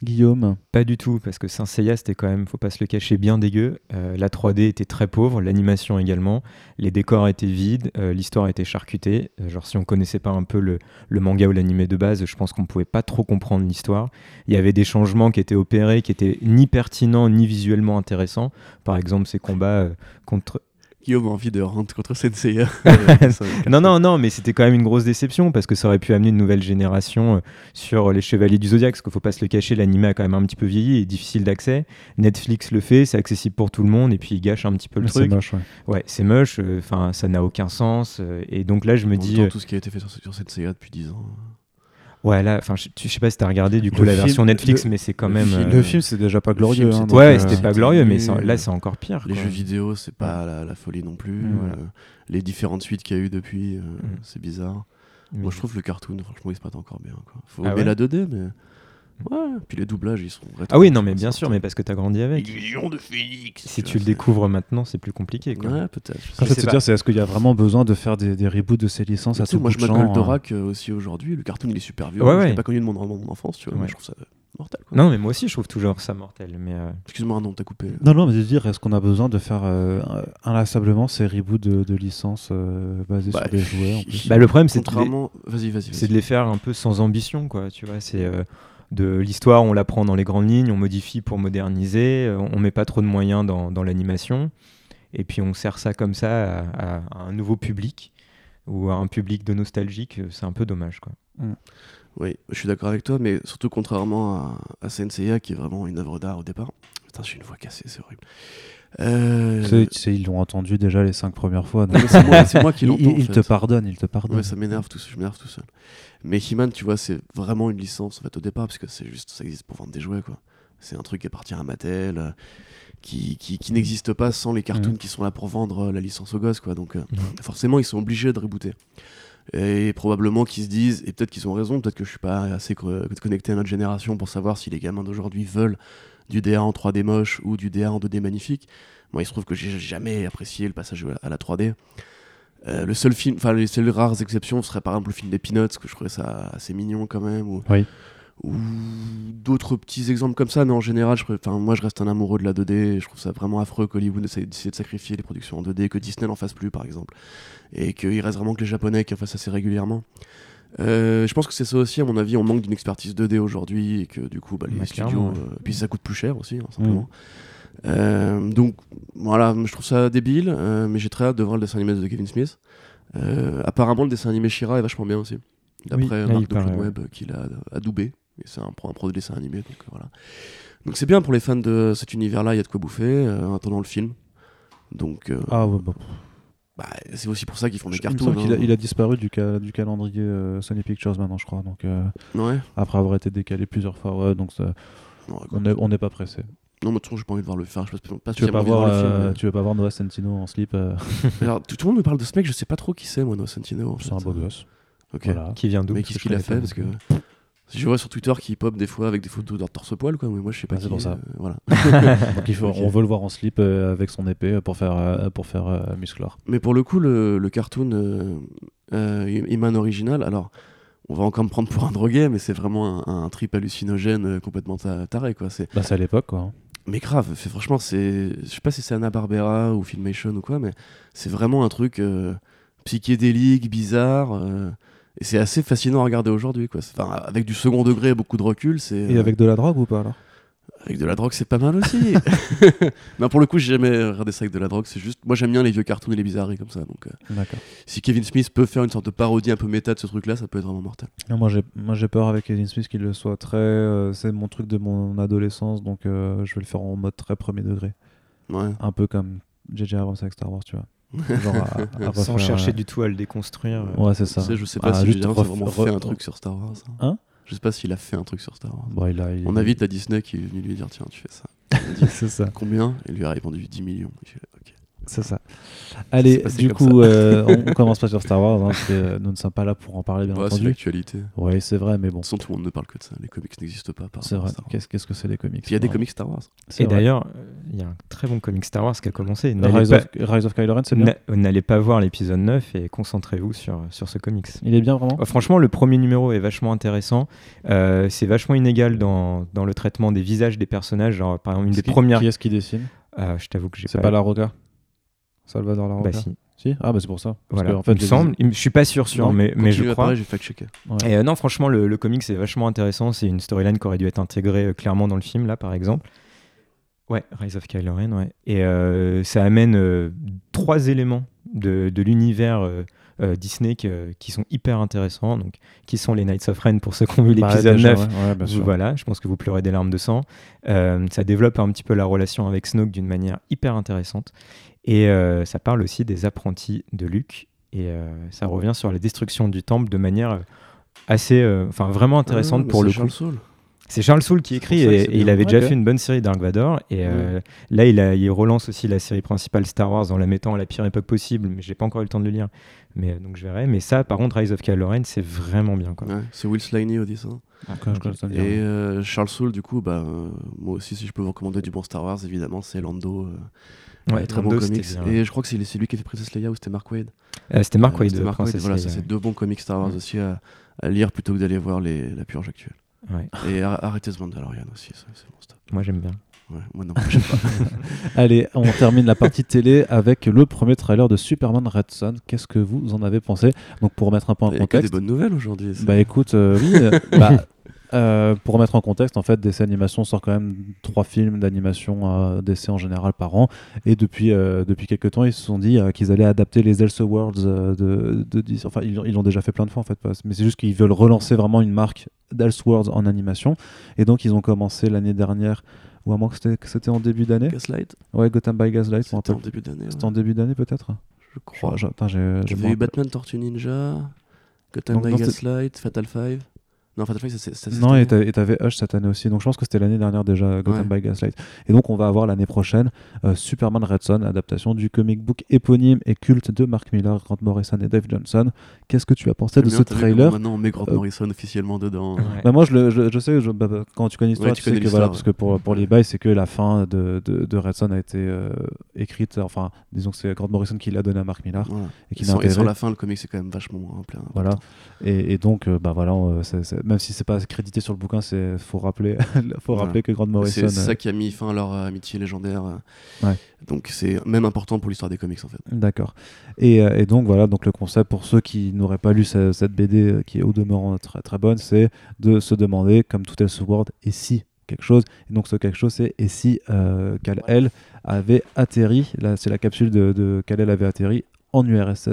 Guillaume. Pas du tout, parce que Saint Seiya, c'était quand même, faut pas se le cacher, bien dégueu. Euh, la 3D était très pauvre, l'animation également. Les décors étaient vides, euh, l'histoire était charcutée. Euh, genre, si on connaissait pas un peu le, le manga ou l'animé de base, je pense qu'on pouvait pas trop comprendre l'histoire. Il y avait des changements qui étaient opérés, qui étaient ni pertinents ni visuellement intéressants. Par exemple, ces combats euh, contre Guillaume a envie de rentrer contre Senseiya. Non, non, non, mais c'était quand même une grosse déception parce que ça aurait pu amener une nouvelle génération euh, sur les Chevaliers du Zodiaque. Parce qu'il faut pas se le cacher, l'anime a quand même un petit peu vieilli et difficile d'accès. Netflix le fait, c'est accessible pour tout le monde et puis il gâche un petit peu le C'est truc. moche, ouais. Ouais, c'est moche, enfin ça n'a aucun sens. euh, et donc là, je me En dis, temps, euh, tout ce qui a été fait sur, sur Senseiya depuis 10 ans. Ouais, là, enfin, je, je sais pas si t'as regardé du coup Le la film- version Netflix, le- mais c'est quand le même. film- euh, Le film, c'est déjà pas le glorieux. film, hein, Ouais, euh, c'était pas c'était glorieux, mais là, c'est encore pire. Les quoi. jeux vidéo, c'est pas la, la folie non plus. Voilà. euh, les différentes suites qu'il y a eu depuis, euh, Mm. c'est bizarre. Moi, je trouve le cartoon, franchement, il se passe encore bien. Quoi. Faut Ah aimer ouais la 2D, mais. Ouais, puis les doublages, ils sont. Ah oui, non, mais bien sûr, mais parce que t'as grandi avec. Illusion de Phoenix Si tu vois, le découvres maintenant, c'est plus compliqué. Quoi. Ouais, peut-être. je Après, Je c'est dire, c'est est-ce qu'il y a vraiment besoin de faire des, des reboots de ces licences à tout moi, je m'appelle champ, hein. Dorak euh, aussi aujourd'hui. Le cartoon, il est super vieux. Ouais, Je l'ai pas connu de mon, de mon enfance, tu vois, Ouais. mais je trouve ça mortel. Quoi. Non, mais moi aussi, je trouve toujours ça mortel. Mais euh, Excuse-moi, non, t'as coupé. Non, non, mais de dire, est-ce qu'on a besoin de faire euh, inlassablement ces reboots de, de licences euh, basés Bah, sur des jouets en plus bah, le problème, c'est de les- Contrairement. Vas-y, vas-y. c'est de les faire un peu sans ambition, quoi. Tu vois, c'est de l'histoire, on la prend dans les grandes lignes, on modifie pour moderniser, euh, on met pas trop de moyens dans, dans l'animation, et puis on sert ça comme ça à, à- à un nouveau public ou à un public de nostalgique. euh, C'est un peu dommage, quoi. Mm. Oui, je suis d'accord avec toi, mais surtout contrairement à, à Senseiya, qui est vraiment une œuvre d'art au départ. Putain, j'ai une voix cassée, c'est horrible. Euh, Tu sais, tu sais, ils l'ont entendu déjà les cinq premières fois. c'est moi, qui l'entends. il- il te pardonne, il te pardonne. Ouais, ça m'énerve tout, je m'énerve tout seul. Mais He-Man, tu vois, c'est vraiment une licence en fait au départ, parce que c'est juste, ça existe pour vendre des jouets, quoi. C'est un truc qui appartient à Mattel, euh, qui, qui, qui n'existe pas sans les cartoons Mhm. qui sont là pour vendre euh, la licence aux gosses, quoi. Donc forcément, ils sont obligés de rebooter. Et probablement qu'ils se disent, et peut-être qu'ils ont raison, peut-être que je suis pas assez co- connecté à notre génération pour savoir si les gamins d'aujourd'hui veulent du DA en 3D moche ou du DA en 2D magnifique. Moi, il se trouve que j'ai jamais apprécié le passage à la 3D. Euh, le seul film, enfin les seules rares exceptions seraient par exemple le film des Peanuts, que je trouvais ça assez mignon quand même, ou, Oui. ou d'autres petits exemples comme ça, mais en général, je, moi je reste un amoureux de la 2D, et je trouve ça vraiment affreux qu'Hollywood essaie de sacrifier les productions en 2D, que Disney n'en fasse plus par exemple, et qu'il reste vraiment que les Japonais qui en fassent assez régulièrement. Euh, je pense que c'est ça aussi, à mon avis, on manque d'une expertise 2D aujourd'hui, et que du coup, bah, les Bah, studios, ouais. euh, puis ça coûte plus cher aussi, hein, simplement. Euh, donc voilà, je trouve ça débile, mais j'ai très hâte de voir le dessin animé de Kevin Smith. Apparemment, le dessin animé Shira est vachement bien aussi. D'après Oui, Marc de Web qu'il a adoubé. Et c'est un, un pro de dessin animé. Donc voilà. Donc c'est bien pour les fans de cet univers-là, il y a de quoi bouffer euh, en attendant le film. Donc euh, Ah, ouais, bon. Bah, c'est aussi pour ça qu'ils font des Il me cartoons. semble qu'il a, hein. il a disparu du, ca- du calendrier euh, Sony Pictures maintenant, je crois. Donc, euh, Ouais. après avoir été décalé plusieurs fois, ouais, donc ça- Non, on n'est pas pressé. Non, mais de toute façon, j'ai pas envie de voir le faire. Je pas, pas Tu veux pas spécialement envie de voir, voir le film, euh, mais- tu veux pas voir Noah Centino en slip euh, Alors, tout, tout le monde me parle de ce mec, je sais pas trop qui c'est, moi, Noah Centino. en C'est un beau gosse. Ok. Voilà. Qui vient d'où Mais qu'est-ce que qu'il a je fait Parce que. Je vois sur Twitter qu'il pop des fois avec des photos leur torse poil, quoi. Mais moi, je sais pas. Ah, c'est pour ça. euh, voilà. Donc il faut, on veut le voir en slip euh, avec son épée euh, pour faire, euh, pour faire musclor. Mais pour le coup, le, le cartoon Iman original, alors on va encore me prendre pour un drogué, mais c'est vraiment un, un trip hallucinogène complètement ta- taré, quoi. C'est Bah, c'est à l'époque, quoi. hein. mais grave. franchement, c'est, je sais pas si c'est Anna Barbera ou Filmation ou quoi, mais c'est vraiment un truc psychédélique, bizarre. Et c'est assez fascinant à regarder aujourd'hui, quoi. Enfin, avec du second degré, et beaucoup de recul, c'est. Et avec de la drogue ou pas alors? Avec de la drogue, c'est pas mal aussi. non, pour le coup, j'ai jamais regardé ça avec de la drogue. C'est juste, moi, j'aime bien les vieux cartoons et les bizarreries comme ça. Donc, euh, D'accord. si Kevin Smith peut faire une sorte de parodie un peu méta de ce truc-là, ça peut être vraiment mortel. Non, moi j'ai moi j'ai peur avec Kevin Smith qu'il le soit très. euh, c'est mon truc de mon adolescence, donc euh, je vais le faire en mode très premier degré. Ouais. Un peu comme J.J. Abrams avec Star Wars, tu vois. Genre à- à Sans chercher euh, du tout à le déconstruire. euh, Ouais, c'est ça. Tu sais, je sais pas Ah, si juste ref- vraiment fait un truc sur Star Wars. Hein Je sais pas s'il a fait un truc sur Star Wars. Bon, il a, il- On invite à Disney qui est venu lui dire tiens, tu fais ça. c'est ça. Combien? Et lui a répondu 10 millions. Il fait, Ok. C'est ça. Allez, C'est du coup, euh, on, on commence pas sur Star Wars, hein, parce que euh, nous ne sommes pas là pour en parler, bien Ouais, c'est entendu. l'actualité. De Oui, c'est vrai, mais bon, façon, tout le monde ne parle que de ça. Les comics n'existent pas. c'est vrai. Qu'est-ce qu'est-ce que c'est les comics Il y a des comics Star Wars. C'est Et d'ailleurs, euh, il y a un très bon comic Star Wars qui a commencé. Rise, pas, of, Rise of Kylo Ren, c'est bien. n'a- n'allez pas voir l'épisode 9 et concentrez-vous sur, sur ce comics. Il est bien vraiment Euh, Franchement, le premier numéro est vachement intéressant. Euh, c'est vachement inégal dans, dans le traitement des visages des personnages. Genre, par exemple, une des Qui- premières. Qui est-ce qui dessine Ah, je t'avoue que j'ai C'est pas La Roca Salvador La Roca Bah si. Si Ah, bah c'est pour ça. Parce Voilà. que, en fait, il me semble. Je suis pas sûr, sûr, Non, mais, mais je crois. j'ai fact-checké. Ouais. Et euh, non, franchement, le, le comic c'est vachement intéressant. C'est une storyline qui aurait dû être intégrée euh, clairement dans le film, là, par exemple. Ouais, Rise of Kylo Ren, ouais. Et euh, ça amène trois éléments de, de l'univers euh, Disney que- qui sont hyper intéressants. Donc, qui sont les Knights of Ren pour ceux qui ont vu Bah, l'épisode déjà, 9. ouais, ouais, bien Vous- sûr. Voilà, je pense que vous pleurez des larmes de sang. Euh, ça développe un petit peu la relation avec Snoke d'une manière hyper intéressante. Et euh, ça parle aussi des apprentis de Luke. Et euh, ça revient sur la destruction du temple de manière euh, assez, euh, enfin vraiment intéressante Ah, pour le c'est coup. Charles Soule. C'est Charles Soule qui écrit et, il avait déjà fait une bonne série Dark Vador. Et euh, là, il, a, il relance aussi la série principale Star Wars en la mettant à la pire époque possible. Mais j'ai pas encore eu le temps de le lire. Mais donc je verrai. Mais ça, par contre, Rise of Kylo Ren, c'est vraiment bien. Quoi. Ouais, c'est Will Slaney au dessin. Dit Et euh, Charles Soule, du coup, bah, euh, moi aussi, si je peux vous recommander du bon Star Wars, évidemment, c'est Lando. euh, Ouais, très bon comics. bien. Et je crois que c'est lui qui a fait Princess Leia ou c'était Mark Wade Euh, C'était Mark Euh, Wade, Mark Wade, Voilà, c'est deux bons comics Star Wars Mm. aussi à, à lire plutôt que d'aller voir les, la purge actuelle. Ouais. Et ar- arrêtez ce Mandalorian aussi, ça, c'est bon stuff. Moi, j'aime bien. Ouais, moi non, j'aime pas. Allez, on termine la partie télé avec le premier trailer de Superman Red Son. Qu'est-ce que vous en avez pensé? Donc pour remettre un peu en Il y a des contexte, bonnes nouvelles aujourd'hui. bah écoute, euh, oui, bah, Euh, pour remettre en contexte, en fait, DC Animation sort quand même trois films d'animation à DC en général par an. Et depuis, euh, depuis quelques temps, ils se sont dit euh, qu'ils allaient adapter les Elseworlds euh, de, de. Enfin, ils ils l'ont déjà fait plein de fois, en fait. pas- Mais c'est juste qu'ils veulent relancer vraiment une marque d'Elseworlds en animation. Et donc, ils ont commencé l'année dernière, ou à moins que c'était- en début d'année. Gaslight Ouais, Gotham by Gaslight, C'était en début d'année. C'était ouais. en début d'année, peut-être Je crois. J'ai- eu rappelle. Batman Tortue Ninja, Gotham Donc, by Gaslight, Fatal Five. Non, Fatal c'est- c'est. c'est Non, cette et t'avais Hush cette année aussi. Donc je pense que c'était l'année dernière déjà, Gotham by Gaslight. Et donc on va avoir l'année prochaine euh, Superman Red Son, adaptation du comic book éponyme et culte de Mark Miller, Grant Morrison et Dave Johnson. Qu'est-ce que tu as pensé de ce trailer Maintenant, on met Grant Euh, Morrison officiellement dedans. Ouais. Bah, moi, je, le- je, je sais, je- bah, bah, quand tu connais l'histoire, Ouais, tu, tu sais connais que voilà, parce que pour, pour les bails, c'est que la fin de, de, de Red Son a été euh, écrite, enfin, disons que c'est Grant Morrison qui l'a donné à Mark Miller Voilà. et qui et sans intégré. la fin, le comic, c'est quand même vachement moins plein. Voilà. Et, et donc, euh, bah voilà, euh, c'est- c'est- même si c'est pas crédité sur le bouquin, c'est faut rappeler, faut Voilà. rappeler que Grant Morrison. C'est c'est euh, ça qui a mis fin à leur amitié légendaire. euh. Ouais. Donc c'est même important pour l'histoire des comics en fait. D'accord. Et, euh, et donc voilà, donc le concept pour ceux qui n'auraient pas lu ce- cette BD euh, qui est au demeurant très très bonne, c'est de se demander, comme tout Elseworld, et si quelque chose. Et donc ce quelque chose, c'est et si euh, Kal-El avait atterri, là c'est la capsule de, de Kal-El avait atterri en URSS euh,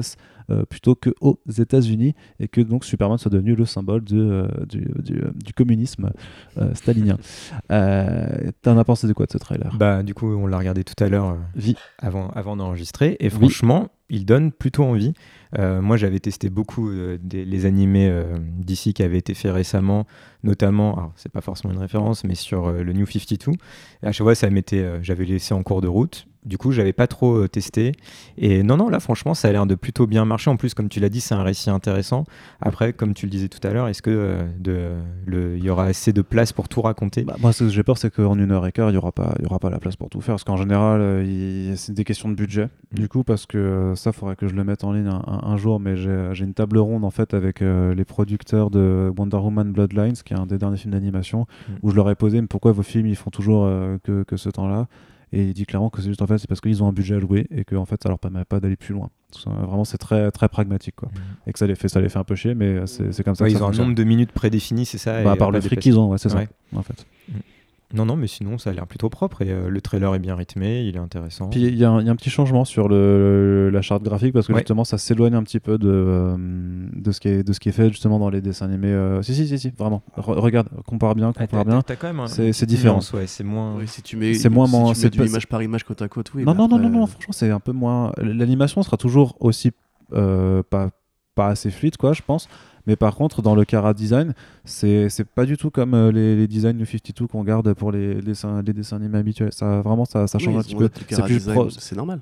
plutôt que aux États-Unis et que donc Superman soit devenu le symbole de, euh, du, du, du communisme euh, stalinien. Euh, T'en as pensé de quoi de ce trailer? Bah, du coup, on l'a regardé tout à l'heure euh, avant, avant d'enregistrer. Et franchement, il donne plutôt envie. Euh, moi, j'avais testé beaucoup euh, des, les animés euh, d'ici qui avaient été faits récemment, notamment, alors c'est pas forcément une référence, mais sur le New 52. Et à chaque fois, ça m'était, j'avais laissé en cours de route. Du coup, j'avais pas trop testé. Et non, non, là, franchement, ça a l'air de plutôt bien marcher. En plus, comme tu l'as dit, c'est un récit intéressant. Après, comme tu le disais tout à l'heure, est-ce que il y aura assez de place pour tout raconter? Bah, moi, ce que j'ai peur, c'est qu'en une heure et quart, il n'y aura, pas- il y aura pas la place pour tout faire. Parce qu'en général, c'est des questions de budget. Mm. Du coup, parce que ça, faudrait que je le mette en ligne un, un- un jour. Mais j'ai j'ai une table ronde, en fait, avec euh, les producteurs de Wonder Woman Bloodlines, qui est un des derniers films d'animation, Mm. où je leur ai posé mais pourquoi vos films, ils font toujours euh, que, que ce temps-là? Et il dit clairement que c'est juste, en fait, c'est parce qu'ils ont un budget à louer et que, en fait, ça leur permet pas d'aller plus loin. Ça, Vraiment, c'est très, très pragmatique, quoi. Et que ça les fait, ça les fait un peu chier, mais euh, c'est comme ça Ouais, que ils ça ont un nombre de minutes prédéfinies, c'est ça Bah, et par le fric qu'ils ont, ouais, c'est Ouais. ça, en fait. Non, non, mais sinon, ça a l'air plutôt propre et euh, le trailer est bien rythmé, il est intéressant. Puis il y, a un il y a un petit changement sur le, la charte graphique parce que Ouais. justement ça s'éloigne un petit peu de, euh, de, ce qui est, de ce qui est fait justement dans les dessins animés. euh, Si, si, si, si, vraiment. Re- regarde, compare bien, Ah, compare bien. t'as quand même un- C'est- différent. ouais, c'est moins. Oui, si tu mets, C'est moins si tu c'est mets du image par image côte à côte, oui. non, non, non, non, non, franchement c'est un peu moins. L'animation sera toujours aussi euh, pas, pas assez fluide, quoi, je pense. Mais par contre, dans le Cara design, c'est pas du tout comme euh, les, les designs New 52 qu'on garde pour les, les, dessins, les dessins animés habituels. Ça, vraiment, ça, change un petit peu. c'est normal.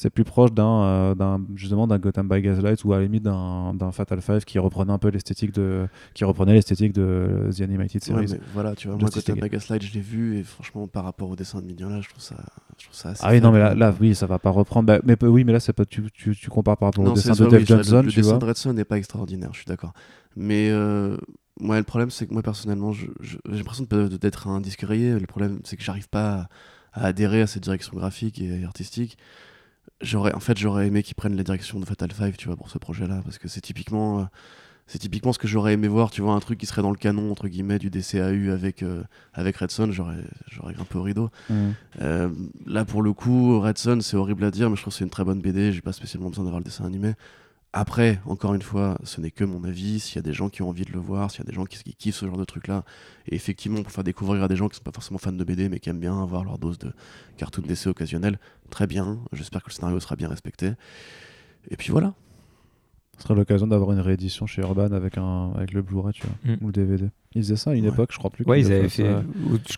C'est plus proche d'un euh, d'un- justement d'un Gotham by Gaslight ou à la limite d'un d'un Fatal Five qui reprenait un peu l'esthétique de qui reprenait l'esthétique de The Animated Ouais, Series. mais voilà, tu vois, moi, Gotham by Gaslight, je l'ai vu et franchement, par rapport au dessin de Mignon là, je trouve ça, je trouve ça assez. ah oui non mais là, là, oui ça va pas reprendre Bah, mais oui mais là c'est pas tu, tu, tu compares par rapport au dessin de Dave oui, ça, le- Johnson le, tu dessin vois de Redson n'est pas extraordinaire, je suis d'accord. Mais euh, moi, le problème, c'est que moi, personnellement, je- je- j'ai l'impression d'être un disque rayé. Le problème, c'est que j'arrive pas à, à adhérer à cette direction graphique et artistique. J'aurais, en fait, j'aurais aimé qu'ils prennent la direction de Fatal Five, tu vois, pour ce projet-là, parce que c'est typiquement, euh, c'est typiquement ce que j'aurais aimé voir, tu vois, un truc qui serait dans le canon entre guillemets du DCAU avec euh, avec Redson, j'aurais, j'aurais grimpé au rideau. Mhm. Euh, là, pour le coup, Red Son, c'est horrible à dire, mais je trouve que c'est une très bonne BD. J'ai pas spécialement besoin d'avoir le dessin animé. Après, encore une fois, ce n'est que mon avis. S'il y a des gens qui ont envie de le voir, s'il y a des gens qui, kiffent ce genre de truc-là, et effectivement, pour faire découvrir à des gens qui sont pas forcément fans de BD, mais qui aiment bien avoir leur dose de cartoon DC occasionnel, très bien. J'espère que le scénario sera bien respecté. Et puis voilà. Ce serait l'occasion d'avoir une réédition chez Urban avec un avec le Blu-ray tu vois Mm. ou le DVD ils faisaient ça à une Ouais. époque je crois plus Ouais, ils avaient fait. ça.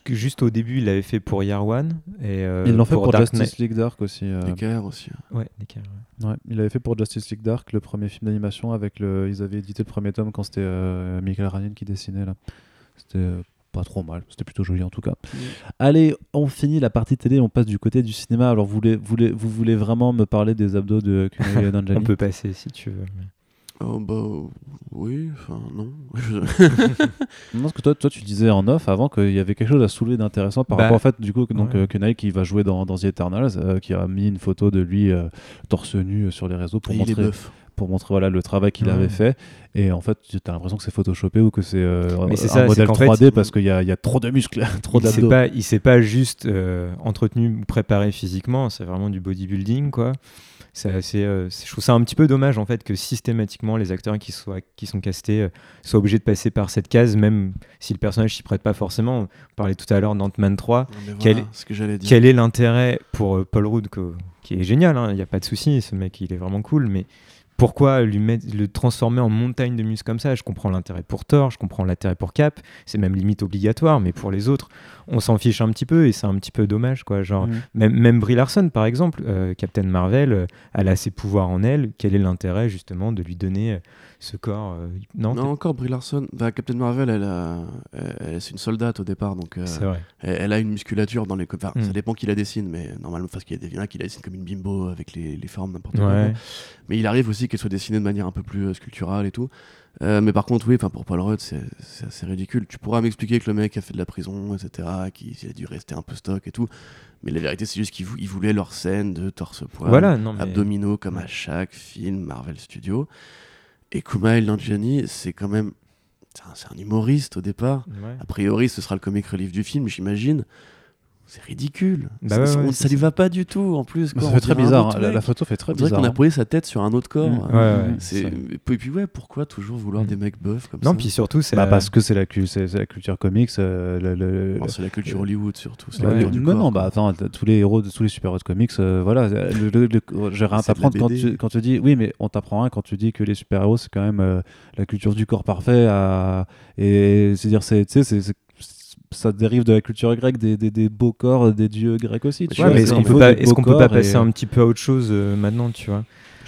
Juste au début, ils l'avaient fait pour Year One. Et, euh, ils l'ont fait pour, Dark Justice. League Dark aussi euh, aussi. Ouais, nickel, ouais. Ouais, il avait fait pour Justice League Dark le premier film d'animation avec le. Ils avaient édité le premier tome quand c'était euh, Michael Ryan qui dessinait là. C'était euh, pas trop mal, c'était plutôt joli en tout cas. Allez, on finit la partie télé, on passe du côté du cinéma. Alors vous voulez, vous voulez, vous voulez vraiment me parler des abdos de Kumail Nanjiani On peut passer si tu veux. mais- Oh bah oui, enfin non. Non, parce que toi, toi, tu disais en off avant qu'il y avait quelque chose à soulever d'intéressant par Bah, rapport au fait, du coup, donc ouais. euh, Kunai qui va jouer dans, dans The Eternals, euh, qui a mis une photo de lui euh, torse nu sur les réseaux pour il est montrer. Pour montrer voilà, le travail qu'il avait fait. Et en fait, tu as l'impression que c'est photoshopé ou que c'est euh, Mais c'est un ça, c'est modèle qu'en fait, 3D il- parce qu'il y a, il y a trop de muscles, trop il s'est d'abdos. pas, il s'est pas juste euh, entretenu ou préparé physiquement, c'est vraiment du bodybuilding quoi. C'est assez, euh, c'est- je trouve ça un petit peu dommage en fait que systématiquement les acteurs qui, soient, qui sont castés euh, soient obligés de passer par cette case, même si le personnage s'y prête pas forcément. On parlait tout à l'heure d'Ant-Man 3. Non, mais Quel- voilà ce que j'allais dire. Quel est l'intérêt pour euh, Paul Rudd, que- qui est génial, hein, il n'y a pas de souci, ce mec il est vraiment cool, mais pourquoi le transformer en montagne de muscles comme ça? Je comprends l'intérêt pour Thor, je comprends l'intérêt pour Cap, c'est même limite obligatoire, mais pour les autres, on s'en fiche un petit peu et c'est un petit peu dommage, quoi. Genre, Mm. même, même Brie Larson, par exemple, euh, Captain Marvel, euh, elle a ses pouvoirs en elle. Quel est l'intérêt, justement, de lui donner euh, ce corps Non, Non, encore Brie Larson. Bah, Captain Marvel, elle a, elle- c'est une soldate au départ, donc c'est vrai. elle, elle a une musculature dans les. Enfin, Mm. ça dépend qui la dessine, mais normalement, parce qu'il y a des qui la dessinent comme une bimbo avec les, les formes n'importe quoi. Ouais. Mais il arrive aussi qu'elle soit dessinée de manière un peu plus sculpturale et tout. Euh, mais par contre, oui, pour Paul Rudd, c'est assez ridicule. Tu pourras m'expliquer que le mec a fait de la prison, etc., qu'il a dû rester un peu stock et tout. Mais la vérité, c'est juste qu'ils vou- ils voulaient leur scène de torse-poil, Voilà, non, mais... abdominaux, comme à chaque film Marvel Studio. Et Kumail Nanjiani, c'est quand même. c'est un- humoriste au départ. Ouais. A priori, ce sera le comic relief du film, j'imagine. C'est ridicule. Bah ça, ouais, ouais, lui va pas du tout en plus. quoi. Ça fait très un bizarre. hein. La, photo fait très On dirait bizarre. qu'on a hein. posé sa tête sur un autre corps. Mm. Ouais, ouais, C'est- ça- Et puis ouais, pourquoi toujours vouloir Mm. des mecs buffs comme Non, ça puis surtout, c'est. Bah, parce que c'est la, cu- c'est- c'est la culture comics. euh, le- le- Oh, c'est la culture Hollywood surtout. C'est Ouais. la culture du non, corps, non, bah attends, tous les héros de tous les super-héros de comics, euh, voilà. Le, le- le- j'ai rien à t'apprendre quand tu, quand tu dis, oui, mais on t'apprend rien quand tu dis que les super-héros, c'est quand même euh, la culture du corps parfait. à- et c'est-à-dire, c'est, tu sais, c'est- c'est- ça dérive de la culture grecque, des, des, des beaux corps des dieux grecs aussi. tu Ouais, est-ce qu'on peut pas, peut pas et, passer un petit peu à autre chose euh, maintenant, tu vois?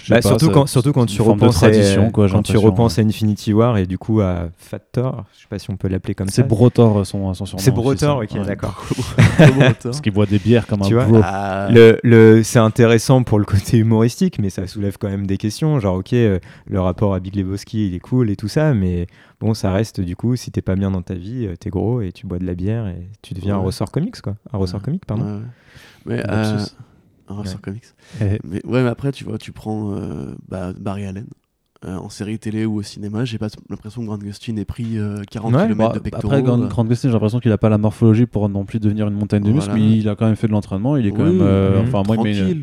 Bah, pas, surtout, ça- quand, surtout quand tu repenses, à, quoi, quand tu repenses ouais. à Infinity War et du coup à Fat Thor, je sais pas si on peut l'appeler comme ça. C'est Brotor son, son surnom. C'est Brotor, ok, Ouais. d'accord. Parce qu'il boit des bières comme Tu un vois bro. Ah, Le, le, c'est intéressant pour le côté humoristique, mais ça soulève quand même des questions. Genre, ok, euh, le rapport à Big Lebowski, il est cool et tout ça, mais bon, ça reste du coup, si t'es pas bien dans ta vie, euh, t'es gros et tu bois de la bière et tu deviens un ressort comics, quoi. Un ressort Ouais. comique, pardon. Mais euh. Un Ouais. comics. Eh, Mais ouais, mais après, tu vois, tu prends euh, bah, Barry Allen. Euh, en série télé ou au cinéma, j'ai pas l'impression que Grant Gustin ait pris euh, 40 Ouais, km Bah, de pectoraux. après, Grant, euh. Grant Gustin, j'ai l'impression qu'il a pas la morphologie pour non plus devenir une montagne de muscles, Voilà. mais il a quand même fait de l'entraînement. Il est quand Oui, même. euh, oui, enfin, moi, il, il-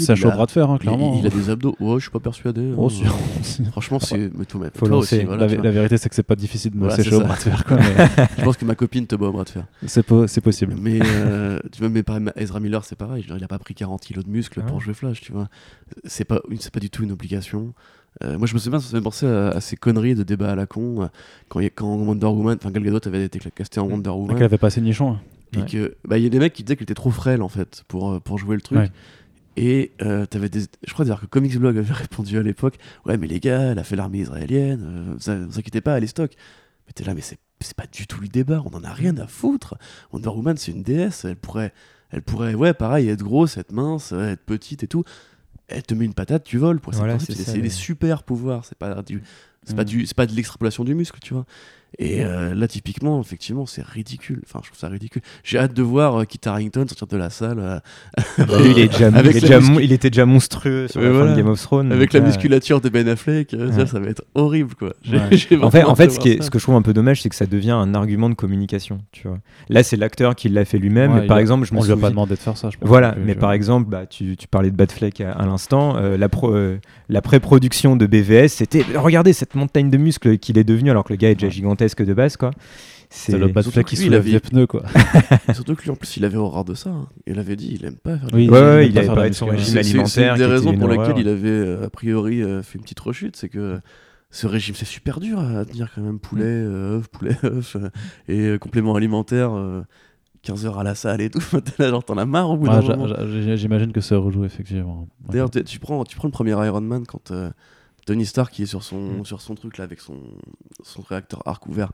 me au bras de fer, hein, clairement. Il, a des abdos. Ouais, je suis pas persuadé. Hein. Franchement, c'est. Mais toi, mais Faut aussi, voilà, la, vérité, c'est que c'est pas difficile de me Voilà, sécher au bras de fer. quoi, mais Je pense que ma copine te bat au bras de fer. c'est po- c'est possible. Mais euh, tu vois, mais Ezra Miller, c'est pareil. Il a pas pris 40 kilos de muscles Ah pour jouer Flash, tu vois. C'est pas, une- c'est pas du tout une obligation. Euh, moi, je me souviens, ça me fait penser à, à ces conneries de débat à la con. euh, Quand, y Wonder Woman, enfin Gal Gadot avait été casté en Wonder Woman. elle avait pas assez nichon. hein. Et Ouais. que, bah, il y a des mecs qui disaient qu'il était trop frêle, en fait, pour, euh, pour jouer le truc. Ouais. Et euh, t'avais des. Je crois dire que Comics Blog avait répondu à l'époque Ouais, mais les gars, elle a fait l'armée israélienne, vous, vous inquiétez pas, elle est stock. Mais t'es là, mais c'est pas du tout le débat, on en a rien à foutre. Wonder Woman, c'est une déesse, elle pourrait, elle pourrait, ouais, pareil, être grosse, être mince, être petite et tout. Elle te met une patate, tu voles. Voilà, c'est des super pouvoirs, c'est pas du. C'est pas, Mm. du, c'est pas de l'extrapolation du muscle, tu vois. Et euh, là, typiquement, effectivement, c'est ridicule. Enfin, je trouve ça ridicule. J'ai hâte de voir euh, Kit Harington sortir de la salle euh, il, est déjà, Avec il, est la déjà muscu- mon- il était déjà monstrueux sur la fin voilà. de Game of Thrones. avec la là, musculature de Ben Affleck. euh, ça, Ouais. ça va être horrible, quoi. Ouais. En fait, en ce, voir qui est- ça. ce que je trouve un peu dommage, c'est que ça devient un argument de communication. Tu vois. Là, c'est l'acteur qui l'a fait lui-même. Ouais, par a- exemple, je me on lui a souviens- pas demandé de faire ça. je pense Voilà, mais par exemple, bah, tu, tu parlais de Batfleck à, à l'instant, euh, la, pro- euh, la pré-production de BVS, c'était regardez cette montagne de muscles qu'il est devenu alors que le gars est déjà Ouais. Gigantesque de base, quoi. C'est le Surtout qui il soulève avait- les pneus, quoi. Surtout que lui, en plus, il avait horreur de ça. hein. Il avait dit, il aime pas faire Oui, du Ouais, il ouais, aime il pas avait parlé de son régime alimentaire. C'est une des raisons pour lesquelles il avait, euh, a priori, euh, fait une petite rechute. C'est que ce régime, c'est super dur à tenir quand même. Poulet, euh, œuf, poulet, œuf. euh, et euh, complément alimentaire. euh, 15 heures à la salle et tout, genre t'en as marre au bout Ah, d'un j'a- moment. J'imagine que ça rejoue, effectivement. D'ailleurs, tu tu prends, tu prends le premier Iron Man quand euh, Tony Stark qui est sur son, Mm. sur son truc là avec son, son réacteur arc ouvert,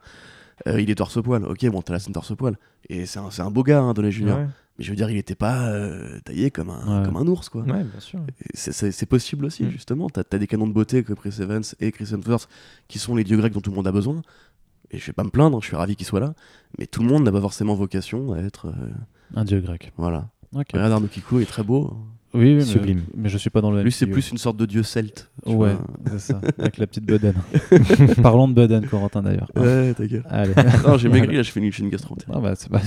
euh, il est torse-poil. Ok, bon, t'as la scène torse-poil. Et c'est un, un beau gars, hein, Jr. Ouais, Mais je veux dire, il était pas euh, taillé comme un, Ouais. comme un ours, quoi. ouais, bien sûr. C'est- possible aussi, Mm. justement. T'as as des canons de beauté comme Chris Evans et Chris Hemsworth qui sont les dieux grecs dont tout le monde a besoin. Et je vais pas me plaindre, je suis ravi qu'ils soient là. Mais tout le monde n'a pas forcément vocation à être. euh, Un dieu grec. voilà. Ok. Regarde Arnaud Kikou est très beau. Oui, oui, mais, Sublime. mais je suis pas dans le Lui, c'est plus une sorte de dieu celte. Ouais, c'est ça, avec la petite bedaine. Parlons de bedaine, Corentin d'ailleurs. Ouais, ta gueule. Allez. Non, j'ai maigri, là, je fais une, une gastro Ah bah, c'est pas-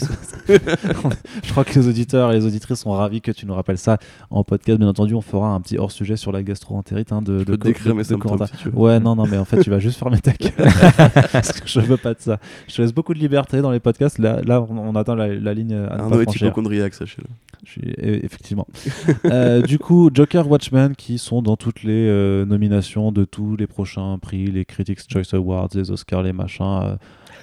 je crois que les auditeurs et les auditrices sont ravis que tu nous rappelles ça en podcast. Bien entendu, on fera un petit hors sujet sur la gastro-entérite hein, de, Je de, peux de- mes de Corentin. si veux. Ouais, non, non, mais en fait, tu vas juste fermer ta gueule. Parce que je veux pas de ça. Je te laisse beaucoup de liberté dans les podcasts. Là, là on, on atteint la, la ligne à ne Arnaud pas franchir. hypochondriaque, sachez-le. Je suis- e- effectivement. Euh, du coup, Joker, Watchmen, qui sont dans toutes les euh, nominations de tous les prochains prix, les Critics Choice Awards, les Oscars, les machins. euh,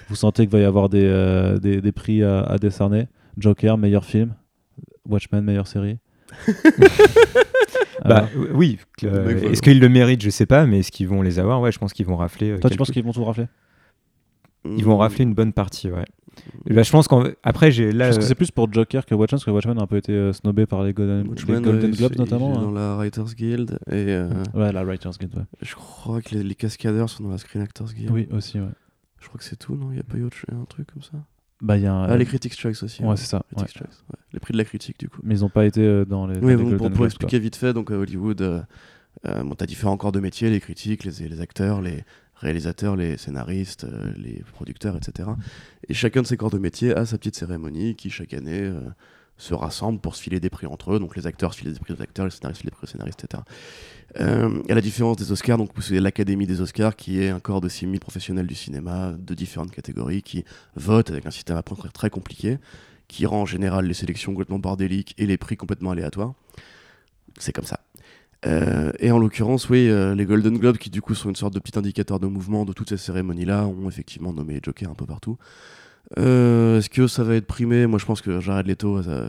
vous sentez qu'il va y avoir des, euh, des, des prix à, à décerner Joker, meilleur film. Watchmen, meilleure série. Bah oui, est-ce qu'ils le méritent Je sais pas, mais est-ce qu'ils vont les avoir? Ouais, je pense qu'ils vont rafler. euh, toi, tu penses qu'ils vont tout rafler? Ils vont rafler une bonne partie, ouais. Bah, je pense qu'après, j'ai là. pense que euh, c'est plus pour Joker que Watchmen, parce que Watchmen a un peu été euh, snobé par les Golden, Watchmen, les Golden Globes notamment. hein. dans la Writers Guild et euh, Ouais, la Writers Guild, ouais. je crois que les, les cascadeurs sont dans la Screen Actors Guild. Oui, aussi, ouais. Je crois que c'est tout, non? Il n'y a pas eu autre, un truc comme ça? Bah, il y a un. Ah, les Critics Choice aussi. Ouais, c'est ça. ouais. Critics Choice, ouais. Les prix de la critique, du coup. Mais ils n'ont pas été euh, dans les, dans Oui, les bon, Golden pour, pour expliquer vite fait, donc à Hollywood, euh, euh, bon, t'as différents corps de métier, les critiques, les, les acteurs, les réalisateurs, les scénaristes, euh, les producteurs, etc. Et chacun de ces corps de métier a sa petite cérémonie qui, chaque année, euh, se rassemble pour se filer des prix entre eux. Donc les acteurs se filent des prix aux acteurs, les scénaristes filent des prix aux scénaristes, etc. Euh, à la différence des Oscars, donc c'est l'Académie des Oscars qui est un corps de 6000 professionnels du cinéma de différentes catégories qui votent avec un système à peu près très compliqué qui rend en général les sélections complètement bordéliques et les prix complètement aléatoires. C'est comme ça. Euh, et en l'occurrence, oui, euh, les Golden Globes, qui du coup sont une sorte de petit indicateur de mouvement de toutes ces cérémonies-là, ont effectivement nommé Joker un peu partout. Euh, Est-ce que ça va être primé? Moi, je pense que Jared Leto. ça-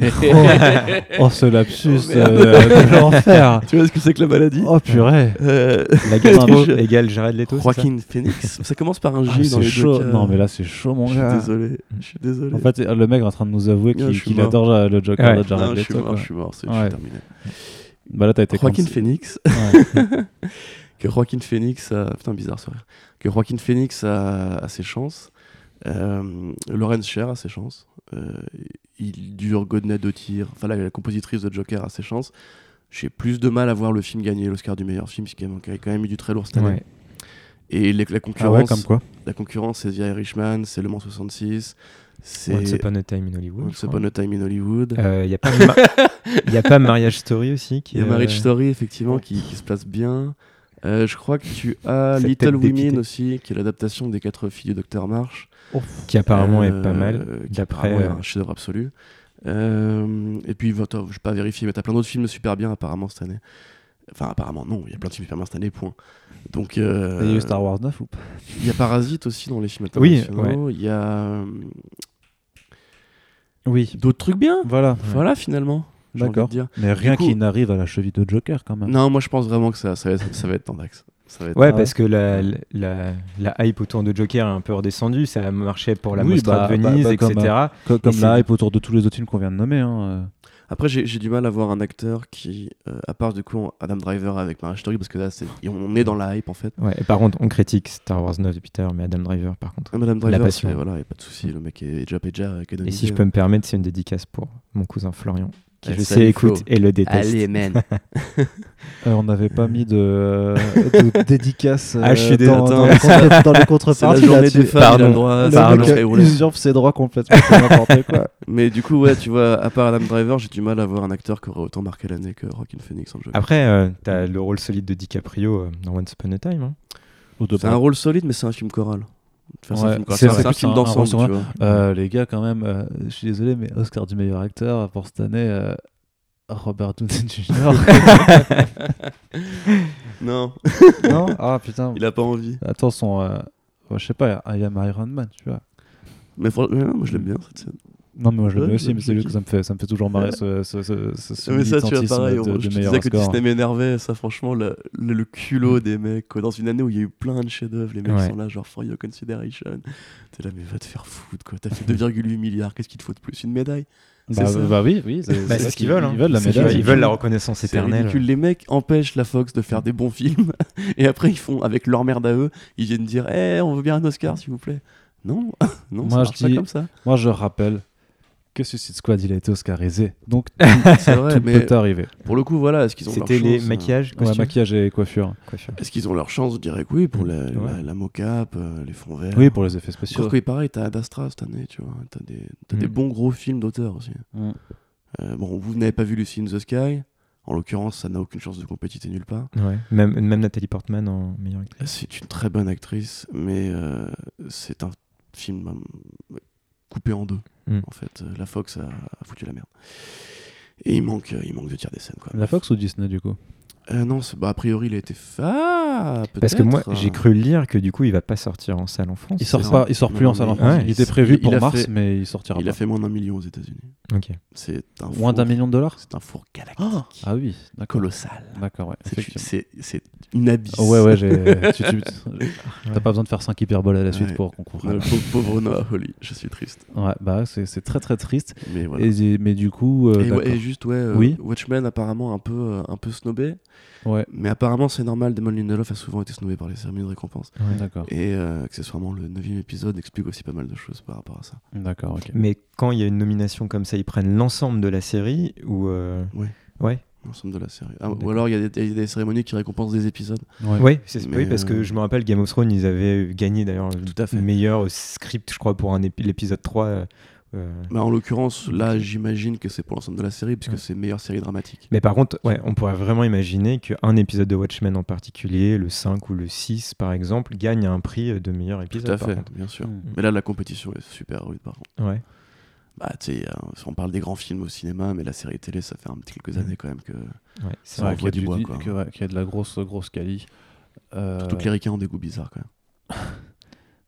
Oh, ce lapsus Oh, merde. euh, de l'enfer. tu vois ce que c'est que la maladie? Oh purée. Euh, La gastro Je- égale Jared Leto. c'est ça? Joaquin Phoenix? Ça commence par un J Ah, dans c'est les chaud. deux cas. Non mais là c'est chaud mon Je suis gars. désolé. Je suis désolé. En fait le mec est en train de nous avouer qu'il adore euh, le Joker Ouais. de Jared non, je suis Leto. mort, je suis mort, c'est je Ouais. suis terminé. Bah là t'as été Joaquin cons- Phoenix. Ouais. que Joaquin Phoenix a... Putain, bizarre ce rire. Que Joaquin Phoenix a, a ses chances. Euh, Lawrence Sher a ses chances. Euh, il dure Godney de tir. Enfin, la, la compositrice de Joker a ses chances. J'ai plus de mal à voir le film gagner l'Oscar du meilleur film, ce qui a quand même eu du très lourd cette année. Ouais. Et les- la Ah concurrence, ouais comme quoi. la concurrence, c'est The Irishman, c'est Le Mans 66, c'est Once Upon a Time in Hollywood. Once. Upon a Time in Hollywood. Euh, y a pas Ma- y a pas Marriage Story aussi Il y a Marriage euh, Story, effectivement, qui, qui se place bien. Euh, je crois que tu as Little. Women aussi, qui est l'adaptation des quatre filles du Docteur March. qui apparemment est pas mal. qui D'après, euh, un chef-d'œuvre absolu. Et puis, je vais pas vérifier, mais t'as plein d'autres films super bien apparemment cette année. Enfin, apparemment, non, il y a plein de films super bien cette année, point. Donc, euh, Il y a eu Star Wars 9 ou pas? il y a Parasite aussi dans les films Oui, internationaux. Il y a Oui. d'autres trucs bien. Voilà. Voilà, finalement. D'accord. dire. Mais rien coup- qui n'arrive à la cheville de Joker quand même. Non, moi je pense vraiment que ça, ça, va, être, ça va être en axe. Ça va être- Ouais, Ah parce que la, la, la hype autour de Joker est un peu redescendue. Ça a marché pour la Oui, Mostra bah, de bah, Venise, bah, comme, etc. Co- Comme, Et la hype autour de tous les autres films qu'on vient de nommer. Hein. Euh. Après, j'ai du mal à voir un acteur qui, euh, à part du coup Adam Driver avec Marriage Story, parce que là, c'est- on est dans la hype en fait. Ouais, et par contre, on critique Star Wars 9 depuis tout à l'heure, mais Adam Driver, par contre. Madame La Driver, passion. c'est- voilà, y a pas de souci, le mec est déjà déjà Et si je peux me permettre, c'est une dédicace pour mon cousin Florian, qui je sais écoute Flo. et le déteste. Allez, man. Euh, on n'avait pas mis de, euh, de dédicace Ah, je suis euh, désolé. dans, dans les contre- dans les C'est la contreparties. journée Pardon. le droit. Le Pardon. ouais. usurpe ses droits complètement, n'importe quoi. Mais du coup, ouais, tu vois, à part Adam Driver, j'ai du mal à voir un acteur qui aurait autant marqué l'année que Rockin' Phoenix en jeu. Après, euh, t'as le rôle solide de DiCaprio euh, dans Once Upon a Time. hein. C'est un rôle solide, mais c'est un film choral. C'est un Ouais, film c'est un d'ensemble, vois. Euh, les gars, quand même, euh, je suis désolé, mais Oscar du meilleur acteur pour cette année, euh, Robert Downey Jr. Non, non Ah putain. il a pas envie. Attends, son. euh, je sais pas, I am Iron Man, tu vois. Mais mais non, moi je l'aime bien cette scène. Non, mais moi je l'aime aussi, mais c'est juste que ça me fait, ça me fait toujours marrer ce, ce, ce, ce, ce mais ça, tu vois, pareil, de, on- de je disais que score. Disney m'énervait, ça, franchement, le, le, le culot des mecs, quoi. Dans une année où il y a eu plein de chefs-d'œuvre, les mecs Ouais. sont là, genre, for your consideration. T'es là, mais va te faire foutre, quoi. T'as fait 2,8 milliards, qu'est-ce qu'il te faut de plus? Une médaille? Bah, ça. bah oui, oui. C'est Bah, ce qu'ils veulent. hein. Ils veulent la médaille. Ils veulent la reconnaissance éternelle. ridicule. Les mecs empêchent la Fox de faire des bons films, et après, ils font, avec leur merde à eux, ils viennent dire, eh, on veut bien un Oscar, s'il vous plaît. Non, non, Moi, ça je pas comme ça. Moi, je rappelle que Suicide Squad, il a été oscarisé. Donc, C'est vrai, tout mais peut arriver. pour le coup, voilà, est-ce qu'ils ont leur C'était les chance, euh, maquillages, Ouais, maquillage et coiffure. coiffure. Est-ce qu'ils ont leur chance Je dirais que oui, pour la, Ouais. la, la mocap, euh, les fonds verts? Oui, pour les effets spéciaux. Encore que, pareil, t'as Ad Astra cette année, tu vois. T'as des, t'as des Mm. bons gros films d'auteur aussi. Mm. Euh, bon, vous n'avez pas vu Lucy in the Sky. En l'occurrence, ça n'a aucune chance de compétiter nulle part. Ouais. Même, même Nathalie Portman en meilleure actrice. C'est une très bonne actrice, mais euh, c'est un film euh, coupé en deux. Mm. En fait, Euh, la Fox a, a foutu la merde. Et il manque, euh, il manque de tiers des scènes. Quoi. La Fox ou Disney, du coup? Euh, non, bah, a priori, il a été fait. Ah, Parce que moi, j'ai cru lire que du coup, il va pas sortir en salle en France. Il sort pas, il sort plus Non, en salle en France. Ouais. il était prévu Il- pour il mars, fait- mais il sortira Il pas. a fait moins d'un million aux États-Unis. Ok. C'est un Moins four- d'un million de dollars C'est un four galactique. ah, ah oui. Colossal. D'accord, ouais. C'est- effectivement. C'est c'est une abysse. Oh, ouais, ouais, j'ai. tu- tu- T'as pas besoin de faire 5 hyperboles à la suite Ouais. pour qu'on comprenne. Le pauvre, pauvre Noah Holly, je suis triste. Ouais, bah c'est c'est très très triste. Mais voilà. Et, mais du coup, euh, Et, ouais, juste, ouais, euh, Oui. Watchmen apparemment un peu, euh, un peu snobé, ouais, mais apparemment c'est normal, Damon Lindelof a souvent été snobé par les cérémonies de récompense. Ouais. d'accord, Et euh, accessoirement, le 9 épisode explique aussi pas mal de choses par rapport à ça. d'accord, ok. Mais quand il y a une nomination comme ça, ils prennent l'ensemble de la série ou euh, Ouais. Ouais. L'ensemble de la série. Ah, ou alors il y, a des- il y a des cérémonies qui récompensent des épisodes. Ouais. C'est- oui, parce que euh, je me rappelle Game of Thrones, ils avaient gagné d'ailleurs le meilleur script, je crois, pour un épi- l'épisode 3. Mais en l'occurrence, là, j'imagine que c'est pour l'ensemble de la série, puisque Ouais. c'est meilleure série dramatique. Mais par contre, ouais, on pourrait vraiment imaginer qu'un épisode de Watchmen en particulier, le 5 ou le 6 par exemple, gagne un prix de meilleur épisode. Tout à fait, bien sûr. Mm. Mais là, la compétition est super rude, par contre. Ouais. Bah, tu sais, euh, on parle des grands films au cinéma, mais la série télé, ça fait un petit quelques Mm. années quand même que. ouais, c'est Ça vrai. qu'il y a envoie du du- bois, ouais, qu'il y a de la grosse grosse quali. Euh, Surtout que les ricains ont des goûts bizarres quand même.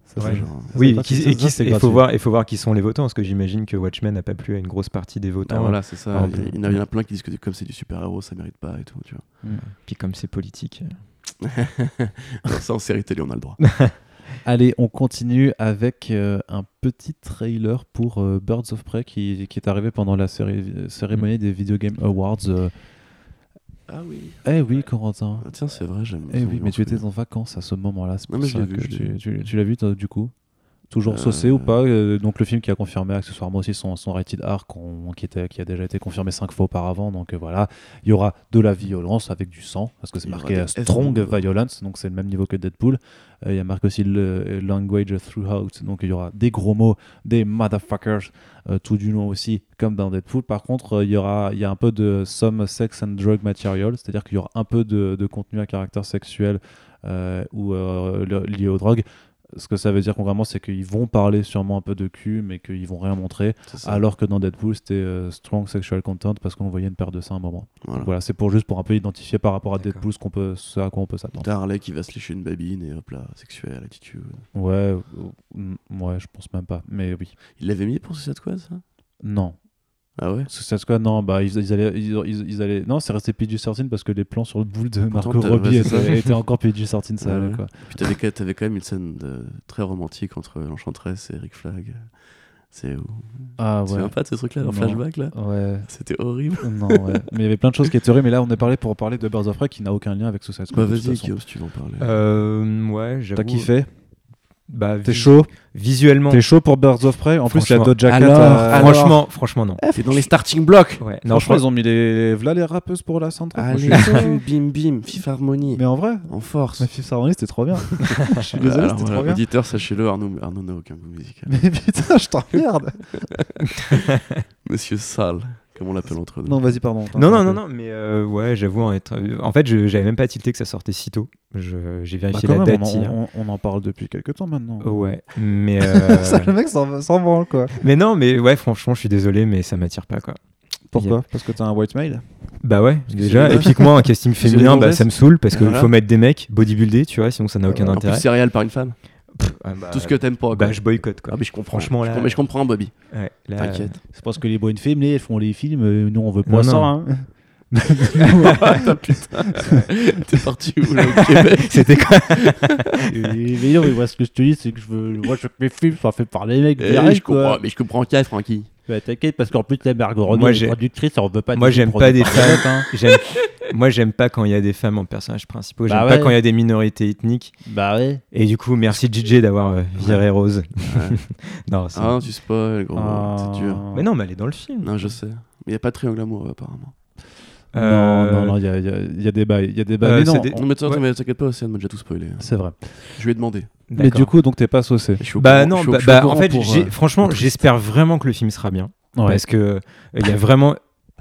ça, Ouais. Genre, Oui, et il faut voir, il faut voir qui sont les votants, parce que j'imagine que Watchmen n'a pas plu à une grosse partie des votants. voilà, c'est ça. Ah, Il y, en a- il y en a plein qui disent que comme c'est du super-héros, ça mérite pas et tout, tu Mm. Puis comme c'est politique. euh, ça, en série télé, on a le droit. Allez, on continue avec euh, un petit trailer pour euh, Birds of Prey qui, qui est arrivé pendant la cérémonie des Video Game Awards. euh. Ah oui. Eh oui, Corentin. Ah, tiens, c'est vrai, j'aime. Eh oui, mais tu étais en vacances à ce moment-là. C'est Non, pour mais je ça l'ai vu, que je l'ai tu, vu. tu- tu l'as vu toi, du coup? Toujours Euh, saucé ou pas Euh, Donc le film qui a confirmé accessoirement aussi son, son rated R qu'on- qui, était, qui a déjà été confirmé cinq fois auparavant. Donc euh, voilà, il y aura de la violence avec du sang parce que c'est marqué euh, Strong. Violence, donc c'est le même niveau que Deadpool. Euh, il y a marqué aussi le Language Throughout, donc il y aura des gros mots, des motherfuckers, euh, tout du long aussi, comme dans Deadpool. Par contre, euh, il y aura il y a un peu de some sex and drug material, c'est-à-dire qu'il y aura un peu de, de contenu à caractère sexuel euh, ou euh, lié aux drogues. Ce que ça veut dire concrètement, c'est qu'ils vont parler sûrement un peu de cul, mais qu'ils vont rien montrer. Alors que dans Deadpool, c'était euh, strong sexual content parce qu'on voyait une paire de seins à un moment. Voilà. Voilà, c'est pour juste pour un peu identifier par rapport à. Deadpool ce, qu'on peut, ce à quoi on peut s'attendre. T'as Harley qui va se lécher une babine et hop là, sexuelle attitude. Ouais, euh, ouais, je pense même pas. Mais oui. Il l'avait mis pour Suicide Squad, ça? Non. Ah ouais Suicide Squad, non, bah ils, ils allaient, ils, ils- ils allaient, non, c'est resté PG-13 parce que les plans sur le boule de Pourtant, Marco t'as- Robbie étaient, étaient encore PG-13, ça Ah allait ouais. quoi. Puis t'avais, quand- t'avais quand même une scène de- très romantique entre l'Enchantresse et Rick Flag. C'est où Ah Tu te ouais. souviens pas de ce truc-là, dans Non. flashback là Ouais. C'était horrible. Non, ouais. Mais il y avait plein de choses qui étaient horribles, mais là on est parlé pour parler de Birds of Prey qui n'a aucun lien avec Suicide Squad. Bah vas-y. Guillaume, si tu veux en parler. Euh, ouais, j'avoue. T'as kiffé? Bah, T'es chaud Visuellement. T'es chaud pour Birds of Prey En plus, il y a. Doja Cat. Alors, à- alors. Franchement, franchement non. T'es dans les starting blocks Ouais, non, Franchement, ils ont mis les. Voilà les rappeuses pour la. Moi, Allez, bim bim, Fifth Harmony, Mais en vrai, en force. ma fille Saroni, c'était trop bien. je suis désolé, c'était voilà, trop bien. auditeur, sachez-le, Arnaud Arnaud n'a aucun goût musical. Mais putain, je t'emmerde. Monsieur Sale, comme on l'appelle entre nous. Non, vas-y, pardon. Non, non, non, non, mais euh, ouais, j'avoue en être. En fait, je- j'avais même pas tilté que ça sortait si tôt. Je- J'ai Bah, vérifié la même, date on, hier. en- on- on en parle depuis quelques temps maintenant. Ouais, mais. euh, Ça, le mec s'en s'en branle, quoi. mais non, mais ouais, franchement, je suis désolé, mais ça m'attire pas quoi. Pourquoi? Parce que t'as un white male? Bah ouais, déjà. c'est Et puis que moi, un casting c'est féminin, bah ça me saoule parce qu'il Voilà. faut mettre des mecs bodybuildés, tu vois, sinon ça n'a aucun En intérêt. plus, céréales par une femme. Ah, bah, Tout ce que t'aimes pas. quoi. Bah, je boycotte quoi. Ah, mais je comprends. Franchement, je là- comprends- Mais je comprends, Bobby. Ouais, là, T'inquiète. C'est parce que les bonnes films, elles font les films, euh, nous on veut Non, pas ça. non. Hein. Putain. T'es parti où là au Québec C'était quoi mais non, mais moi ce que je te dis, c'est que je veux. Moi je veux que mes films soient faits par les mecs Eh, direct, je quoi. comprends, Mais je comprends Kai, Francky. Bah, T'inquiète, parce qu'en plus, la Margot Robbie Moi, est productrice, on veut pas Moi, de j'aime pas des femmes. Hein. J'aime- Moi, j'aime pas quand il y a des femmes en personnages principaux. J'aime Bah pas ouais. quand il y a des minorités ethniques. Bah ouais. Et du coup, merci JJ d'avoir euh, viré Rose. Ouais. non, c'est- Ah tu spoil, gros. C'est dur. mais non, mais elle est dans le film. Non, je sais. Mais il n'y a pas de triangle amoureux, apparemment. Non, Euh, non, non, il y a, il y a- il y a des bails. Il y a des bails. Euh, mais non, des- on- Non, mais t'inquiète Ouais. mais t'inquiète pas, Océane m'a déjà tout spoilé. hein. c'est vrai. Je lui ai demandé. Mais du coup, donc t'es pas saucé. Je suis au Bah non, je suis au- bah, bah, en fait, pour, euh, franchement, j'espère vraiment que le film sera bien. Ouais. Parce que euh, il y a vraiment.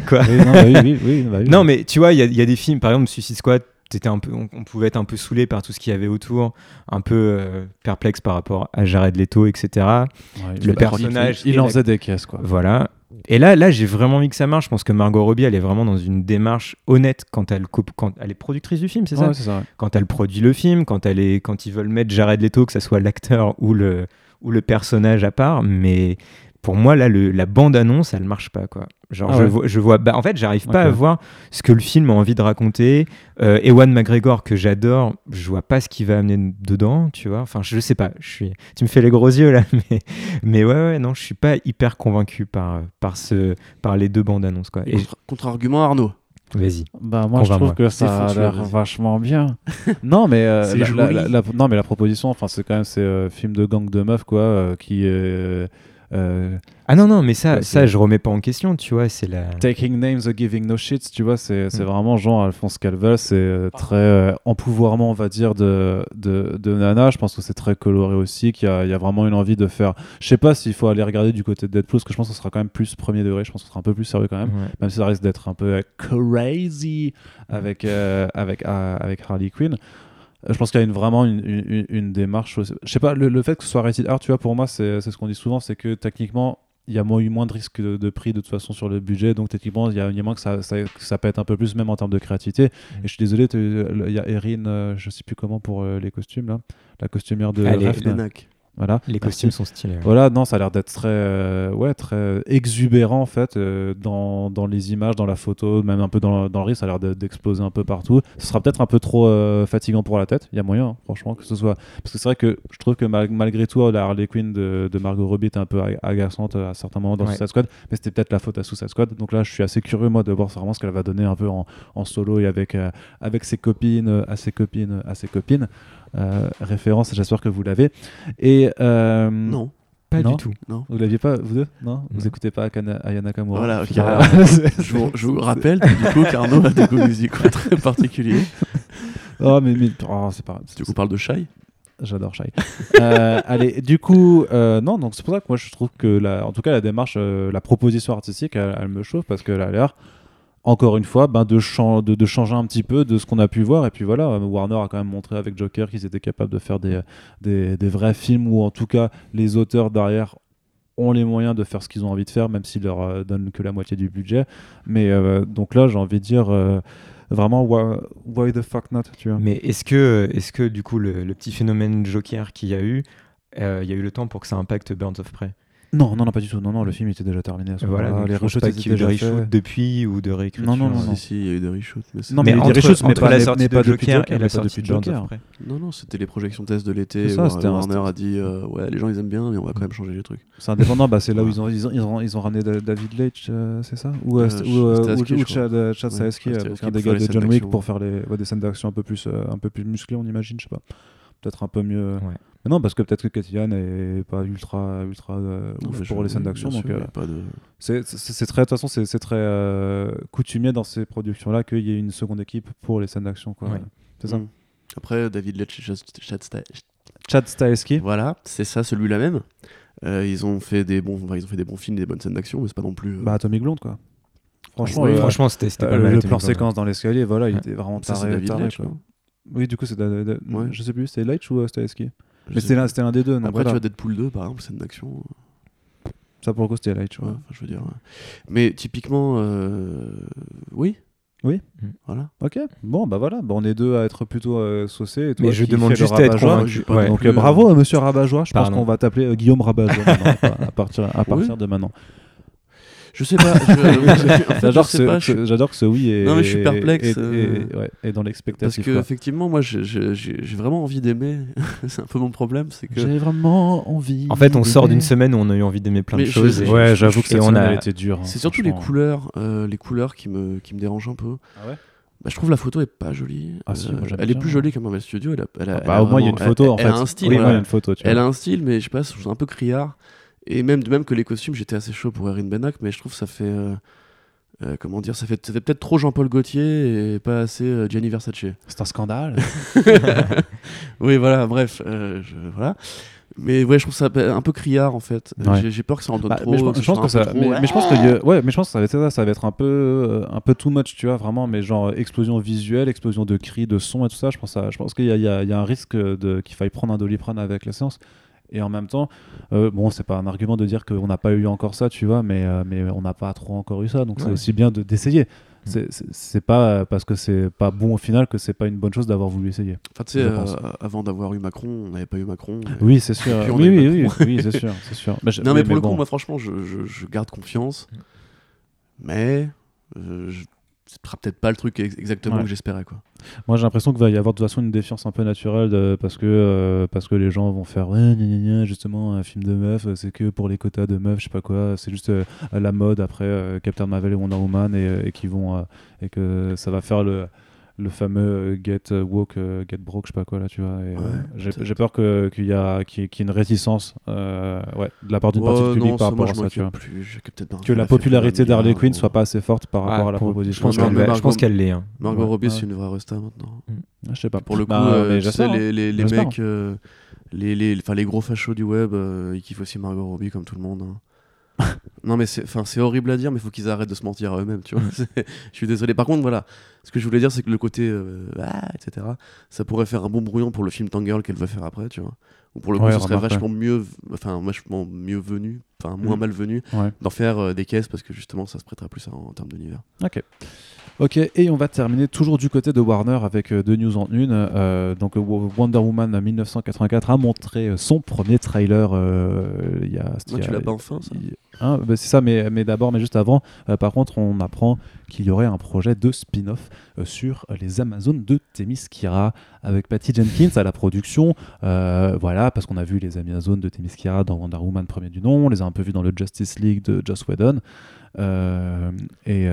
Quoi Oui, non, bah oui, oui, oui, bah oui. Non, mais tu vois, il y, a- il y a des films, par exemple, Suicide Squad, t'étais un peu, on, on pouvait être un peu saoulé par tout ce qu'il y avait autour, un peu euh, perplexe par rapport à Jared Leto, etc. Ouais, le bah, personnage Il, il en la- faisait des caisses, quoi. Voilà. Et là, là j'ai vraiment envie que ça marche. Je pense que Margot Robbie, elle est vraiment dans une démarche honnête quand elle, coupe, quand elle est productrice du film, c'est ça Ouais, c'est ça. ouais. Quand elle produit le film, quand, elle est, quand ils veulent mettre Jared Leto, que ça soit l'acteur ou le, ou le personnage à part. Mais pour moi, là, le, la bande-annonce, elle marche pas, quoi. Genre, Ah je, vois, je vois. Bah, en fait, j'arrive pas à voir ce que le film a envie de raconter. Euh, Ewan McGregor, que j'adore, je vois pas ce qu'il va amener dedans, tu vois. Enfin, je sais pas. Je suis... Tu me fais les gros yeux, là. Mais, mais ouais, ouais, non, je suis pas hyper convaincu par, par, ce, par les deux bandes-annonces, quoi. Et Contre- Contre-argument, Arnaud. vas-y. Bah moi je trouve que ça a l'air vachement bien. non mais euh, la, joli. la- la- non mais la proposition, enfin c'est quand même c'est euh, film de gang de meufs quoi, euh, qui euh, Ah non, non, mais ça, Ouais, ça je remets pas en question, tu vois. C'est la. taking names, uh, giving no shits, tu vois, c'est c'est Mm. vraiment genre Alphonse Calvel, c'est euh, très euh, empouvoirment on va dire de, de, de Nana. Je pense que c'est très coloré aussi, qu'il y, a- il y a vraiment une envie de faire. Je sais pas s'il faut aller regarder du côté de Deadpool, parce que je pense que ce sera quand même plus premier degré. Je pense que ce sera un peu plus sérieux quand même. Ouais. même si ça risque d'être un peu euh, crazy avec, euh, avec, euh, avec Harley Quinn. Je pense qu'il y a une, vraiment une, une, une démarche. Je sais pas, le, le fait que ce soit rated R, tu vois, pour moi, c'est c'est ce qu'on dit souvent, c'est que techniquement, il y a moins, eu moins de risques de, de prix de toute façon sur le budget, donc techniquement, il y a, il y a moins que ça, ça, que ça pète un peu plus, même en termes de créativité. Et je suis désolé, il y a Erin, euh, je sais plus comment pour euh, les costumes, là, la costumière de Allez, Refn. Voilà. Les Merci. costumes sont stylés. ouais. Voilà, non, ça a l'air d'être très, euh, ouais, très exubérant en fait euh, dans, dans les images, dans la photo, même un peu dans, dans le risque, ça a l'air de- d'exploser un peu partout. Ce sera peut-être un peu trop euh, fatigant pour la tête, il y a moyen, hein, franchement, que ce soit. Parce que c'est vrai que je trouve que mal- malgré tout, la Harley Quinn de, de Margot Robbie était un peu ag- agaçante à certains moments dans Ouais. Suicide Squad, mais c'était peut-être la faute à Suicide Squad. Donc là, je suis assez curieux, moi, de voir vraiment ce qu'elle va donner un peu en, en solo et avec, avec ses copines, à ses copines, à ses copines. Euh, référence, j'espère que vous l'avez. Et. euh, Non, Pas Non. du tout. non. vous l'aviez pas, vous deux? Non? Vous écoutez pas Akana- Aya Nakamura Voilà, Je vous, je vous rappelle que, du coup qu'Arnaud a des goûts musicaux très particuliers. oh, mais, mais oh, c'est pas. Du coup, on parle de Shai. J'adore Shai. Euh, allez, du coup, euh, non, donc c'est pour ça que moi je trouve que, la, en tout cas, la démarche, euh, la proposition artistique, elle, elle me chauffe parce qu'elle a l'air, encore une fois, ben, de, de, changer un petit peu de ce qu'on a pu voir. Et puis voilà, Warner a quand même montré avec Joker qu'ils étaient capables de faire des, des, vrais films où, en tout cas, les auteurs derrière ont les moyens de faire ce qu'ils ont envie de faire, même s'ils leur euh, donnent que la moitié du budget. Mais euh, donc là, j'ai envie de dire. euh, Vraiment, why, the fuck not, tu vois. Mais est-ce que, est que du coup, le, le petit phénomène Joker qu'il y a eu, il y a eu le temps pour que ça impacte Birds of Prey? Non, non, non, pas du tout. Non, non, le film était déjà terminé à ce Voilà, moment-là. donc Les reshoots étaient déjà reshoot faits. depuis ou de réécriture. Non, non, non, Si, non. si, il y a eu des reshoots. Mais Non, Mais mais, il y a entre, des reshoots, mais entre pas, la sortie de Joker Joker, et la sortie de Joker. Non, non, c'était les projections test de l'été. Un- Warner a dit euh, Ouais, les gens ils aiment bien, mais on va quand même changer les trucs. C'est indépendant, bah, c'est là où ils ont, ils ont, ils ont, ils ont ramené Da- David Leitch, euh, c'est ça? Ou, Euh, euh, euh. Chad, euh, Chad euh, donc un des gars de John Wick pour faire des scènes d'action un peu plus, euh, un peu plus musclées, on imagine, je sais pas. Peut-être un peu mieux. Ouais. Mais non, parce que peut-être que Katian est pas ultra, ultra euh, ouf pour je- les scènes d'action, donc euh, de. c'est très, de toute façon, c'est très euh, coutumier dans ces productions-là qu'il y ait une seconde équipe pour les scènes d'action, quoi. Ouais. C'est ça. Mm. Après, David Leitch Chad- Chad Sta- Chad Stahelski. Voilà, c'est ça, celui-là même. Euh, ils ont fait des bons, enfin, ils ont fait des bons films, des bonnes scènes d'action, mais c'est pas non plus. euh, Bah, Atomic Blonde, quoi. Franchement, Oui, euh, Franchement, c'était euh, pas le, mal. le Atomic plan Blonde. séquence dans l'escalier, voilà, il était vraiment taré. Taré, quoi. Non Oui, du coup, da- Ouais. Je sais plus, c'était Leitch ou euh, Stahelski Je Mais c'était l'un c'était des deux. donc Après, voilà. tu vois Deadpool 2, par exemple, scène d'action. Ça, pour le coup, c'était Leitch. Ouais, ouais. je veux dire. ouais. Mais typiquement, euh, oui. Oui. Mm. Voilà. Ok, bon, bah voilà, bah, on est deux à être plutôt euh, saucés. Et toi Mais je demande juste à être convaincu. Ouais. non Donc euh, euh, bravo, euh, monsieur Rabat-joie. Je pense qu'on va t'appeler euh, Guillaume à partir, à partir de maintenant. Je sais pas. je- en fait, je J'adore que, ce- oui est. Non, mais je suis perplexe, est- euh, ouais, dans Parce l'expectative. que quoi. effectivement, moi, j'ai- vraiment envie d'aimer. c'est un peu mon problème, c'est que. J'ai vraiment envie. En fait, on sort d'une semaine où on a eu envie d'aimer plein Mais de choses. et- Ouais, j'avoue que et cette on a- était dure. hein, C'est surtout les couleurs, euh, les couleurs qui me, qui me dérangent un peu. Ah ouais? Bah, je trouve la photo est pas jolie. Ah si, Euh, moi, j'aime elle est plus jolie qu'un Marvel Studio. Elle a, elle a- Ah elle Bah, a au moins, il y a une photo elle- en elle fait. a un style. Oui, voilà. une photo. Tu Elle vois. a un style, mais je sais pas, je un peu criard. Et même, même que les costumes, j'étais assez chaud pour Erin Benak, mais je trouve que ça fait. euh, euh, comment dire Ça fait, ça fait peut-être trop Jean-Paul Gaultier et pas assez euh, Gianni Versace. C'est un scandale. oui, voilà, bref. euh, je- voilà. Mais ouais, je trouve ça un peu criard en fait. Ouais. J'ai- peur que ça en donne Bah, trop. mais je, pense- je que ça, trop, mais, mais je pense que y a- ouais, mais je pense que ça va être ça, ça va être un peu, un peu too much, tu vois, vraiment, mais genre explosion visuelle, explosion de cris, de sons et tout ça. Je pense, à- je pense qu'il y, y a un risque de qu'il faille prendre un doliprane avec la séance. Et en même temps, euh, bon, c'est pas un argument de dire qu'on n'a pas eu encore ça, tu vois, mais, euh, mais on n'a pas trop encore eu ça, donc c'est aussi bien de- d'essayer. C'est- C'est c'est pas euh, parce que c'est pas bon au final que c'est pas une bonne chose d'avoir voulu essayer. Enfin, tu sais, euh, avant d'avoir eu Macron, on n'avait pas eu Macron. mais- Oui, c'est sûr. Oui, oui, oui, c'est sûr, c'est sûr. Bah, Non, oui, mais pour le bon. coup, moi, franchement, je, je- je garde confiance. Mais euh, je- ce sera peut-être pas le truc ex- exactement Ouais. que j'espérais. quoi. Moi, j'ai l'impression qu'il va y avoir de toute façon une défiance un peu naturelle de- parce, que, euh, parce que les gens vont faire ouais, gna, gna, gna, justement, un film de meuf, euh, c'est que pour les quotas de meufs, je sais pas quoi, c'est juste euh, la mode après euh, Captain Marvel et Wonder Woman et, euh, et, qui vont, euh, et que ça va faire le, le fameux euh, Get euh, Woke, euh, Get Broke, je sais pas quoi là, tu vois. euh, Ouais, j'ai peur que- qu'il y, a- qu'il y, ait- qu'il y ait une réticence euh, ouais, de la part d'une partie du public non, par rapport à ça, tu vois. plus. Que la popularité d'Harley Quinn soit pas assez forte par rapport Ah, à la proposition. Je pense qu'elle l'est. hein. Margot Ouais, Robbie, ouais. c'est une vraie resta maintenant. Ah, je sais pas. Pour le coup, Bah, euh, mais tu sais, les, les, les mecs, euh, les, les, enfin, les gros fachos du web, euh, ils kiffent aussi Margot Robbie comme tout le monde. hein. non, mais c'est enfin, c'est horrible à dire, mais il faut qu'ils arrêtent de se mentir à eux-mêmes, tu vois. Je suis désolé. Par contre, voilà, ce que je voulais dire, c'est que le côté, euh, ah, etc., ça pourrait faire un bon brouillon pour le film Tangirl qu'elle veut faire après, tu vois. Ou pour le coup, Ouais, ce serait vachement mieux, enfin, vachement mieux venu, enfin, moins Mm. malvenu Ouais. d'en faire euh, des caisses parce que justement, ça se prêterait plus à- en termes d'univers. Ok. Ok, et on va terminer toujours du côté de Warner avec euh, deux news en une. Euh, donc euh, Wonder Woman 1984 a montré son premier trailer. il y a, Moi, tu l'as pas enfin, ça hein, bah, C'est ça, mais, mais d'abord, mais juste avant, par contre, on apprend qu'il y aurait un projet de spin-off sur les Amazones de Themyscira avec Patty Jenkins à la production. Voilà, parce qu'on a vu les Amazones de Themyscira dans Wonder Woman premier du nom, on les a un peu vus dans le Justice League de Joss Whedon. Et,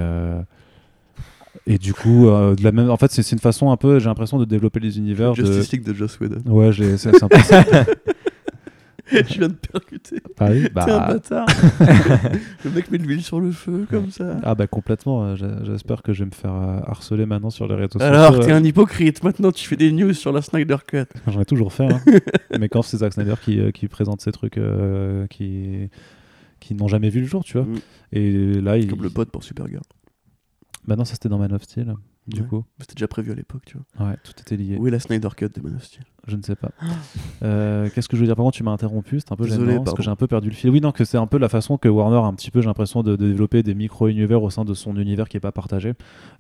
et du coup, euh, de la même, en fait, c'est une façon un peu, j'ai l'impression, de développer les univers. de- Justice League de Joss Whedon. Ouais, c'est un peu ça. je viens de percuter. Pareil, T'es un bah, bâtard. le mec met de l'huile sur le feu comme ça. ah bah complètement. euh, J'espère que je vais me faire euh, harceler maintenant sur les réseaux Alors, sociaux. t'es euh, un hypocrite. Maintenant, tu fais des news sur la Snyder Cut. J'en ai toujours fait. hein. Mais quand c'est Zack Snyder qui, qui présente ces trucs euh, qui, qui n'ont jamais vu le jour, tu vois. Mm. Et là, il. Comme le pote pour Supergirl. Bah non, ça c'était dans Man of Steel, du Ouais. coup. C'était déjà prévu à l'époque, tu vois. Ouais, tout était lié. Est la Snyder Cut de Man of Steel Je ne sais pas. Euh, Qu'est-ce que je veux dire? Par contre, tu m'as interrompu, c'est un peu Désolé, gênant parce que j'ai un peu perdu le fil. Oui, non, que c'est un peu la façon que Warner a un petit peu, j'ai l'impression, de, de développer des micro-univers au sein de son univers qui n'est pas partagé,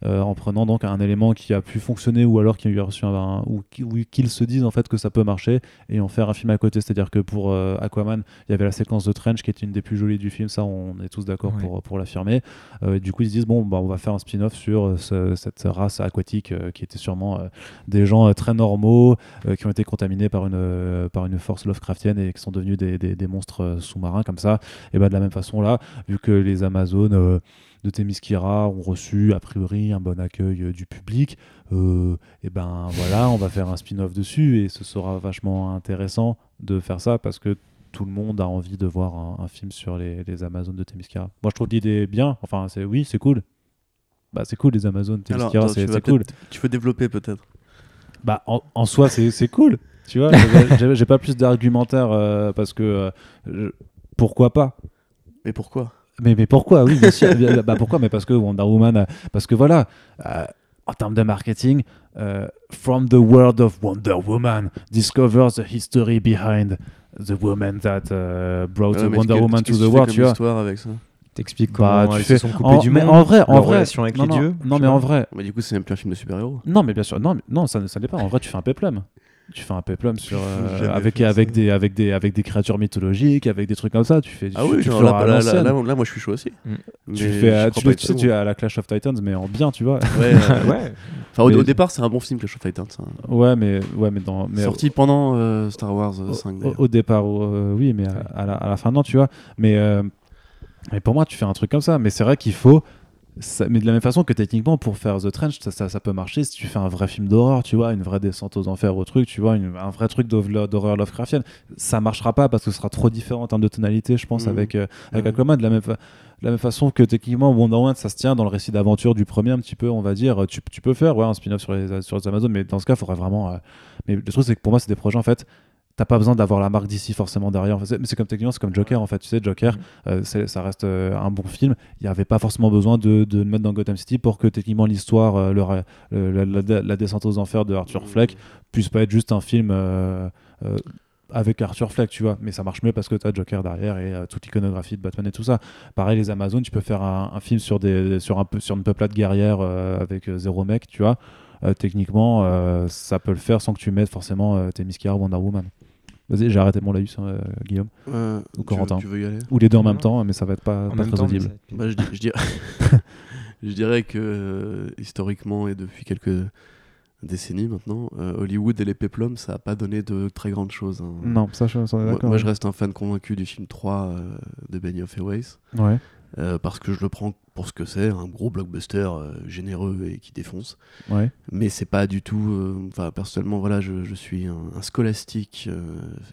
euh, en prenant donc un élément qui a pu fonctionner ou alors qui a eu reçu un, un- ou qui- ou qu'ils se disent en fait que ça peut marcher et en faire un film à côté. C'est-à-dire que pour euh, Aquaman, il y avait la séquence de Trench qui était une des plus jolies du film, ça on est tous d'accord Ouais. pour, pour l'affirmer. Euh, et du coup, ils se disent bon, bah, on va faire un spin-off sur ce- cette race aquatique euh, qui était sûrement euh, des gens euh, très normaux euh, qui ont été contaminés par une, euh, par une force Lovecraftienne et qui sont devenus des, des- des monstres euh, sous-marins comme ça. Et bah, de la même façon là, vu que les Amazones euh, de Themyscira ont reçu a priori un bon accueil euh, du public, euh, et ben voilà, on va faire un spin-off dessus et ce sera vachement intéressant de faire ça parce que tout le monde a envie de voir un, un film sur les, les Amazones de Themyscira. Moi je trouve l'idée bien, enfin c'est oui c'est cool. Bah c'est cool les Amazones c'est cool. Tu veux développer peut-être Bah, en, en soi, c'est cool. Tu vois, j'ai- pas plus d'argumentaire euh, parce que euh, je- pourquoi pas? Mais pourquoi? Mais, mais pourquoi? Oui, bien sûr. Bah, pourquoi? Mais parce que Wonder Woman, parce que voilà, euh, en termes de marketing, From the world of Wonder Woman, discover the history behind the woman that uh, brought Ouais, mais Wonder Woman to the world, tu vois. histoire avec ça T'expliques Bah, comment tu elles fais- se sont coupées en, du monde. en vrai, en leur vrai, relation avec non, les non, dieux. Non, mais en vrai, Mais du coup, c'est même plus un film de super-héros. non, mais bien sûr, non, mais- non, ça, ça n'est pas. En vrai, tu fais un péplum. tu fais un peplum sur euh, avec avec des avec des avec des créatures mythologiques, avec des trucs comme ça. Tu fais Ah tu, oui, tu genre, le là, là, là, l'ancienne. là, là, moi je suis chaud aussi. Mm. Tu fais tu, tu sais, tu es à la Clash of Titans mais en bien, tu vois. Ouais, euh, ouais. Enfin, au, Mais- au départ, c'est un bon film, Clash of Titans. hein. Ouais, mais ouais, mais dans mais Sorti pendant euh, Star Wars euh, au, 5 au- au départ, euh, oui, mais à, à la, à la fin non, tu vois. Mais mais pour moi, tu fais un truc comme ça. Mais c'est vrai qu'il faut. ça- mais de la même façon que techniquement pour faire The Trench ça, ça, ça peut marcher si tu fais un vrai film d'horreur tu vois une vraie descente aux enfers au truc tu vois une- un vrai truc d'hor- d'horreur Lovecraftienne ça marchera pas parce que ce sera trop différent en termes de tonalité je pense Mhm. avec euh, avec Ouais. Aquaman de la même fa- de la même façon que techniquement Wonder Woman ça se tient dans le récit d'aventure du premier un petit peu on va dire tu, tu peux faire ouais, un spin-off sur les, sur les mais dans ce cas il faudrait vraiment euh, mais le truc c'est que pour moi c'est des projets en fait t'as pas besoin d'avoir la marque d'ici forcément derrière mais c'est comme techniquement c'est comme Joker en fait tu sais Joker euh, c'est- ça reste euh, un bon film il n'y avait pas forcément besoin de, de le mettre dans Gotham City pour que techniquement l'histoire euh, la, la- la descente aux enfers de Arthur Fleck puisse pas être juste un film euh, euh, avec Arthur Fleck, tu vois. Mais ça marche mieux parce que tu as Joker derrière et euh, toute l'iconographie de Batman et tout ça. Pareil, les Amazones, tu peux faire un, un film sur, des, sur, un peu, sur une peuplade guerrière euh, avec euh, zéro mec, tu vois. Euh, techniquement, euh, ça peut le faire sans que tu mettes forcément euh, Kira ou Wonder Woman. Vas-y, j'ai arrêté mon laïus, hein, Guillaume. Euh, Ou tu, Corentin. tu veux y aller Ou les deux en même temps, mais ça va être pas, pas très temps, audible. Bah, je, dirais... je dirais que euh, historiquement et depuis quelques décennies maintenant, euh, Hollywood et les péplums, ça a pas donné de très grandes choses. hein. Non, ça, je d'accord. moi, je reste un fan convaincu du film 3 euh, de Benny of Airways. Ouais. Euh, parce que je le prends pour ce que c'est, un gros blockbuster euh, généreux et qui défonce. Ouais. Mais c'est pas du tout. euh, Enfin, personnellement, voilà, je, je suis un, un scolastique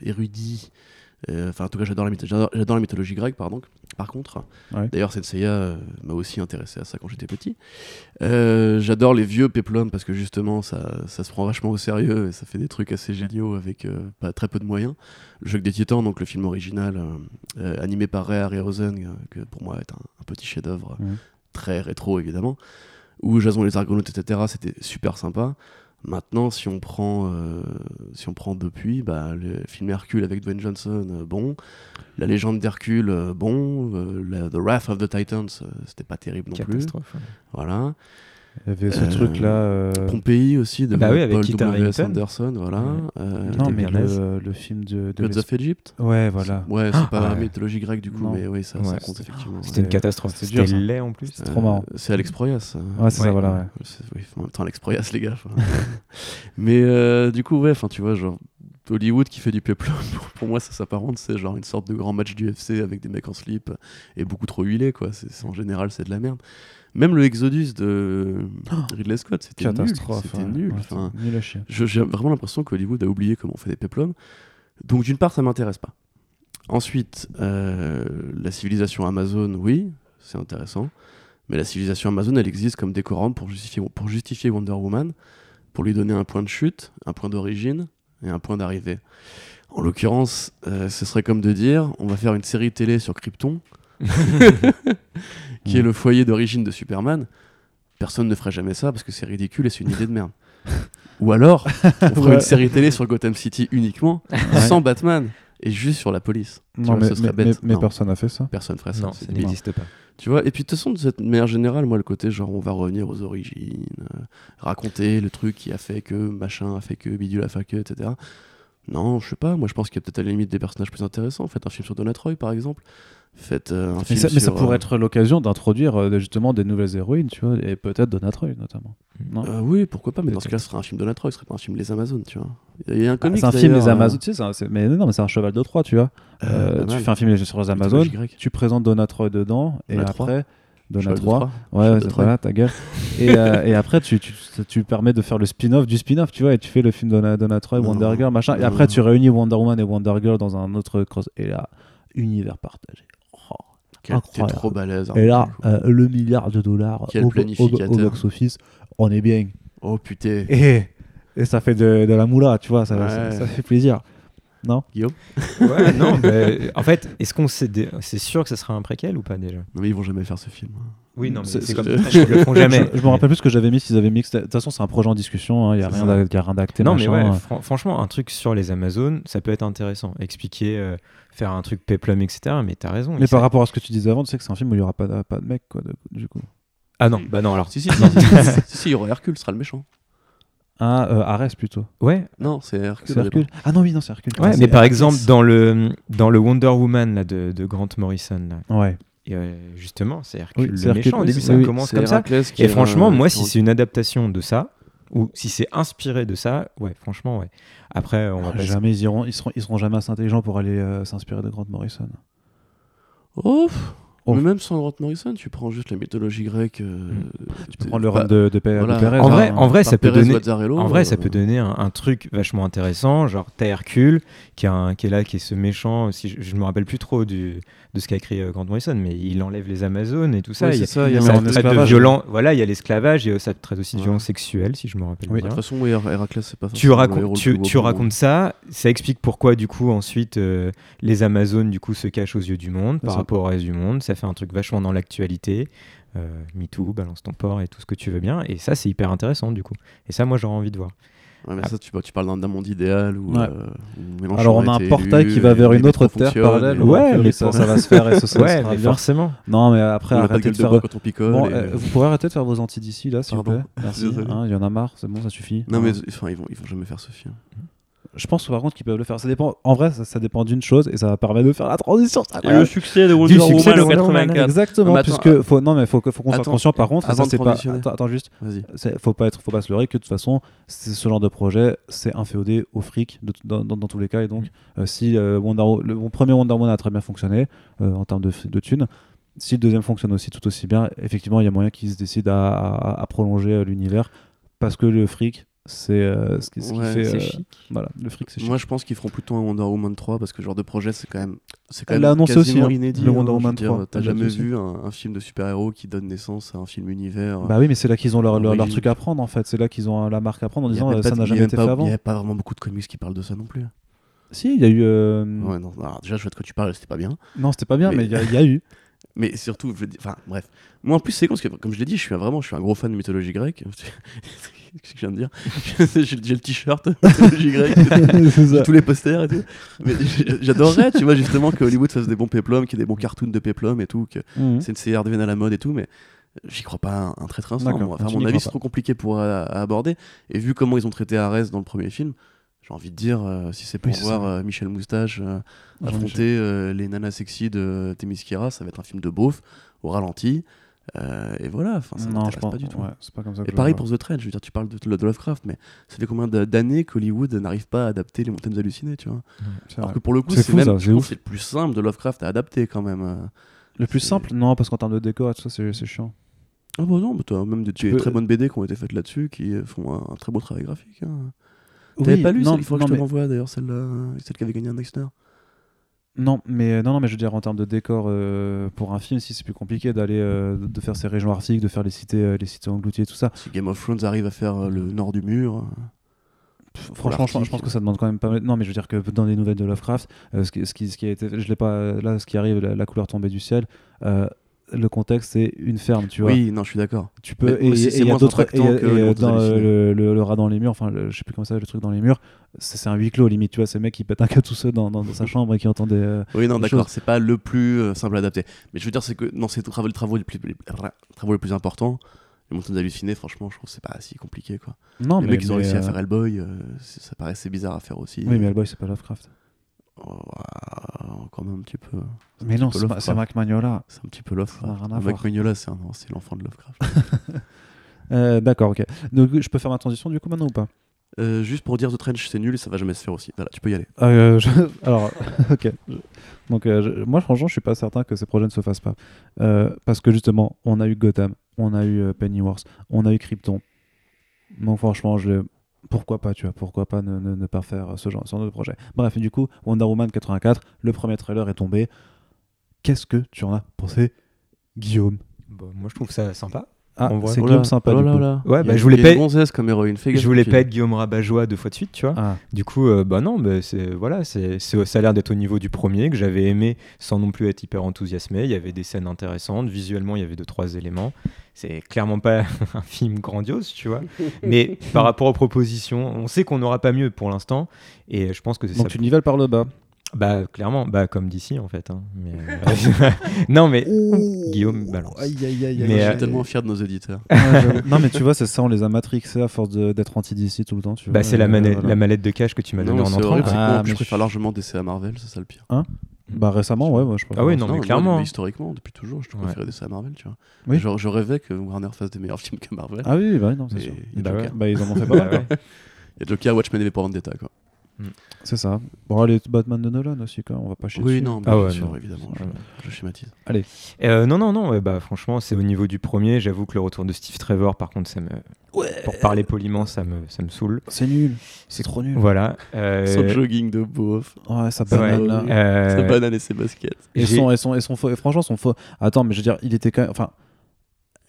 érudit. Euh, Enfin, en tout cas, j'adore la, j'adore- mythologie grecque, pardon. Par contre, Ouais. d'ailleurs, Senseiya euh, m'a aussi intéressé à ça quand j'étais petit. Euh, j'adore les vieux péplums parce que justement, ça, ça se prend vachement au sérieux et ça fait des trucs assez géniaux avec pas très peu de moyens. Le jeu des Titans, donc le film original animé par Ray Harryhausen, que pour moi est un, un petit chef-d'œuvre très rétro évidemment, où Jason et les Argonautes, etc. C'était super sympa. Maintenant, si on prend, euh, si on prend depuis, bah, le film Hercule avec Dwayne Johnson, euh, bon. La légende d'Hercule, euh, bon. La- The Wrath of the Titans, c'était pas terrible non plus. Voilà. Il y avait ce Euh, truc-là. euh, Pompéi aussi, de Bah oui, avec Paul. Harington. Anderson, voilà. Euh, Non, mais le, le film de. de Gods of Egypt Ouais, voilà. Ouais, c'est pas Ah, la ouais. mythologie grecque du coup, Non. mais oui, ça, ça compte effectivement. C'était une catastrophe. C'était laid en plus. C'est trop marrant. C'est Alex Proyas. euh. Ouais, c'est ça, voilà. ouais. C'est- oui, en même temps, Alex Proyas, les gars. Mais euh, du coup, ouais, enfin, tu vois, genre, Hollywood qui fait du peplum, pour, moi, ça s'apparente, c'est genre une sorte de grand match du UFC avec des mecs en slip et beaucoup trop huilés, quoi. C'est- en général, c'est de la merde. Même le Exodus de Ridley Scott, c'était nul. Catastrophe. C'était ouais. nul. Ouais, Enfin, nul j'ai vraiment l'impression qu'Hollywood a oublié comment on fait des peplums. Donc, d'une part, ça m'intéresse pas. Ensuite, euh, la civilisation Amazon, oui, c'est intéressant. Mais la civilisation Amazon, elle existe comme décorante pour justifier, pour justifier Wonder Woman, pour lui donner un point de chute, un point d'origine et un point d'arrivée. En l'occurrence, euh, ce serait comme de dire on va faire une série télé sur Krypton, qui est le foyer d'origine de Superman. Personne ne ferait jamais ça parce que c'est ridicule et c'est une idée de merde. Ou alors, on ferait Ouais. une série télé sur Gotham City uniquement, sans Batman, et juste sur la police. Non, vois, mais, ce serait mais, bête. mais Non. personne n'a fait ça. Personne ferait ça. Non, ça n'existe pas. Tu vois, et puis de toute façon, de cette manière générale, moi, le côté genre on va revenir aux origines, euh, raconter le truc qui a fait que machin a fait que bidule a fait que, etc. Non, je sais pas, moi je pense qu'il y a peut-être à la limite des personnages plus intéressants. Faites un film sur Donna Troy par exemple. Faites euh, un Mais film ça, mais ça pourrait euh, être l'occasion d'introduire euh, justement des nouvelles héroïnes, tu vois, et peut-être Donna Troy notamment. Non euh, oui, pourquoi pas, mais dans ce cas, ce serait un film Donna Troy, ce serait pas un film Les Amazones, tu vois. Il y a un Ah, comics c'est un film les Amazones, tu sais, c'est un- mais non, mais c'est un cheval de Troie, tu vois. tu fais un film sur les Amazones, tu présentes Donna Troy dedans, et après Donna Cheval de 3. Troie. Ouais, c'est voilà, ta gueule. et, euh, et après, tu, tu, tu permets de faire le spin-off du spin-off, tu vois, et tu fais le film Donna, Donna. Wonder Girl, machin. Et Non. après, tu réunis Wonder Woman et Wonder Girl dans un autre cross. Et là, univers partagé. T'es trop balèze. Et là, euh, le milliard de dollars Quel au, au- au box-office, on est bien. Oh putain. Et, et ça fait de, de la moula, tu vois, ça, Ouais. ça, ça fait plaisir. Non? Ouais, non, mais en fait, est-ce qu'on sait dé- c'est sûr que ça sera un préquel ou pas déjà? Non, mais ils vont jamais faire ce film. Oui, non, mais C'est- comme ils le font jamais. Je, je me rappelle plus ce que j'avais mis s'ils avaient mis. De toute façon, c'est un projet en discussion, il n'y a, rien ça. d'a- y a rien d'acté. Non, mais ouais, fran- franchement, un truc sur les Amazones, ça peut être intéressant. Expliquer, euh, faire un truc peplum, etc. Mais t'as raison. Mais par rapport à ce que tu disais avant, tu sais que c'est un film où il n'y aura pas de, pas de mec, quoi, de- du coup. Ah non, bah non, alors. Si, si, si, si, si, si, il y aura Hercule, ce sera le méchant. Ah, euh, Ares plutôt. Ouais, Non, c'est Hercule. Hercule. Ah non, oui, non, c'est Hercule. ouais Ah, mais par Hercule. exemple, dans le, dans le Wonder Woman là, de, de Grant Morrison, là, Ouais. et, euh, justement, c'est Hercule Oui, le Hercule, méchant. Au début, ça oui, commence comme ça. Héraclès Et est franchement, un- moi, si est- c'est une adaptation de ça, ou si c'est inspiré de ça, ouais, franchement, ouais. Après, on va pas. Jamais ils iront, ils seront, ils seront jamais assez intelligents pour aller euh, s'inspirer de Grant Morrison. Oh, Oh. Mais même sans Grant Morrison, tu prends juste la mythologie grecque. euh, Tu peux prendre le run de, de, voilà. de Pérez. En vrai, hein. en vrai, ça peut Pérez donner. En vrai, euh, ça peut donner un, un truc vachement intéressant, genre t'as Hercule, qui, a un- qui est là, qui est ce méchant, si je, je me rappelle plus trop du, de ce qu'a écrit euh, Grant Morrison, mais il enlève les Amazones et tout ça. Ouais, il y a- ça, il y a mais ça en traite de violent, voilà, il y a l'esclavage et ça traite aussi de Ouais. violence sexuelle, si je me rappelle Oui. De bien. toute façon, oui, Héraclès, c'est pas Tu, racontes, tu, racontes ça, ça explique pourquoi du coup ensuite euh, les Amazones du coup se cachent aux yeux du monde par rapport au reste du monde. Ça fait un truc vachement dans l'actualité. Euh, MeToo, balance ton port et tout ce que tu veux bien. Et ça c'est hyper intéressant du coup. Et ça moi j'aurais envie de voir. Ouais, mais Ah. ça, tu, tu parles d'un monde idéal où, Ouais. euh, où Alors on a un portail élu, qui va vers une autre terre parallèle. Ouais, euh, mais ça, va se faire et ce, ça ouais, sera bien. forcément. Non, mais après On arrêtez de de faire. bois quand on picole. Bon, et- euh, vous pourrez arrêter de faire vos anti d'ici là, s'il vous plaît. Merci. Hein, Il y en a marre, c'est bon, ça suffit. Non, Hein. mais enfin, ils vont, ils vont jamais faire ce film. Je pense par contre qu'ils peuvent le faire. Ça dépend. En vrai, ça, ça dépend d'une chose et ça va permettre de faire la transition. Et le succès de Du Wonder succès de Woman Wonder Woman, 84. Exactement, attends, puisque faut non mais faut faut qu'on soit conscient. Par contre, ça de c'est pas. Attends, attends, juste. Faut pas être, faut pas se leurrer que de toute façon, ce genre de projet, c'est inféodé au fric de- dans, dans- dans tous les cas. Et donc, euh, si euh, Wonder Wo- le mon premier Wonder Woman a très bien fonctionné euh, en termes de, de thunes, si le deuxième fonctionne aussi tout aussi bien, effectivement, il y a moyen qu'ils se décident à, à- à prolonger l'univers parce que le fric, c'est euh, ce qui, ce qui Ouais, fait. euh. Voilà, le fric, c'est. Moi, je pense qu'ils feront plutôt un Wonder Woman 3 parce que ce genre de projet, c'est quand même, c'est quand Elle même annoncé quasiment aussi, hein, inédit. le hein, Wonder Woman dire, 3, T'as jamais vu un, un film de super-héros qui donne naissance à un film univers. Bah oui, mais c'est là qu'ils ont leur, leur, truc à prendre en fait. C'est là qu'ils ont euh, la marque à prendre en Il a disant ça n'a il a jamais été pas- fait Il avant. n'y avait pas vraiment beaucoup de comics qui parlent de ça non plus. Si, il y a eu. euh, Ouais, non, alors, déjà, je vois de quoi tu parles, c'était pas bien. Non, c'était pas bien, Mais- il y, a- il y a eu. Mais surtout, je veux dire- enfin, bref. Moi, en plus, c'est con parce que, comme je l'ai dit, je suis un- vraiment, je suis un gros fan de mythologie grecque. Qu'est-ce que je viens de dire? J'ai le t-shirt mythologie grecque, tous les posters et tout. Mais j'adorerais, tu vois, justement, que Hollywood fasse des bons péplums, qu'il y ait des bons cartoons de péplum et tout, que Mhm. c'est une CR devienne à la mode et tout, mais j'y crois pas un, un très très instant. Enfin, mon avis, c'est trop compliqué pour à, à aborder. Et vu comment ils ont traité Arès dans le premier film, j'ai envie de dire, euh, si c'est pour Oui, voir euh, Michel Moustache euh, affronter euh, les nanas sexy de Témisquira, ça va être un film de beauf, au ralenti. Euh, et voilà, enfin, ça non, je pense pas du tout. Ouais, c'est pas comme ça que Et pareil pour The Trade, je veux dire, tu parles de, de Lovecraft, mais ça fait combien d'a- d'années qu'Hollywood n'arrive pas à adapter les montagnes hallucinées, tu vois Alors vrai. que pour le coup, C'est même, ça, je c'est pense le plus simple de Lovecraft à adapter quand même. euh. Le plus simple, non, parce qu'en termes de décor et tout ça, c'est c'est chiant. Ah bah non, mais t'as même des, Tu des peux- très bonnes BD qui ont été faites là-dessus, qui euh, font un, un très beau travail graphique. hein. Oui, T'avais pas lu non, celle, il non, que je te mais- l'envoie d'ailleurs, celle, celle qui avait gagné un Eisner. Non, mais non, non, mais je veux dire en termes de décor euh, pour un film, si c'est plus compliqué d'aller euh, de faire ces régions arctiques, de faire les cités, euh, les cités englouties et tout ça. Si Game of Thrones arrive à faire euh, le nord du mur. euh, Pff, Franchement, je, pense- je pense l'Arctique. que ça demande quand même pas mal. Non, mais je veux dire que dans les nouvelles de Lovecraft, euh, ce, qui, ce, qui, ce qui a été, je l'ai pas là, ce qui arrive, la, la couleur tombée du ciel. Le contexte c'est une ferme, tu vois. Oui, non, je suis d'accord. Tu peux Mais et il y a d'autres le, le, le rat dans les murs, enfin le- je sais plus comment ça le truc dans les murs, c'est un huis clos limite, tu vois, ces mecs qui pètent un câble tout seul dans, dans, dans sa chambre et qui entendent des euh, Oui, non, d'accord, c'est pas le plus euh, simple à adapter. Mais je veux dire, c'est que dans ces travaux, les travaux les plus, les, travaux les plus importants, les montagnes hallucinées, franchement, je trouve que c'est pas si compliqué quoi. Non, les mais mecs, ils ont mais, réussi à euh, faire Hellboy, ça paraissait bizarre à faire aussi. Oui, mais Hellboy c'est pas Lovecraft. Quand même un petit peu. Un Mais non, c'est Mac Magnola. C'est un petit peu Lovecraft. À Mac voir. Mignola, c'est l'enfant de Lovecraft. Euh, D'accord, ok. Donc je peux faire ma transition du coup maintenant ou pas? Euh, juste pour dire The Trench, c'est nul ça va jamais se faire aussi. Voilà, tu peux y aller. Euh, je- Alors, ok. Donc, euh, je- moi, franchement, je suis pas certain que ces projets ne se fassent pas. Euh, parce que justement, on a eu Gotham, on a eu euh, Pennyworth, on a eu Krypton. Donc, franchement, je... pourquoi pas, tu vois, pourquoi pas ne, ne- pas faire ce genre, de projet. Bref, du coup, Wonder Woman 84, le premier trailer est tombé. Qu'est-ce que tu en as pensé, Guillaume? Bon, moi je trouve ça sympa. Ah, c'est Oh Guillaume là, sympa, oh du là coup. là. Ouais, bah, a- je voulais pas- une gonzesse comme héroïne. Fais gaffe, je voulais pas être Guillaume Rabat-Joie deux fois de suite, tu vois. Ah, Du coup, euh, bah non, bah c'est voilà, c'est c'est- ça a l'air d'être au niveau du premier que j'avais aimé sans non plus être hyper enthousiasmé. Il y avait des scènes intéressantes, visuellement il y avait deux trois éléments. C'est clairement pas un film grandiose, tu vois. Mais par rapport aux propositions, on sait qu'on n'aura pas mieux pour l'instant, et je pense que c'est donc ça. tu nivelles par le bas. Bah, clairement, bah, comme d'ici en fait. hein. Mais, euh, non, mais Guillaume balance. Aïe, aïe, aïe, Mais, je euh, suis tellement fier de nos éditeurs. Non, mais tu vois, c'est ça, on les a matrixés à force d'être anti-DC tout le temps. Tu Bah, c'est la, euh, mallette- voilà. la mallette de cash que tu m'as donnée en entrant. Ah, moi, je préfère largement DC à Marvel, c'est ça le pire. Bah, récemment, ouais, ouais, je préfère. Ah oui, non, mais moi, clairement. historiquement, depuis toujours, je Ouais. préférais DC à Marvel, tu vois. Oui. Je, je rêvais que Warner fasse des meilleurs films que Marvel. Ah oui, bah oui, non, c'est sûr. Bah ouais. Bah, ils en ont fait pas Bah mal. ouais. Il y a Joker, Watchmen et V pour Vendetta, quoi. C'est ça. Bon, allez, Batman de Nolan aussi, quoi. On va pas chier Oui, dessus. non, Ah bien ouais, sûr, non. évidemment, je, je schématise. Euh, non, non, non, ouais, bah, franchement, c'est au niveau du premier. J'avoue que le retour de Steve Trevor, par contre, ça me, pour parler poliment, ça me, ça me saoule. C'est nul. C'est trop nul. Voilà. euh, Son jogging de beauf, Ouais, ça ouais, banane là. euh, sa banane et ses baskets. Et son, et son, et son faux. Et franchement, son faux. Attends, mais je veux dire, il était quand même. Enfin.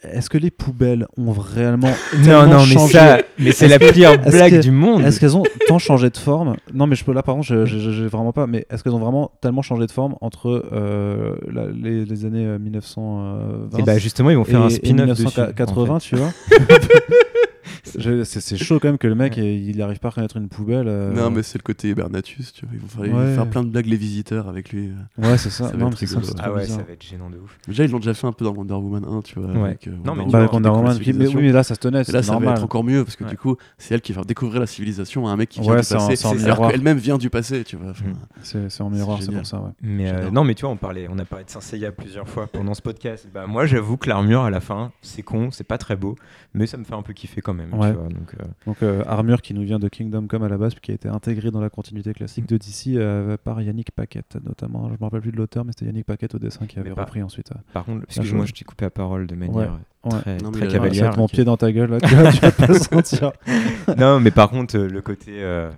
Est-ce que les poubelles ont réellement. Non, non, mais changé ça, mais c'est la pire blague que- du monde. Est-ce qu'elles ont tant changé de forme Non, mais je peux là, par contre, j'ai vraiment pas. Mais est-ce qu'elles ont vraiment tellement changé de forme entre euh, la- les, les années euh, 1920 Et bah justement, ils vont faire et- un spin-off dessus. 1980, en fait. tu vois C'est chaud quand même que le mec il n'arrive pas à reconnaître une poubelle. euh. Non, mais c'est le côté Bernatus, tu vois. Ils vont faire, Ouais. plein de blagues, les visiteurs, avec lui. Ouais, c'est ça. Ça va non, ça, Ah ouais, bizarre. ça va être gênant de ouf. Déjà, ils l'ont déjà fait un peu dans Wonder Woman 1, tu vois. Ouais. avec, euh, Non, mais Bah, avec Wonder Woman, mais, oui, mais là ça se tenait, là, ça va normal. être encore mieux parce que Ouais. du coup, c'est elle qui va découvrir la civilisation à un mec qui vient Ouais, du passé, alors miroir. qu'elle-même vient du passé, tu vois. Enfin, Mm. C'est c'est en miroir, c'est pour ça, ouais. Mais euh, J'adore. non, mais tu vois, on parlait, on a parlé de Saint plusieurs fois pendant ce podcast. Bah moi, j'avoue que l'armure à la fin, c'est con, c'est pas très beau, mais ça me fait un peu kiffer quand même. tu Ouais. vois, donc, euh, Donc euh, armure qui nous vient de Kingdom Come à la base, puis qui a été intégrée dans la continuité classique de DC euh, par Yannick Paquette notamment. Je me rappelle plus de l'auteur, mais c'était Yannick Paquette au dessin qui avait repris ensuite. euh. Par contre, excuse-moi, chose. je t'ai coupé la parole de manière Ouais. Ouais. très, Non, très cavalière. mon pied dans ta gueule là, tu vas, tu vas pas le sentir. non, mais par contre, euh, le côté, euh,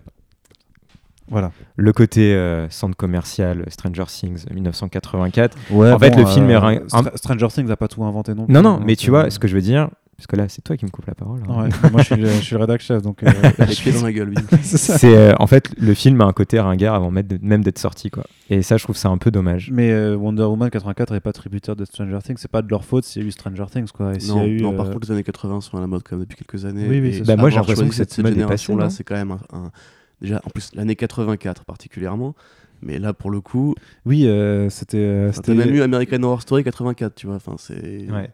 Voilà. le côté euh, centre commercial Stranger Things 1984. Ouais, En fait, le film est Stra- Stranger Things n'a pas tout inventé non plus. Non, non, donc, mais tu vois, ce que je veux dire, parce que là, c'est toi qui me coupe la parole. hein. Ouais, moi je suis, le, je suis le rédac chef, donc. euh, les pieds dans la gueule, oui. c'est euh, en fait le film a un côté ringard avant même d'être- sorti quoi. Et ça, je trouve ça un peu dommage. Mais euh, Wonder Woman 84 n'est pas tributaire de Stranger Things, c'est pas de leur faute s'il y a eu Stranger Things quoi. Et y Non, a eu, non, par euh, contre, les années 80 sont à la mode quand même depuis quelques années. Oui, oui, Bah, moi, j'ai l'impression que cette cette, génération-là, c'est quand même un, un- Déjà, en plus, l'année 84 particulièrement. Mais là, pour le coup, Oui, euh, c'était. euh, c'était- même eu American Horror Story 84, tu vois. Enfin, c'est. Ouais.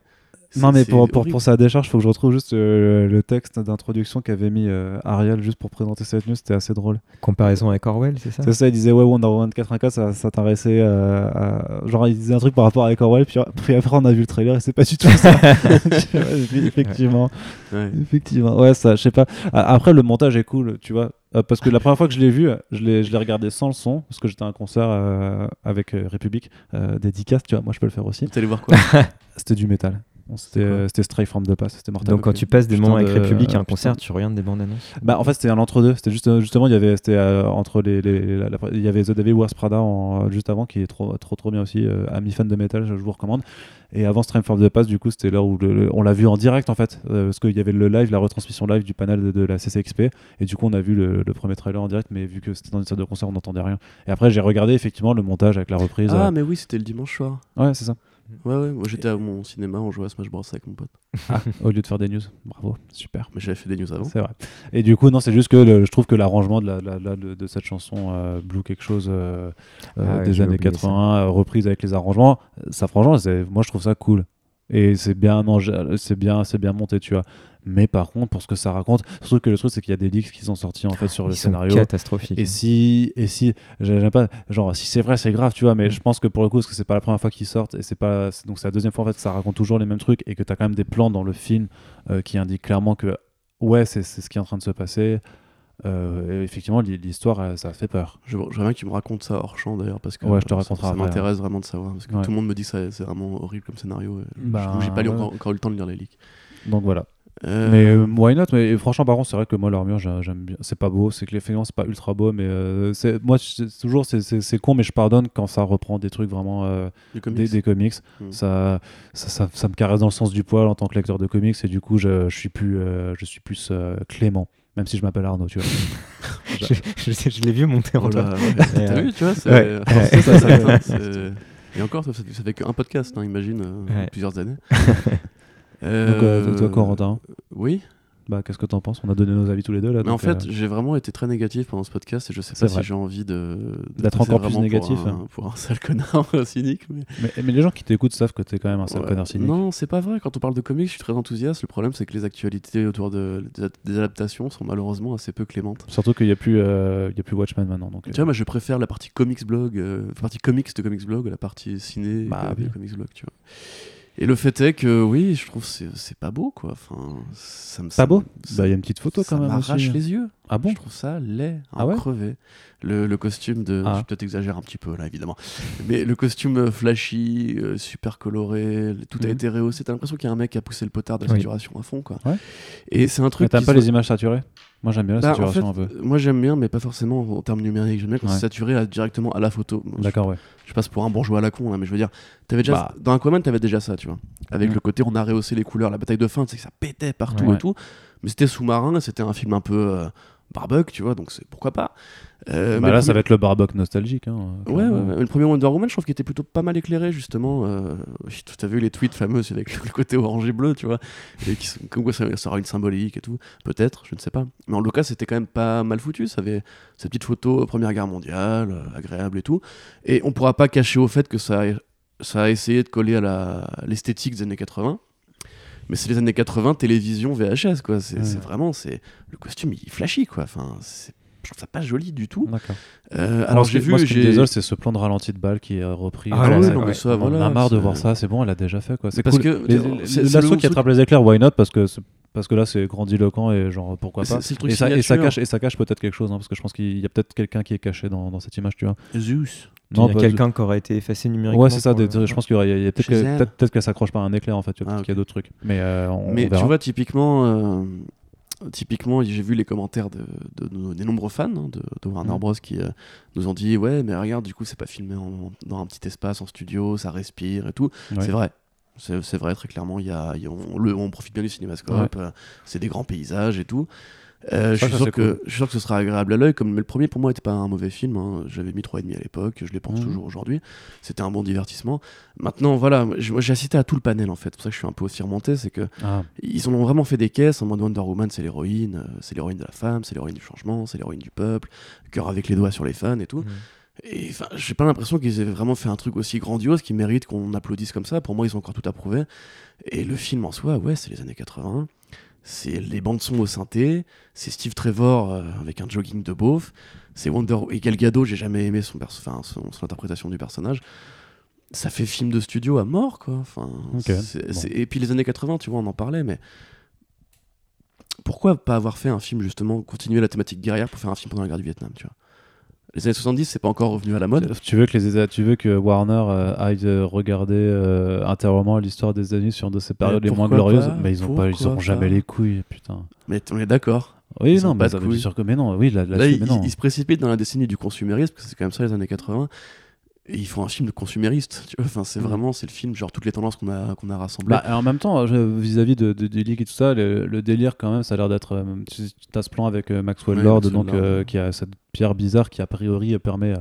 Non, mais pour, pour, pour sa décharge, il faut que je retrouve juste euh, le texte d'introduction qu'avait mis euh, Ariel juste pour présenter cette news. C'était assez drôle. Comparaison avec Orwell, c'est ça? C'est ça, il disait Ouais, Wonder Woman 84, ça s'intéressait euh, à. Genre, il disait un truc par rapport avec Orwell, puis, puis après, on a vu le trailer et c'est pas du tout ça. Effectivement. Ouais. Effectivement, ouais, ça, je sais pas. Après, le montage est cool, tu vois. Euh, parce que la première fois que je l'ai vu, je l'ai je l'ai regardé sans le son, parce que j'étais à un concert euh, avec euh, République, euh, dédicace, tu vois, moi je peux le faire aussi. T'es allé voir quoi? C'était du métal. C'était euh, Stray from the Pass, c'était mortel. Donc quand tu passes des moments avec de- République à un putain. concert, tu regardes des bandes annonces? Bah, en fait, c'était un entre-deux. C'était juste, euh, justement, il y avait, c'était euh, entre les, les- la- la- il y avait The Devil Wears Prada en- juste avant, qui est trop, trop, trop bien aussi. Euh, ami fan de métal, je vous recommande. Et avant Stream from the Pass, du coup, c'était l'heure où le- le- on l'a vu en direct en fait, euh, parce qu'il y avait le live, la retransmission live du panel de, de la CCXP, et du coup, on a vu le, le premier trailer en direct, mais vu que c'était dans une salle de concert, on n'entendait rien. Et après, j'ai regardé effectivement le montage avec la reprise. Ah, euh, mais oui, c'était le dimanche soir. Ouais, c'est ça. Ouais, ouais. Moi, j'étais à mon cinéma, on jouait à Smash Bros avec mon pote. Ah, au lieu de faire des news, bravo, super. Mais j'avais fait des news avant. C'est vrai. Et du coup, non, c'est juste que le- je trouve que l'arrangement de, la, la- la- de, de cette chanson euh, Blue quelque chose euh, euh, Ah des années oublié 80, euh, reprise avec les arrangements, ça franchement, moi je trouve ça cool. Et c'est bien, c'est bien, c'est bien monté, tu vois. Mais par contre, pour ce que ça raconte, surtout que le truc, c'est qu'il y a des leaks qui sont sortis en fait sur le sont scénario. catastrophiques. Et si, et si, j'aime pas, genre, si c'est vrai, c'est grave, tu vois, mais je pense que pour le coup, parce que c'est pas la première fois qu'ils sortent, et c'est pas, donc c'est la deuxième fois en fait que ça raconte toujours les mêmes trucs, et que t'as quand même des plans dans le film euh, qui indiquent clairement que, ouais, c'est c'est ce qui est en train de se passer. Euh, et effectivement, l'hi- l'histoire, euh, ça fait peur. Je- J'aimerais bien que tu me racontes ça hors champ d'ailleurs, parce que Ouais, je te raconterai ça, ça hein. m'intéresse vraiment de savoir. Parce que Ouais. tout le monde me dit que c'est vraiment horrible comme scénario. Bah, je- J'ai pas lu- ouais. encore, encore eu le temps de lire les leaks. Donc voilà. Euh, Mais euh, why not? Mais franchement, par contre, c'est vrai que moi, l'armure, j'ai- j'aime bien. C'est pas beau, c'est que l'effectivement, c'est pas ultra beau, mais euh, c'est- moi, c'est- toujours, c'est- con, mais je pardonne quand ça reprend des trucs vraiment. euh, du comics. des, des comics. Mm. Ça, ça, ça, ça me caresse dans le sens du poil en tant que lecteur de comics et du coup je, je suis plus, euh, je suis plus euh, Clément, même si je m'appelle Arnaud, tu vois. je je- je l'ai vu monter en Oh toi. T'as euh, vu, tu vois c'est- ouais. enfin, c'est ça, ça, ça, c'est- Et encore, ça, fait- ça fait qu'un podcast, hein, imagine, euh, Ouais. plusieurs années. Donc euh, toi, Corentin Oui. Bah, qu'est-ce que t'en penses? On a donné nos avis tous les deux là. Mais en donc, fait, euh, j'ai vraiment été très négatif pendant ce podcast et je sais pas vrai. si j'ai envie de D'être encore plus négatif, pour un, hein. pour un sale connard cynique. Mais... mais, mais les gens qui t'écoutent savent que t'es quand même un sale Ouais. connard cynique. Non, c'est pas vrai. Quand on parle de comics, je suis très enthousiaste. Le problème, c'est que les actualités autour de, des, adaptations sont malheureusement assez peu clémentes. Surtout qu'il n'y a, plus, euh, il y a plus Watchmen maintenant. Donc, Tu euh, vois, moi, je préfère la partie comics blog, euh, la partie comics de comics blog à la partie ciné Bah, de comics blog, tu vois. Et le fait est que, oui, je trouve que c'est- c'est pas beau, quoi. Enfin, ça me. Pas ça beau Bah, il y a une petite photo ça quand même m'arrache aussi. les yeux. Ah bon Je trouve ça laid, Ah en ouais crevé. Le, le costume de. Ah. Je peut-être exagère un petit peu là, évidemment. Mais le costume euh, flashy, euh, super coloré, tout a Mhm. été rehaussé. T'as l'impression qu'il y a un mec qui a poussé le potard de la Oui. saturation à fond, quoi. Ouais. Et c'est un truc. t'aimes pas les images saturées? Moi j'aime bien la Bah, en saturation fait, un peu. Moi j'aime bien, mais pas forcément en termes numériques. J'aime bien quand Ouais. c'est saturé à- directement à la photo. D'accord, ouais. Je passe pour un bourgeois à la con, là, mais je veux dire, avais déjà, Bah. dans Aquaman, t'avais déjà ça, tu vois. Avec Mm. le côté, on a rehaussé les couleurs. La bataille de fin, c'est que ça pétait partout Ouais. et tout. Mais c'était sous-marin, c'était un film un peu euh, barbecue, tu vois, donc c'est pourquoi pas. Euh, Bah mais là ça va être le barbuck nostalgique. Hein, Ouais, ouais. Le premier Wonder Woman, je trouve qu'il était plutôt pas mal éclairé, justement. Euh, tu as vu les tweets fameux avec le côté orange et bleu, tu vois. Et qui, sont- comme quoi ça, ça aura une symbolique et tout. Peut-être, je ne sais pas. Mais en tout cas, c'était quand même pas mal foutu. Ça avait cette petite photo euh, Première Guerre mondiale, euh, agréable et tout. Et on pourra pas cacher au fait que ça a, ça a essayé de coller à la- l'esthétique des années 80. Mais c'est les années 80, télévision, VHS, quoi. C'est Ouais. vraiment, c'est le costume, il flashy, quoi. Enfin, c'est- je trouve ça pas joli du tout. D'accord. Euh, Alors j'ai vu, moi, ce qui me j'ai désole, c'est ce plan de ralenti de balle qui est repris. Ah Ah non, mais ouais. ça, on voilà. a marre de voir ça, c'est bon, elle a déjà fait quoi. C'est parce cool. que, Les- c'est- les- c'est L'assaut qui attrape les éclairs, why not? Parce que c'est- parce que là c'est grandiloquent et genre pourquoi C'est- pas? c'est le truc Et ça, et ça signature. cache et ça cache peut-être quelque chose hein, parce que je pense qu'il y a peut-être quelqu'un qui est caché dans, dans cette image, tu vois. Zeus. il y a bah, quelqu'un qui aurait été effacé numériquement. Ouais, c'est ça. pour des- le- Je pense qu'il y, il a peut-être que- Shazam. peut-être peut-être qu'elle s'accroche par un éclair en fait. tu vois, Ah, peut-être qu'il y a d'autres trucs. Mais euh, on, Mais on verra. tu vois, typiquement, euh, typiquement j'ai vu les commentaires de, de des nombreux fans hein, de, Warner Mhm. Bros. qui euh, nous ont dit Ouais, mais regarde, du coup, c'est pas filmé en- dans un petit espace en studio, ça respire et tout. Ouais. C'est vrai. C'est vrai, très clairement, y a, y a- on, le- on profite bien du cinémascope, euh, c'est des grands paysages et tout. Euh, je, Ça, suis ça, sûr c'est que, cool. je suis sûr que ce sera agréable à l'œil. Comme mais le premier pour moi n'était pas un mauvais film. hein. J'avais mis 3,5 à l'époque, je les pense Mhm. toujours aujourd'hui. C'était un bon divertissement. Maintenant, voilà, j'ai assisté à tout le panel en fait. C'est pour ça que je suis un peu aussi remonté. C'est que Ah, ils ont vraiment fait des caisses en mode Wonder Woman, c'est l'héroïne, euh, c'est l'héroïne de la femme, c'est l'héroïne du changement, c'est l'héroïne du peuple, cœur avec les doigts sur les fans et tout. Mhm. Et enfin, j'ai pas l'impression qu'ils aient vraiment fait un truc aussi grandiose qui mérite qu'on applaudisse comme ça. Pour moi, ils ont encore tout approuvé. Et le film en soi, ouais, c'est les années 80. C'est les bandes son au synthé, c'est Steve Trevor euh, avec un jogging de beauf, c'est Wonder et Gal Gadot, j'ai jamais aimé son, enfin, son, son interprétation du personnage. Ça fait film de studio à mort, quoi. Enfin, bon. Et puis les années 80, tu vois, on en parlait, mais pourquoi pas avoir fait un film justement, continuer la thématique guerrière pour faire un film pendant la guerre du Vietnam, tu vois? Les années 70, c'est pas encore revenu à la mode. tu veux que les tu veux que Warner euh, aille euh, regarder euh, intérieurement l'histoire des années sur une de ces périodes les moins glorieuses? Mais ils ont pas, ils auront jamais les couilles, putain. Mais on est d'accord. Oui, Ils non, ont couilles. sûr que mais non, oui, là, Là, là-dessus, ils, mais non. ils se précipitent dans la décennie du consumérisme, parce que c'est quand même ça les années 80. Et ils font un film de consumériste. Tu vois enfin, c'est Mm. vraiment c'est le film, genre toutes les tendances qu'on a, qu'on a rassemblées. Bah, en même temps, vis-à-vis de, de, leak et tout ça, le, le délire quand même, ça a l'air d'être. euh, tu as ce plan avec euh, Maxwell Ouais, Lord, Maxwell donc Lord, euh, qui a cette pierre bizarre qui a priori permet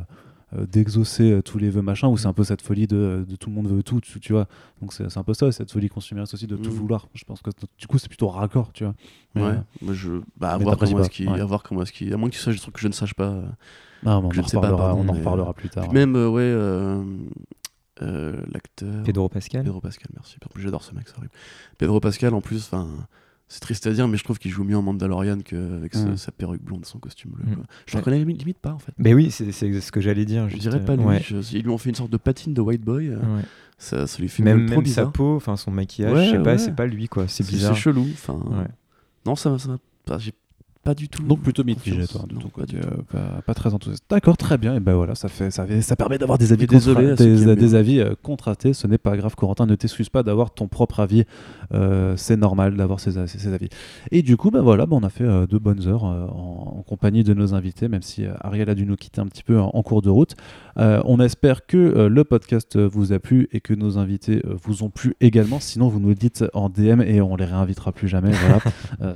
euh, d'exaucer tous les vœux machin, ou c'est un peu cette folie de, de tout le monde veut tout, tu, tu vois. Donc c'est un peu ça, cette folie consumériste aussi de tout Mm. vouloir. Je pense que du coup c'est plutôt raccord, tu vois. Mais, ouais. euh, je, bah, à voir comment est-ce qu'il, ouais. à voir comment est-ce qu'il, à moins que tu saches des trucs que je ne sache pas. Ah, bon, on, en ne sais pas, reparlera, pardon, on en mais, reparlera plus tard. Puis même, euh, ouais, euh, euh, l'acteur. Pedro Pascal. Pedro Pascal, merci. En plus, J'adore ce mec, c'est horrible. Pedro Pascal, en plus, enfin, c'est triste à dire, mais je trouve qu'il joue mieux en Mandalorian qu'avec ce- Mm. sa perruque blonde son costume bleu. Mm. Je le reconnais limite, limite pas, en fait. Mais oui, c'est ce que j'allais dire. Je dirais pas lui. ouais. je- ils lui ont fait une sorte de patine de white boy. euh, Ouais. ça, ça lui fait Même, trop même sa peau, enfin son maquillage, Ouais, je sais pas, c'est pas lui quoi, c'est bizarre. c'est chelou. Enfin, Ouais. non, ça, ça m'a pas. J'ai pas du tout. Donc plutôt mitigé, confiance. toi, de Non, ton pas côté, du tout. euh, pas, pas très enthousiaste. D'accord, très bien. Et ben voilà, ça fait, ça, fait- ça permet d'avoir des avis, Désolé des, des avis euh, contrastés. Ce n'est pas grave, Corentin. Ne t'excuse pas d'avoir ton propre avis. Euh, c'est normal d'avoir ces, ces- avis. Et du coup, ben voilà, ben on a fait euh, deux bonnes heures euh, en, en compagnie de nos invités, même si Ariel a dû nous quitter un petit peu en, en cours de route. On espère que le podcast vous a plu et que nos invités vous ont plu également. Sinon, vous nous dites en DM et on les réinvitera plus jamais. Voilà.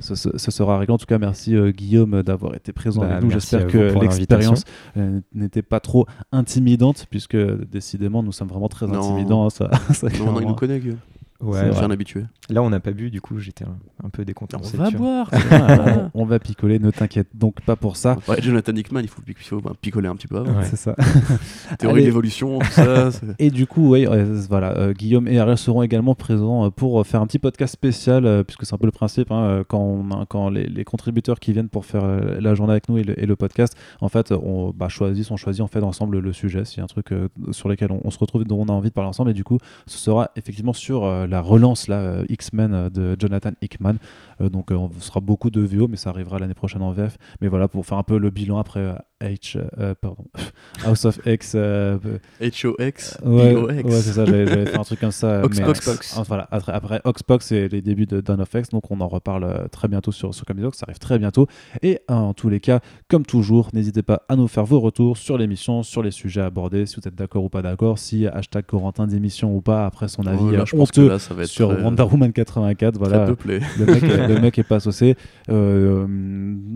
Ce, ce- ce sera réglé. En tout cas, merci euh, Guillaume d'avoir été présent Bah, avec nous. J'espère que l'expérience euh, n'était pas trop intimidante, puisque décidément, nous sommes vraiment très Non. intimidants. Ça, ça, Non, non, il nous connaît, Guillaume. Ouais, C'est ouais. un habitué. Là, on n'a pas bu, du coup, j'étais un, un peu décontent. On c'est va sûr. boire. Ah, on, on va picoler, ne t'inquiète donc pas pour ça. Ouais, Jonathan Hickman, il faut, il faut ben, picoler un petit peu avant. Ouais. C'est ça. Théorie Allez. de l'évolution, tout ça. c'est- Et du coup, oui, euh, voilà, euh, Guillaume et Ariel seront également présents euh, pour faire un petit podcast spécial, euh, puisque c'est un peu le principe, hein, quand, on a- quand les, les contributeurs qui viennent pour faire euh, la journée avec nous et le, et le podcast, en fait, on bah, choisit, on choisit en fait ensemble le sujet, s'il y a un truc euh, sur lequel on, on se retrouve, dont on a envie de parler ensemble, et du coup, ce sera effectivement sur euh, la relance là, euh, X-Men euh, de Jonathan Hickman. Euh, donc, euh, on sera beaucoup de VO, mais ça arrivera l'année prochaine en VF. Mais voilà, pour faire un peu le bilan après euh, H, pardon, House of X. HOX, Ouais, ouais c'est ça, j'avais fait un truc comme ça. Ox- mais, Oxbox. euh, voilà, après, après Oxbox, c'est les débuts de Dawn of X, donc on en reparle très bientôt sur, sur Box, ça arrive très bientôt. Et en tous les cas, comme toujours, n'hésitez pas à nous faire vos retours sur l'émission, sur les sujets abordés, si vous êtes d'accord ou pas d'accord, si hashtag Corentin d'émission ou pas, après son avis Ouais, là, je pense que honteux là, ça va être sur très, Wonder Woman 84. très Voilà, peuplé. le mec, est, le mec est pas saucé. Euh,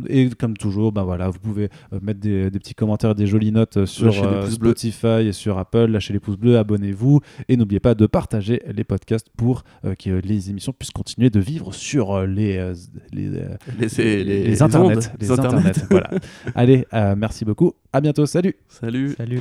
et comme toujours, ben voilà, vous pouvez euh, mettre des, des petits commentaires, des jolies notes euh, sur euh. Spotify et sur Apple. Lâchez les pouces bleus, abonnez-vous et n'oubliez pas de partager les podcasts pour euh, que les émissions puissent continuer de vivre sur euh, les, euh, les, Les, les, les les internets. ondes, les les internets. internets, voilà. Allez, euh, merci beaucoup. À bientôt. Salut. Salut. Salut.